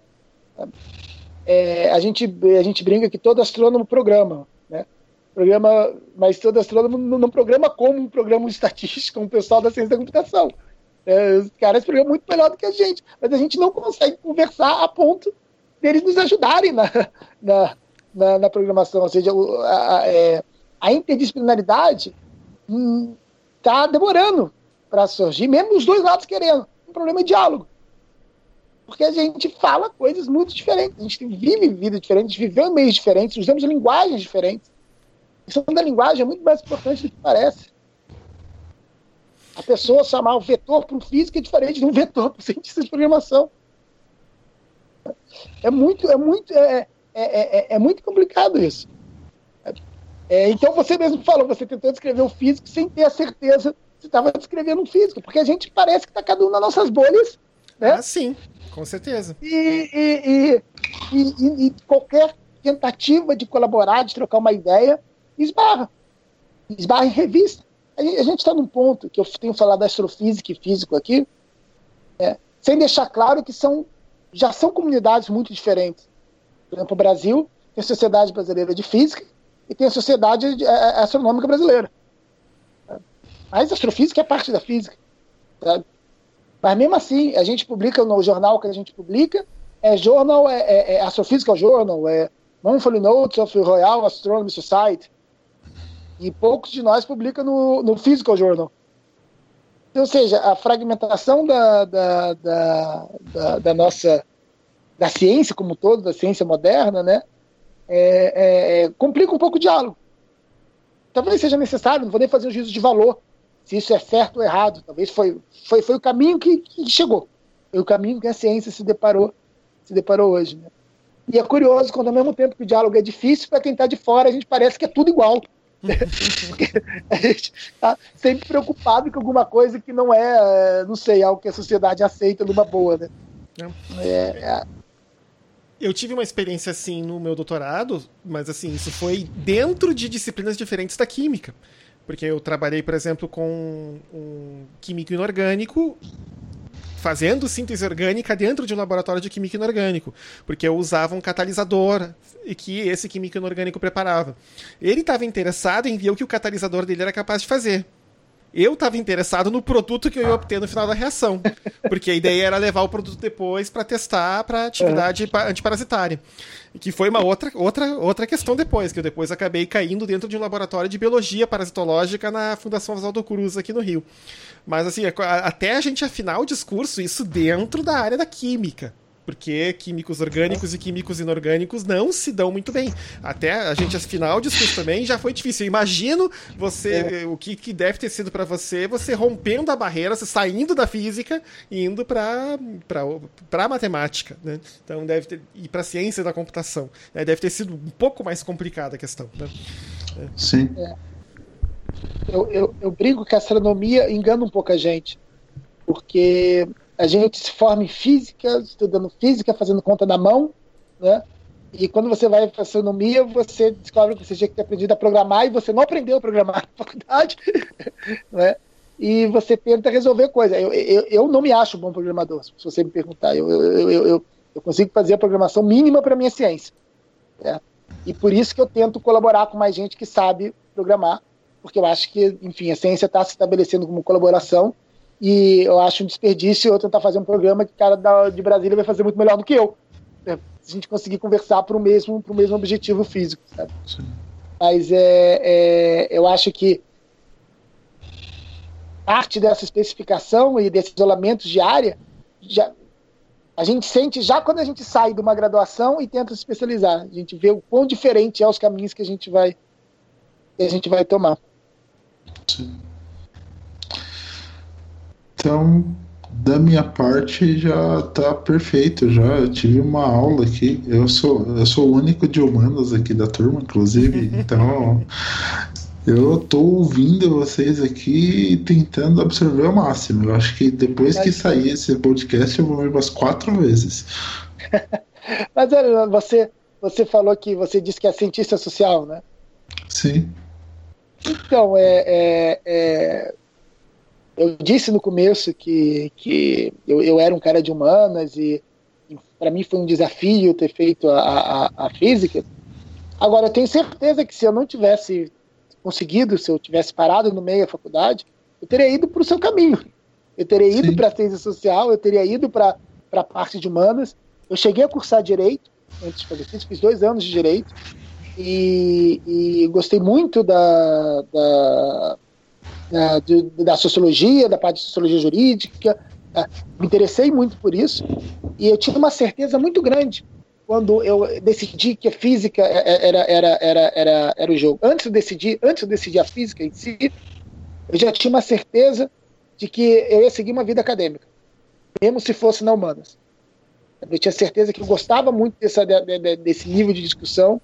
É, a, gente, a gente brinca que todo astrônomo programa, né? Programa, mas todo astrônomo não, programa como um programa estatístico, um pessoal da ciência da computação. É, os caras programam muito melhor do que a gente, mas a gente não consegue conversar a ponto deles nos ajudarem na, na, na, na programação. Ou seja, a, a, é, a interdisciplinaridade está hum, demorando para surgir, mesmo os dois lados querendo. O problema é diálogo. Porque a gente fala coisas muito diferentes, a gente vive vida diferente, viveu em meios diferentes, usamos linguagens diferentes. A questão da linguagem é muito mais importante do que parece. A pessoa chamar o vetor para o físico é diferente de um vetor para o cientista de programação. É muito, é muito, é, é, é, é muito complicado isso. É, então você mesmo falou, você tentou descrever o físico sem ter a certeza que estava descrevendo um físico, porque a gente parece que está cada um nas nossas bolhas. Né? Ah, sim, com certeza. E, e, e, e, qualquer tentativa de colaborar, de trocar uma ideia, esbarra. Esbarra em revista. A gente está num ponto que eu tenho falado da astrofísica e físico aqui, é, sem deixar claro que são já são comunidades muito diferentes. Por exemplo, o Brasil tem a Sociedade Brasileira de Física e tem a Sociedade é, é, Astronômica Brasileira. Mas astrofísica é parte da física. Sabe? Mas mesmo assim, a gente publica no jornal que a gente publica, é jornal, é, é, é Astrophysical Journal, é Monthly Notes of Royal Astronomy Society. E poucos de nós publicam no, no Physical Journal. Ou seja, a fragmentação da, da, da, da, da nossa da ciência como todo, da ciência moderna, né, é, é, é, complica um pouco o diálogo. Talvez seja necessário, não vou nem fazer um juízo de valor, se isso é certo ou errado. Talvez foi, foi, foi o caminho que, que chegou. Foi o caminho que a ciência se deparou, se deparou hoje. Né? E é curioso, quando ao mesmo tempo que o diálogo é difícil, para quem está de fora, a gente parece que é tudo igual. a gente está sempre preocupado com alguma coisa que não é, não sei, algo que a sociedade aceita numa boa, né? É, é. Eu tive uma experiência assim no meu doutorado, mas assim, isso foi dentro de disciplinas diferentes da química. Porque eu trabalhei, por exemplo, com um químico inorgânico fazendo síntese orgânica dentro de um laboratório de química inorgânico, porque eu usava um catalisador e que esse químico inorgânico preparava. Ele estava interessado em ver o que o catalisador dele era capaz de fazer. Eu estava interessado no produto que eu ia obter no final da reação, porque a ideia era levar o produto depois para testar para atividade é. antiparasitária. Que foi uma outra, outra, outra questão depois, que eu depois acabei caindo dentro de um laboratório de biologia parasitológica na Fundação Oswaldo Cruz aqui no Rio. Mas assim, até a gente afinar o discurso, isso dentro da área da química porque químicos orgânicos e químicos inorgânicos não se dão muito bem. Até a gente afinar o discurso também já foi difícil. Eu imagino você, é. o que, que deve ter sido para você, você rompendo a barreira, você saindo da física e indo para para matemática, né? Então deve ter ir para ciência da computação. Né? Deve ter sido um pouco mais complicada a questão. Né? Sim. É. eu, eu, eu brinco que a astronomia engana um pouco a gente, porque a gente se forma em física, estudando física, fazendo conta na mão, né? E quando você vai para astronomia, você descobre que você tinha que ter aprendido a programar e você não aprendeu a programar na faculdade, né? E você tenta resolver coisas. Eu, eu, eu não me acho bom programador, se você me perguntar. Eu, eu, eu, eu consigo fazer a programação mínima para minha ciência. Né? E por isso que eu tento colaborar com mais gente que sabe programar, porque eu acho que, enfim, a ciência está se estabelecendo como colaboração e eu acho um desperdício eu tentar fazer um programa que o cara da, de Brasília vai fazer muito melhor do que eu. Né? Se a gente conseguir conversar para o mesmo, mesmo objetivo físico, sabe? Sim. Mas é, é, eu acho que parte dessa especificação e desse isolamento de área já, a gente sente já quando a gente sai de uma graduação e tenta se especializar. A gente vê o quão diferente é os caminhos que a gente vai, que a gente vai tomar. Sim. Então, da minha parte já tá perfeito, já eu tive uma aula aqui. Eu sou eu sou o único de humanas aqui da turma, inclusive, então eu tô ouvindo vocês aqui tentando absorver ao máximo. Eu acho que depois que sair esse podcast eu vou ver umas quatro vezes. Mas olha, você, você falou que você disse que é cientista social, né? Sim. Então, é, é, é eu disse no começo que, que eu, eu era um cara de humanas e, e para mim foi um desafio ter feito a, a, a física. Agora, eu tenho certeza que se eu não tivesse conseguido, se eu tivesse parado no meio da faculdade, eu teria ido para o seu caminho. Eu teria ido para a ciência social, eu teria ido para a parte de humanas. Eu cheguei a cursar direito, antes de fazer física, fiz dois anos de direito, e, e gostei muito da, da, da, da, sociologia, da parte de sociologia jurídica, tá? me interessei muito por isso, e eu tinha uma certeza muito grande quando eu decidi que a física era, era, era, era, era o jogo. Antes de decidir, antes de decidir a física em si, eu já tinha uma certeza de que eu ia seguir uma vida acadêmica, mesmo se fosse na humanas. Eu tinha certeza que eu gostava muito dessa, desse nível de discussão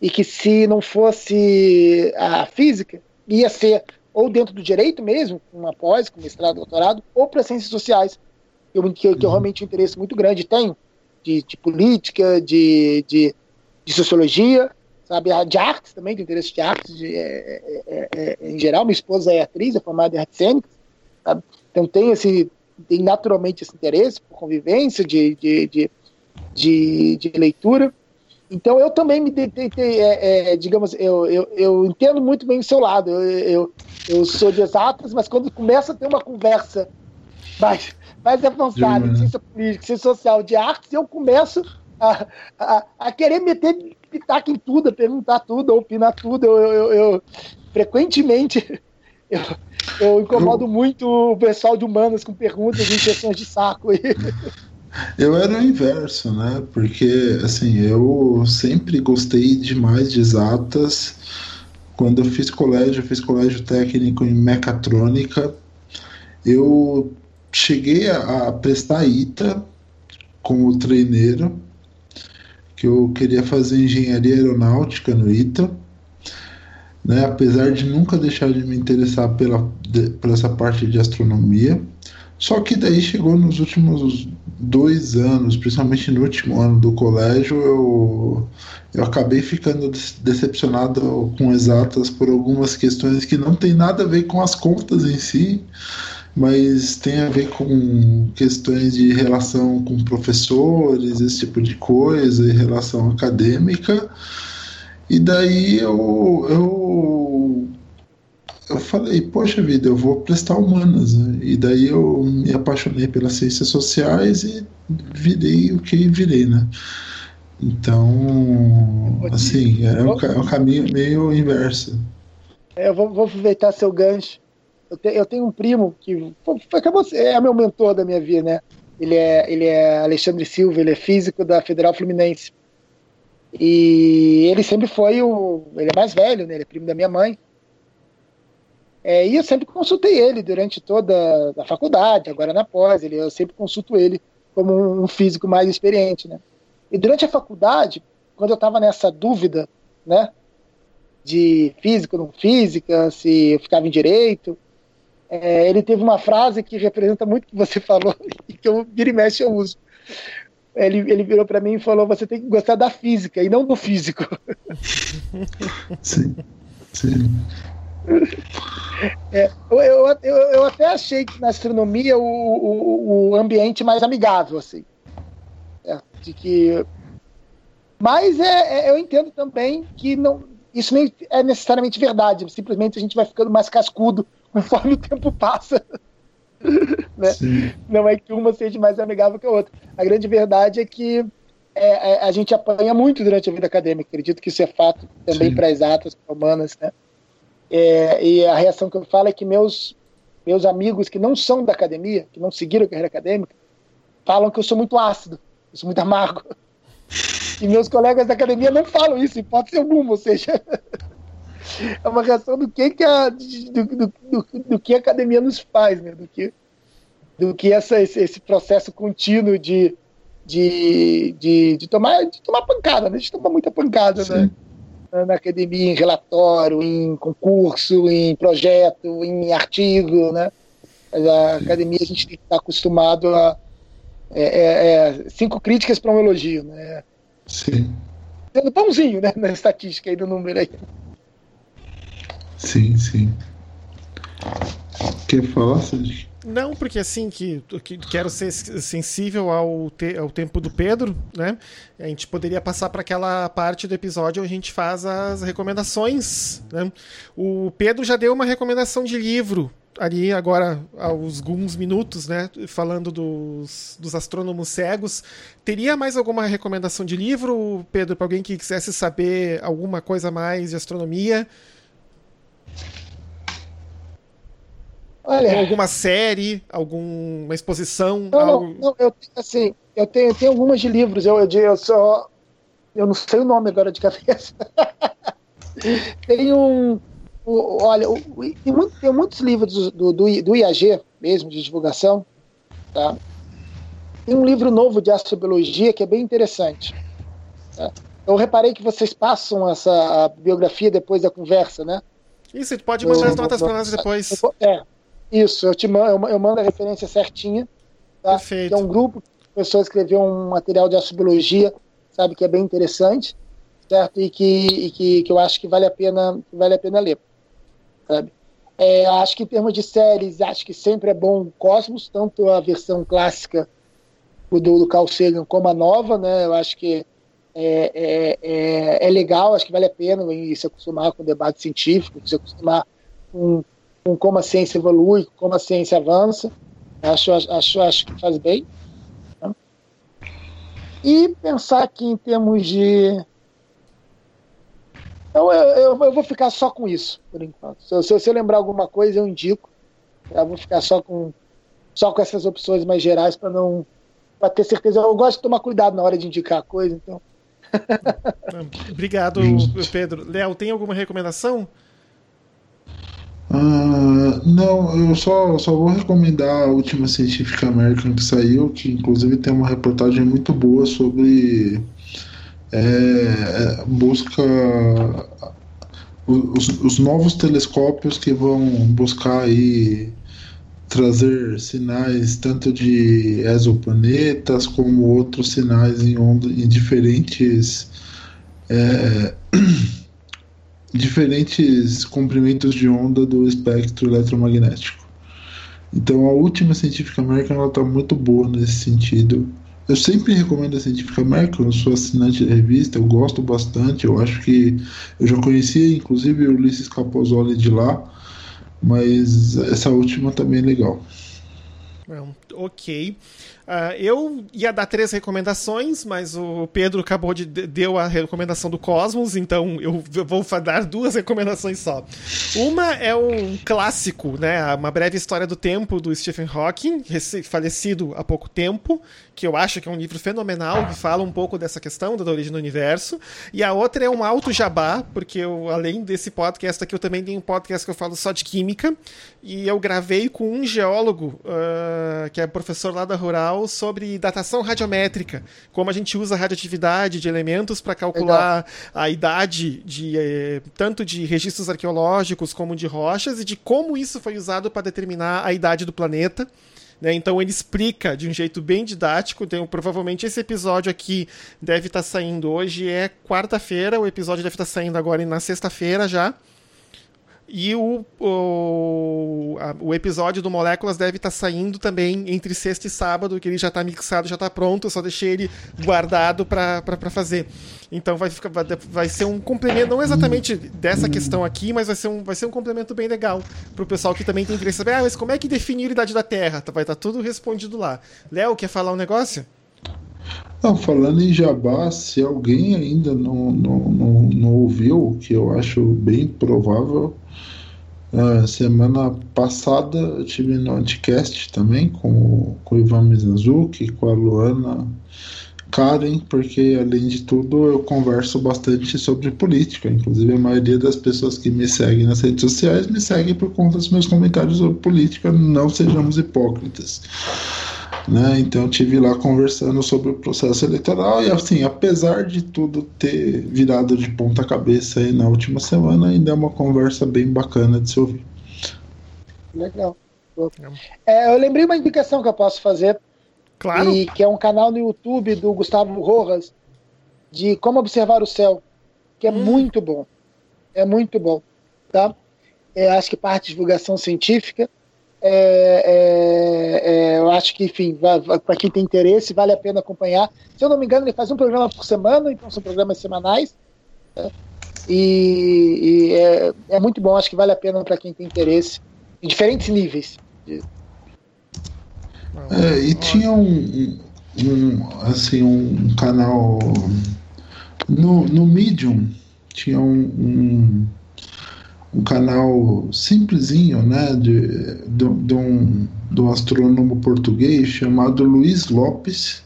e que se não fosse a física, ia ser ou dentro do direito mesmo, com uma pós, com mestrado, doutorado, ou para ciências sociais, que eu, que, que eu uhum. realmente um interesse muito grande tenho de, de política, de, de, de, sociologia, sabe? De artes também, de interesse de artes de, é, é, é, em geral. Minha esposa é atriz, é formada em artes cênicas, sabe? Então tem esse tem naturalmente esse interesse por convivência, de, de, de leitura. Então eu também me tentei, é, é, digamos, eu, eu, eu, entendo muito bem o seu lado. Eu, eu, eu, sou de exatas, mas quando começa a ter uma conversa mais, mais avançada de ciência política, ciência social, de artes, eu começo a, a, a querer meter pitaco em tudo, a perguntar tudo, a opinar tudo. Eu, eu, frequentemente eu, eu incomodo muito o pessoal de humanas com perguntas e injeções de saco. Eu era o inverso, né? Porque assim, eu sempre gostei demais de exatas. Quando eu fiz colégio, eu fiz colégio técnico em mecatrônica. Eu cheguei a, a prestar ITA como treineiro, que eu queria fazer engenharia aeronáutica no ITA. Né, apesar de nunca deixar de me interessar pela, de, por essa parte de astronomia. Só que daí chegou nos últimos dois anos, principalmente no último ano do colégio, eu, eu acabei ficando decepcionado com exatas por algumas questões que não tem nada a ver com as contas em si, mas tem a ver com questões de relação com professores, esse tipo de coisa, e relação acadêmica. E daí eu, eu eu falei, poxa vida, eu vou prestar humanas. Né? E daí eu me apaixonei pelas ciências sociais e virei o que virei, né? Então, assim, é um, é um caminho meio inverso. É, eu vou, vou, aproveitar seu gancho. Eu, te, eu, tenho um primo que acabou, é meu mentor da minha vida, né? Ele é, ele é Alexandre Silva, ele é físico da Federal Fluminense. E ele sempre foi o. Ele é mais velho, né? Ele é primo da minha mãe. É, e eu sempre consultei ele durante toda a faculdade, agora na pós, ele, eu sempre consulto ele como um físico mais experiente, né? E durante a faculdade, quando eu estava nessa dúvida, né, de física ou não física, se eu ficava em direito. É, ele teve uma frase que representa muito o que você falou e que eu vira e mexe eu uso. Ele, ele virou para mim e falou: você tem que gostar da física e não do físico. Sim. Sim. É, eu, eu, eu, até achei que na astronomia o, o, o ambiente mais amigável, assim. É, de que... Mas é, é, eu entendo também que não, isso nem é necessariamente verdade. Simplesmente a gente vai ficando mais cascudo conforme o tempo passa. né? Não é que uma seja mais amigável que a outra. A grande verdade é que é, é, a gente apanha muito durante a vida acadêmica. Acredito que isso é fato também para as atas humanas, né? É, e a reação que eu falo é que meus, meus amigos que não são da academia, que não seguiram a carreira acadêmica, falam que eu sou muito ácido, eu sou muito amargo. E meus colegas da academia não falam isso, pode ser alguma, ou seja, é uma reação do que, que a, do, do, do, do, que a academia nos faz, né? do que, do que essa, esse, esse processo contínuo de, de, de, de, tomar, de tomar pancada, né? a gente toma muita pancada, né? Sim. né? Na academia, em relatório, em concurso, em projeto, em artigo, né? A academia a gente tem que estar acostumado a é, é, é, cinco críticas para um elogio, né? Sim. Sendo pãozinho, né? Na estatística aí do número aí. Sim, sim. Quer falar, Sérgio? Não, porque assim, que, que quero ser sensível ao, te, ao tempo do Pedro, né? A gente poderia passar para aquela parte do episódio onde a gente faz as recomendações, né? O Pedro já deu uma recomendação de livro ali agora aos alguns minutos, né? Falando dos, dos astrônomos cegos. Teria mais alguma recomendação de livro, Pedro, para alguém que quisesse saber alguma coisa mais de astronomia? Olha, alguma série, alguma exposição? Não, algo... não, eu, assim, eu tenho, eu tenho algumas de livros, eu, eu, eu só. Eu não sei o nome agora de cabeça. tem um. O, olha, tem, muito, tem, muitos livros do, do, do, IAG mesmo, de divulgação. Tá? Tem um livro novo de astrobiologia que é bem interessante. Tá? Eu reparei que vocês passam essa biografia depois da conversa, né? Isso, você pode mandar as notas para nós depois. É, isso, eu te mando, eu mando a referência certinha. Tá? Perfeito. Que é um grupo de pessoas escreveu um material de astrobiologia, sabe, que é bem interessante, certo? E que, e que, que eu acho que vale a pena, vale a pena ler, sabe? É, acho que em termos de séries, acho que sempre é bom o Cosmos, tanto a versão clássica do, do Carl Sagan como a nova, né? Eu acho que é, é, é, é legal, acho que vale a pena se acostumar com o debate científico, se acostumar com com como a ciência evolui, como a ciência avança. Acho, acho, acho que faz bem. Né? E pensar aqui em termos de. Eu, eu, eu, vou ficar só com isso, por enquanto. Se, se você lembrar alguma coisa, eu indico. Eu vou ficar só com, só com essas opções mais gerais para não. para ter certeza. Eu gosto de tomar cuidado na hora de indicar a coisa, então. Obrigado, Pedro. Léo, tem alguma recomendação? Ah, não, eu só, só vou recomendar a última Científica American que saiu, que inclusive tem uma reportagem muito boa sobre é, busca os, os, novos telescópios que vão buscar aí trazer sinais tanto de exoplanetas como outros sinais em, onda, em diferentes é, diferentes comprimentos de onda do espectro eletromagnético. Então a última Científica American está muito boa nesse sentido. Eu sempre recomendo a Científica American, eu sou assinante da revista, eu gosto bastante, eu acho que eu já conhecia inclusive o Ulisses Capozoli de lá, mas essa última também é legal. ok. Uh, eu ia dar três recomendações, mas o Pedro acabou de deu a recomendação do Cosmos, então eu vou dar duas recomendações só. Uma é um clássico, né, uma breve história do tempo do Stephen Hawking, falecido há pouco tempo, que eu acho que é um livro fenomenal que fala um pouco dessa questão da origem do universo. E a outra é um alto jabá, porque eu, além desse podcast aqui, eu também tenho um podcast que eu falo só de química, e eu gravei com um geólogo uh, que é professor lá da Rural, sobre datação radiométrica, como a gente usa a radioatividade de elementos para calcular Legal. a idade de eh, tanto de registros arqueológicos como de rochas e de como isso foi usado para determinar a idade do planeta. Né? Então ele explica de um jeito bem didático. Então, provavelmente esse episódio aqui deve estar tá saindo hoje é quarta-feira, o episódio deve estar tá saindo agora na sexta-feira já. E o, o, a, o episódio do Moléculas deve estar tá saindo também entre sexta e sábado, que ele já está mixado, já está pronto, eu só deixei ele guardado para fazer. Então vai, ficar, vai, vai ser um complemento, não exatamente dessa questão aqui, mas vai ser um, vai ser um complemento bem legal para o pessoal que também tem interesse saber, ah, mas como é que definir a idade da Terra? Vai estar tá tudo respondido lá. Léo, quer falar um negócio? Não, falando em Jabá, se alguém ainda não, não, não, não ouviu, que eu acho bem provável, uh, semana passada eu tive no Anticast também com, com o Ivan Mizanzuki, com a Luana Karen, porque além de tudo eu converso bastante sobre política. Inclusive a maioria das pessoas que me seguem nas redes sociais me seguem por conta dos meus comentários sobre política, não sejamos hipócritas. Né? Então eu tive lá conversando sobre o processo eleitoral e assim, apesar de tudo ter virado de ponta cabeça aí na última semana, ainda é uma conversa bem bacana de se ouvir. Legal. É, eu lembrei uma indicação que eu posso fazer, claro. e, que é um canal no YouTube do Gustavo Rojas de como observar o céu, que é hum. muito bom. É muito bom, tá? É, acho que parte de divulgação científica é, é, é, eu acho que, enfim, para quem tem interesse, vale a pena acompanhar. Se eu não me engano, ele faz um programa por semana, então são programas semanais. Né? E, e é, é, muito bom, acho que vale a pena para quem tem interesse, em diferentes níveis. É, e tinha um, um, assim, um canal no, no Medium, tinha um, um um canal simplesinho, né, de, de, de, um, de um astrônomo português chamado Luiz Lopes,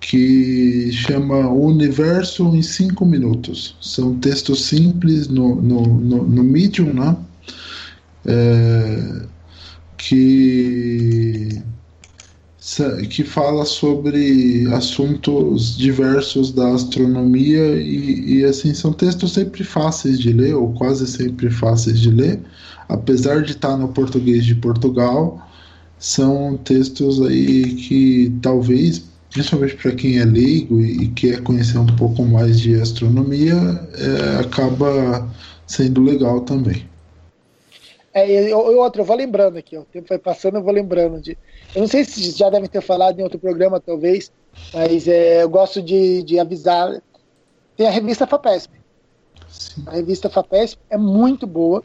que chama O Universo em 5 Minutos. São textos simples no, no, no, no Medium, né, é, que que fala sobre assuntos diversos da astronomia e, e, assim são textos sempre fáceis de ler ou quase sempre fáceis de ler, apesar de estar no português de Portugal, são textos aí que talvez principalmente para quem é leigo e, e, quer conhecer um pouco mais de astronomia é, acaba sendo legal também. É, e outra, eu vou lembrando aqui, ó, o tempo vai passando, eu vou lembrando de. Eu não sei se já devem ter falado em outro programa, talvez, mas é, eu gosto de, de avisar. Tem a revista FAPESP. Sim. A revista FAPESP é muito boa,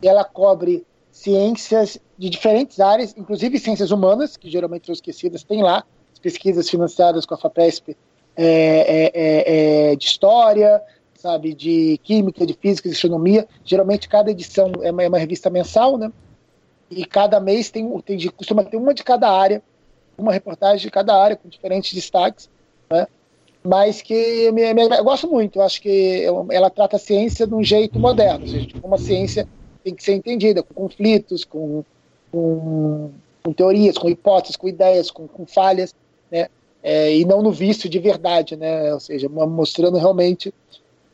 ela cobre ciências de diferentes áreas, inclusive ciências humanas, que geralmente são esquecidas, tem lá pesquisas financiadas com a FAPESP é, é, é, é de história, sabe, de química, de física, de astronomia. Geralmente cada edição é uma, é uma revista mensal, né? E cada mês tem, tem costuma ter uma de cada área, uma reportagem de cada área com diferentes destaques, né? Mas que me, me, eu gosto muito. Eu acho que ela trata a ciência de um jeito moderno, ou seja, como a ciência tem que ser entendida, com conflitos, com, com, com teorias, com hipóteses, com ideias, com, com falhas, né? É, e não no vício de verdade, né? Ou seja, mostrando realmente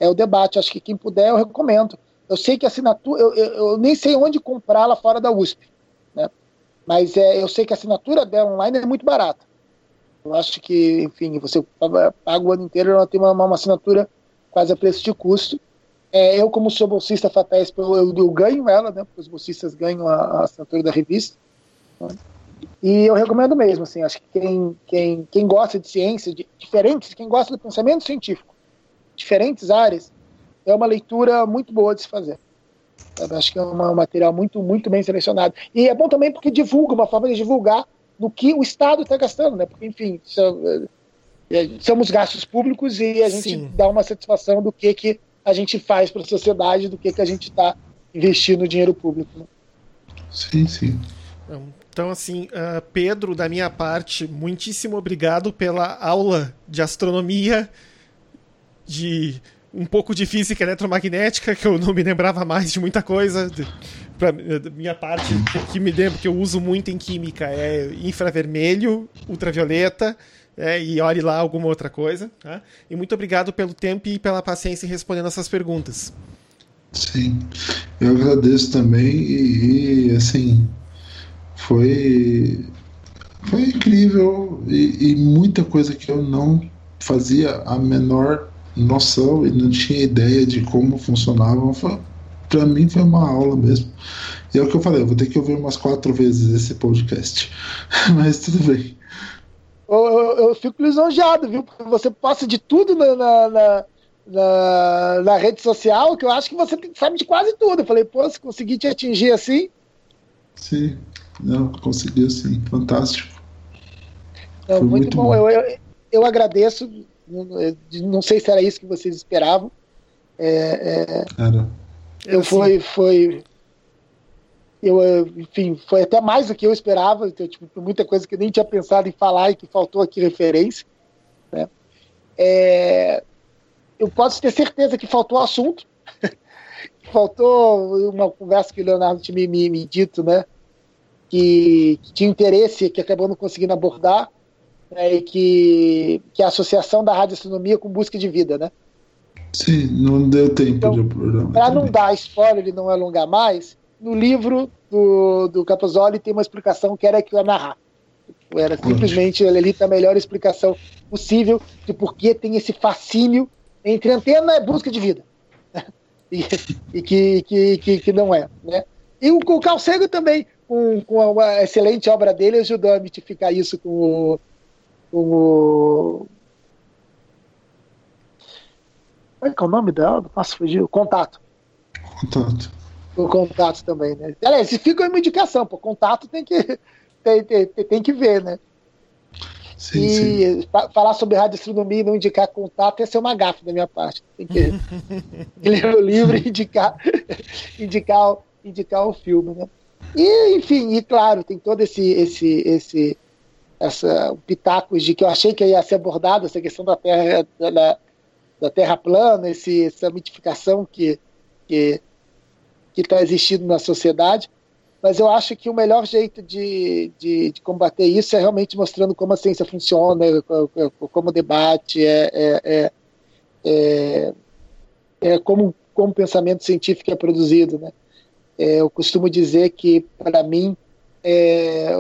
é o debate. Acho que quem puder, eu recomendo. Eu sei que assinatura, eu, eu, eu nem sei onde comprá-la fora da USP, né? Mas é, eu sei que a assinatura dela online é muito barata. Eu acho que, enfim, você paga o ano inteiro, ela tem uma, uma assinatura quase a preço de custo. É, eu, como sou bolsista FAPESP, eu, eu, eu, ganho ela, né? Porque os bolsistas ganham a, a assinatura da revista. Né? E eu recomendo mesmo, assim, acho que quem, quem, quem gosta de ciência, de, diferentes, quem gosta do pensamento científico, diferentes áreas, é uma leitura muito boa de se fazer. Eu acho que é um material muito, muito bem selecionado. E é bom também porque divulga, uma forma de divulgar no que o Estado está gastando, né? Porque, enfim, é, somos gastos públicos e a gente Sim. dá uma satisfação do que, que a gente faz para a sociedade, do que, que a gente está investindo dinheiro público. Né? Sim, sim. Então, assim, uh, Pedro, da minha parte, muitíssimo obrigado pela aula de astronomia de um pouco de física eletromagnética, que eu não me lembrava mais de muita coisa. Pra minha parte, que me lembro que eu uso muito em química é infravermelho, ultravioleta, é, e olhe lá alguma outra coisa. Tá? E muito obrigado pelo tempo e pela paciência em respondendo essas perguntas. Sim, eu agradeço também e, e assim foi foi incrível e, e, muita coisa que eu não fazia a menor noção e não tinha ideia de como funcionavam. Para mim foi uma aula mesmo. E é o que eu falei, eu vou ter que ouvir umas quatro vezes esse podcast. Mas tudo bem. Eu, eu, eu, fico lisonjeado, viu? Porque você passa de tudo na, na, na, na, na rede social, que eu acho que você sabe de quase tudo. Eu falei, pô, se conseguir te atingir assim. Sim, não, conseguiu sim, fantástico. Não, muito, muito, bom. bom. Eu, eu, eu, agradeço. Não sei se era isso que vocês esperavam. É, é, era. Eu foi, foi, eu, eh, enfim, foi até mais do que eu esperava, então, tipo, muita coisa que eu nem tinha pensado em falar e que faltou aqui referência. Né? É, eu posso ter certeza que faltou assunto, faltou uma conversa que o Leonardo tinha me, me, me dito, né? Que, que, tinha interesse, que acabou não conseguindo abordar, né, e que, que é a associação da radioastronomia com busca de vida, né? Sim, não deu tempo então, de abordar. Para não dar spoiler e não alongar mais, no livro do, do Capozoli tem uma explicação que era que eu ia narrar. Era simplesmente ali tá a melhor explicação possível de por que tem esse fascínio entre antena e busca de vida. e, e que, que, que, que, não é. Né? E o, o Sagan também, com, com uma excelente obra dele, ajudou a mitificar isso com o. O como é que é o nome dela? Nossa, fugiu. Contato. Contato o contato também, né? Aliás, se fica uma indicação, pô, contato tem que, tem, tem, tem que ver, né? Sim, e sim. falar sobre radioastronomia e não indicar contato ia ser uma gafa da minha parte. Tem que ler o livro e indicar, indicar, indicar o filme, né? E, enfim, e claro, tem todo esse, esse, esse essa pitacos de que eu achei que ia ser abordado, essa questão da Terra, da, da Terra plana, esse, essa mitificação que, que está existindo na sociedade, mas eu acho que o melhor jeito de, de, de, combater isso é realmente mostrando como a ciência funciona, como o debate, é, é, é, é, é como, como o pensamento científico é produzido. Né? É, eu costumo dizer que, para mim, é,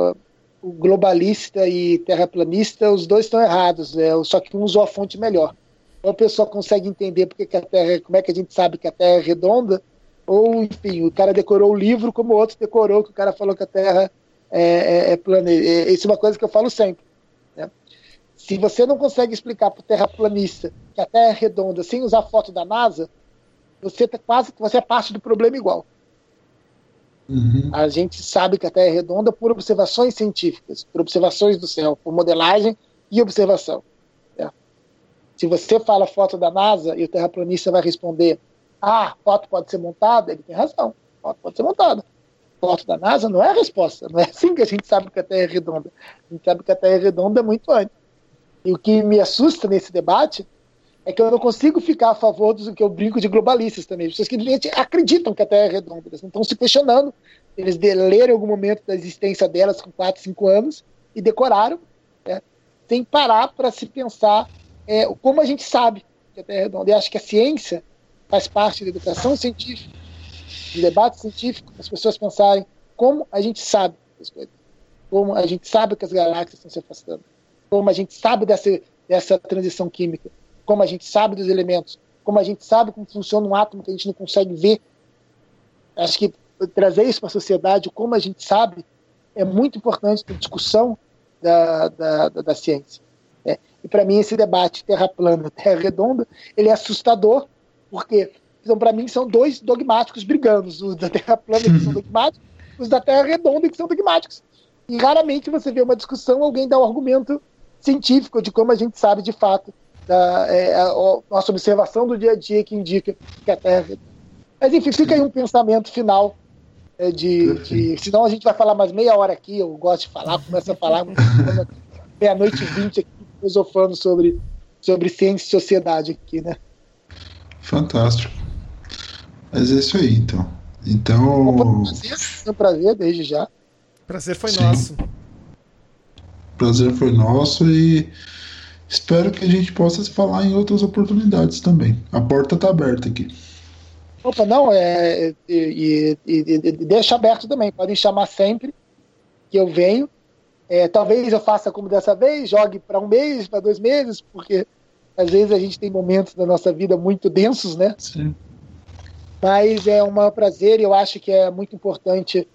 o globalista e terraplanista, os dois estão errados, é, só que um usou a fonte melhor. Uma pessoa consegue entender porque a Terra, como é que a gente sabe que a Terra é redonda, ou enfim, o cara decorou o livro como o outro decorou, que o cara falou que a Terra é, é, é plana. Isso é uma coisa que eu falo sempre. Né? Se você não consegue explicar para o terraplanista que a Terra é redonda sem usar foto da NASA, você tá quase você é parte do problema igual. Uhum. A gente sabe que a Terra é redonda por observações científicas, por observações do céu, por modelagem e observação. Né? Se você fala foto da NASA e o terraplanista vai responder ah, foto pode ser montada? Ele tem razão. Foto pode ser montada. Foto da NASA não é a resposta. Não é assim que a gente sabe que a Terra é redonda. A gente sabe que a Terra é redonda muito antes. E o que me assusta nesse debate é que eu não consigo ficar a favor do que eu brinco de globalistas também. Pessoas que acreditam que a Terra é redonda. Eles não estão se questionando. Eles leram algum momento da existência delas com 4, 5 anos e decoraram, né, sem parar para se pensar é, como a gente sabe que a Terra é redonda. E acho que a ciência faz parte da educação científica, do debate científico, as pessoas pensarem como a gente sabe as coisas, como a gente sabe que as galáxias estão se afastando, como a gente sabe dessa, dessa transição química, como a gente sabe dos elementos, como a gente sabe como funciona um átomo que a gente não consegue ver. Acho que trazer isso para a sociedade, como a gente sabe, é muito importante para a discussão da, da, da, da ciência. É. E para mim esse debate terra plana, terra redonda, ele é assustador, porque, então, para mim, são dois dogmáticos brigando: os da Terra plana que são dogmáticos, os da Terra redonda que são dogmáticos. E raramente você vê uma discussão, alguém dá um argumento científico de como a gente sabe de fato da é, a, a nossa observação do dia a dia que indica que a Terra é. Mas enfim, fica aí um pensamento final é, de, de, Senão a gente vai falar mais meia hora aqui, eu gosto de falar, começa a falar meia-noite e vinte aqui, filosofando sobre, sobre ciência e sociedade aqui, né? Fantástico. Mas é isso aí, então. Então. Foi um prazer, desde já. Prazer foi Sim. nosso. Prazer foi nosso e espero que a gente possa se falar em outras oportunidades também. A porta está aberta aqui. Opa, não, é, e, e, e, deixa aberto também. Podem chamar sempre que eu venho. É, talvez eu faça como dessa vez, jogue para um mês, para dois meses, porque às vezes a gente tem momentos da nossa vida muito densos, né? Sim. Mas é um prazer e eu acho que é muito importante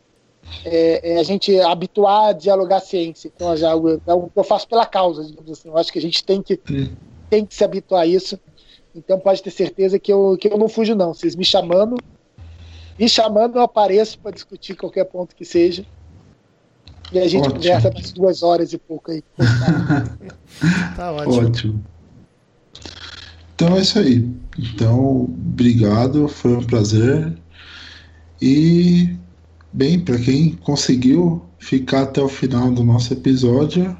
é, é a gente habituar a dialogar a ciência. Então, já, é o que eu faço pela causa, digamos assim. Eu acho que a gente tem que, tem que se habituar a isso. Então pode ter certeza que eu, que eu não fujo, não. Vocês me chamando, me chamando, eu apareço para discutir qualquer ponto que seja. E a gente ótimo. conversa mais duas horas e pouco aí. tá ótimo. Ótimo. Então é isso aí. Então, obrigado, foi um prazer. E, bem, para quem conseguiu ficar até o final do nosso episódio,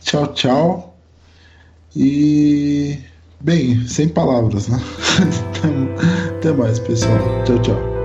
tchau, tchau. E, bem, sem palavras, né? Até mais, pessoal. Tchau, tchau.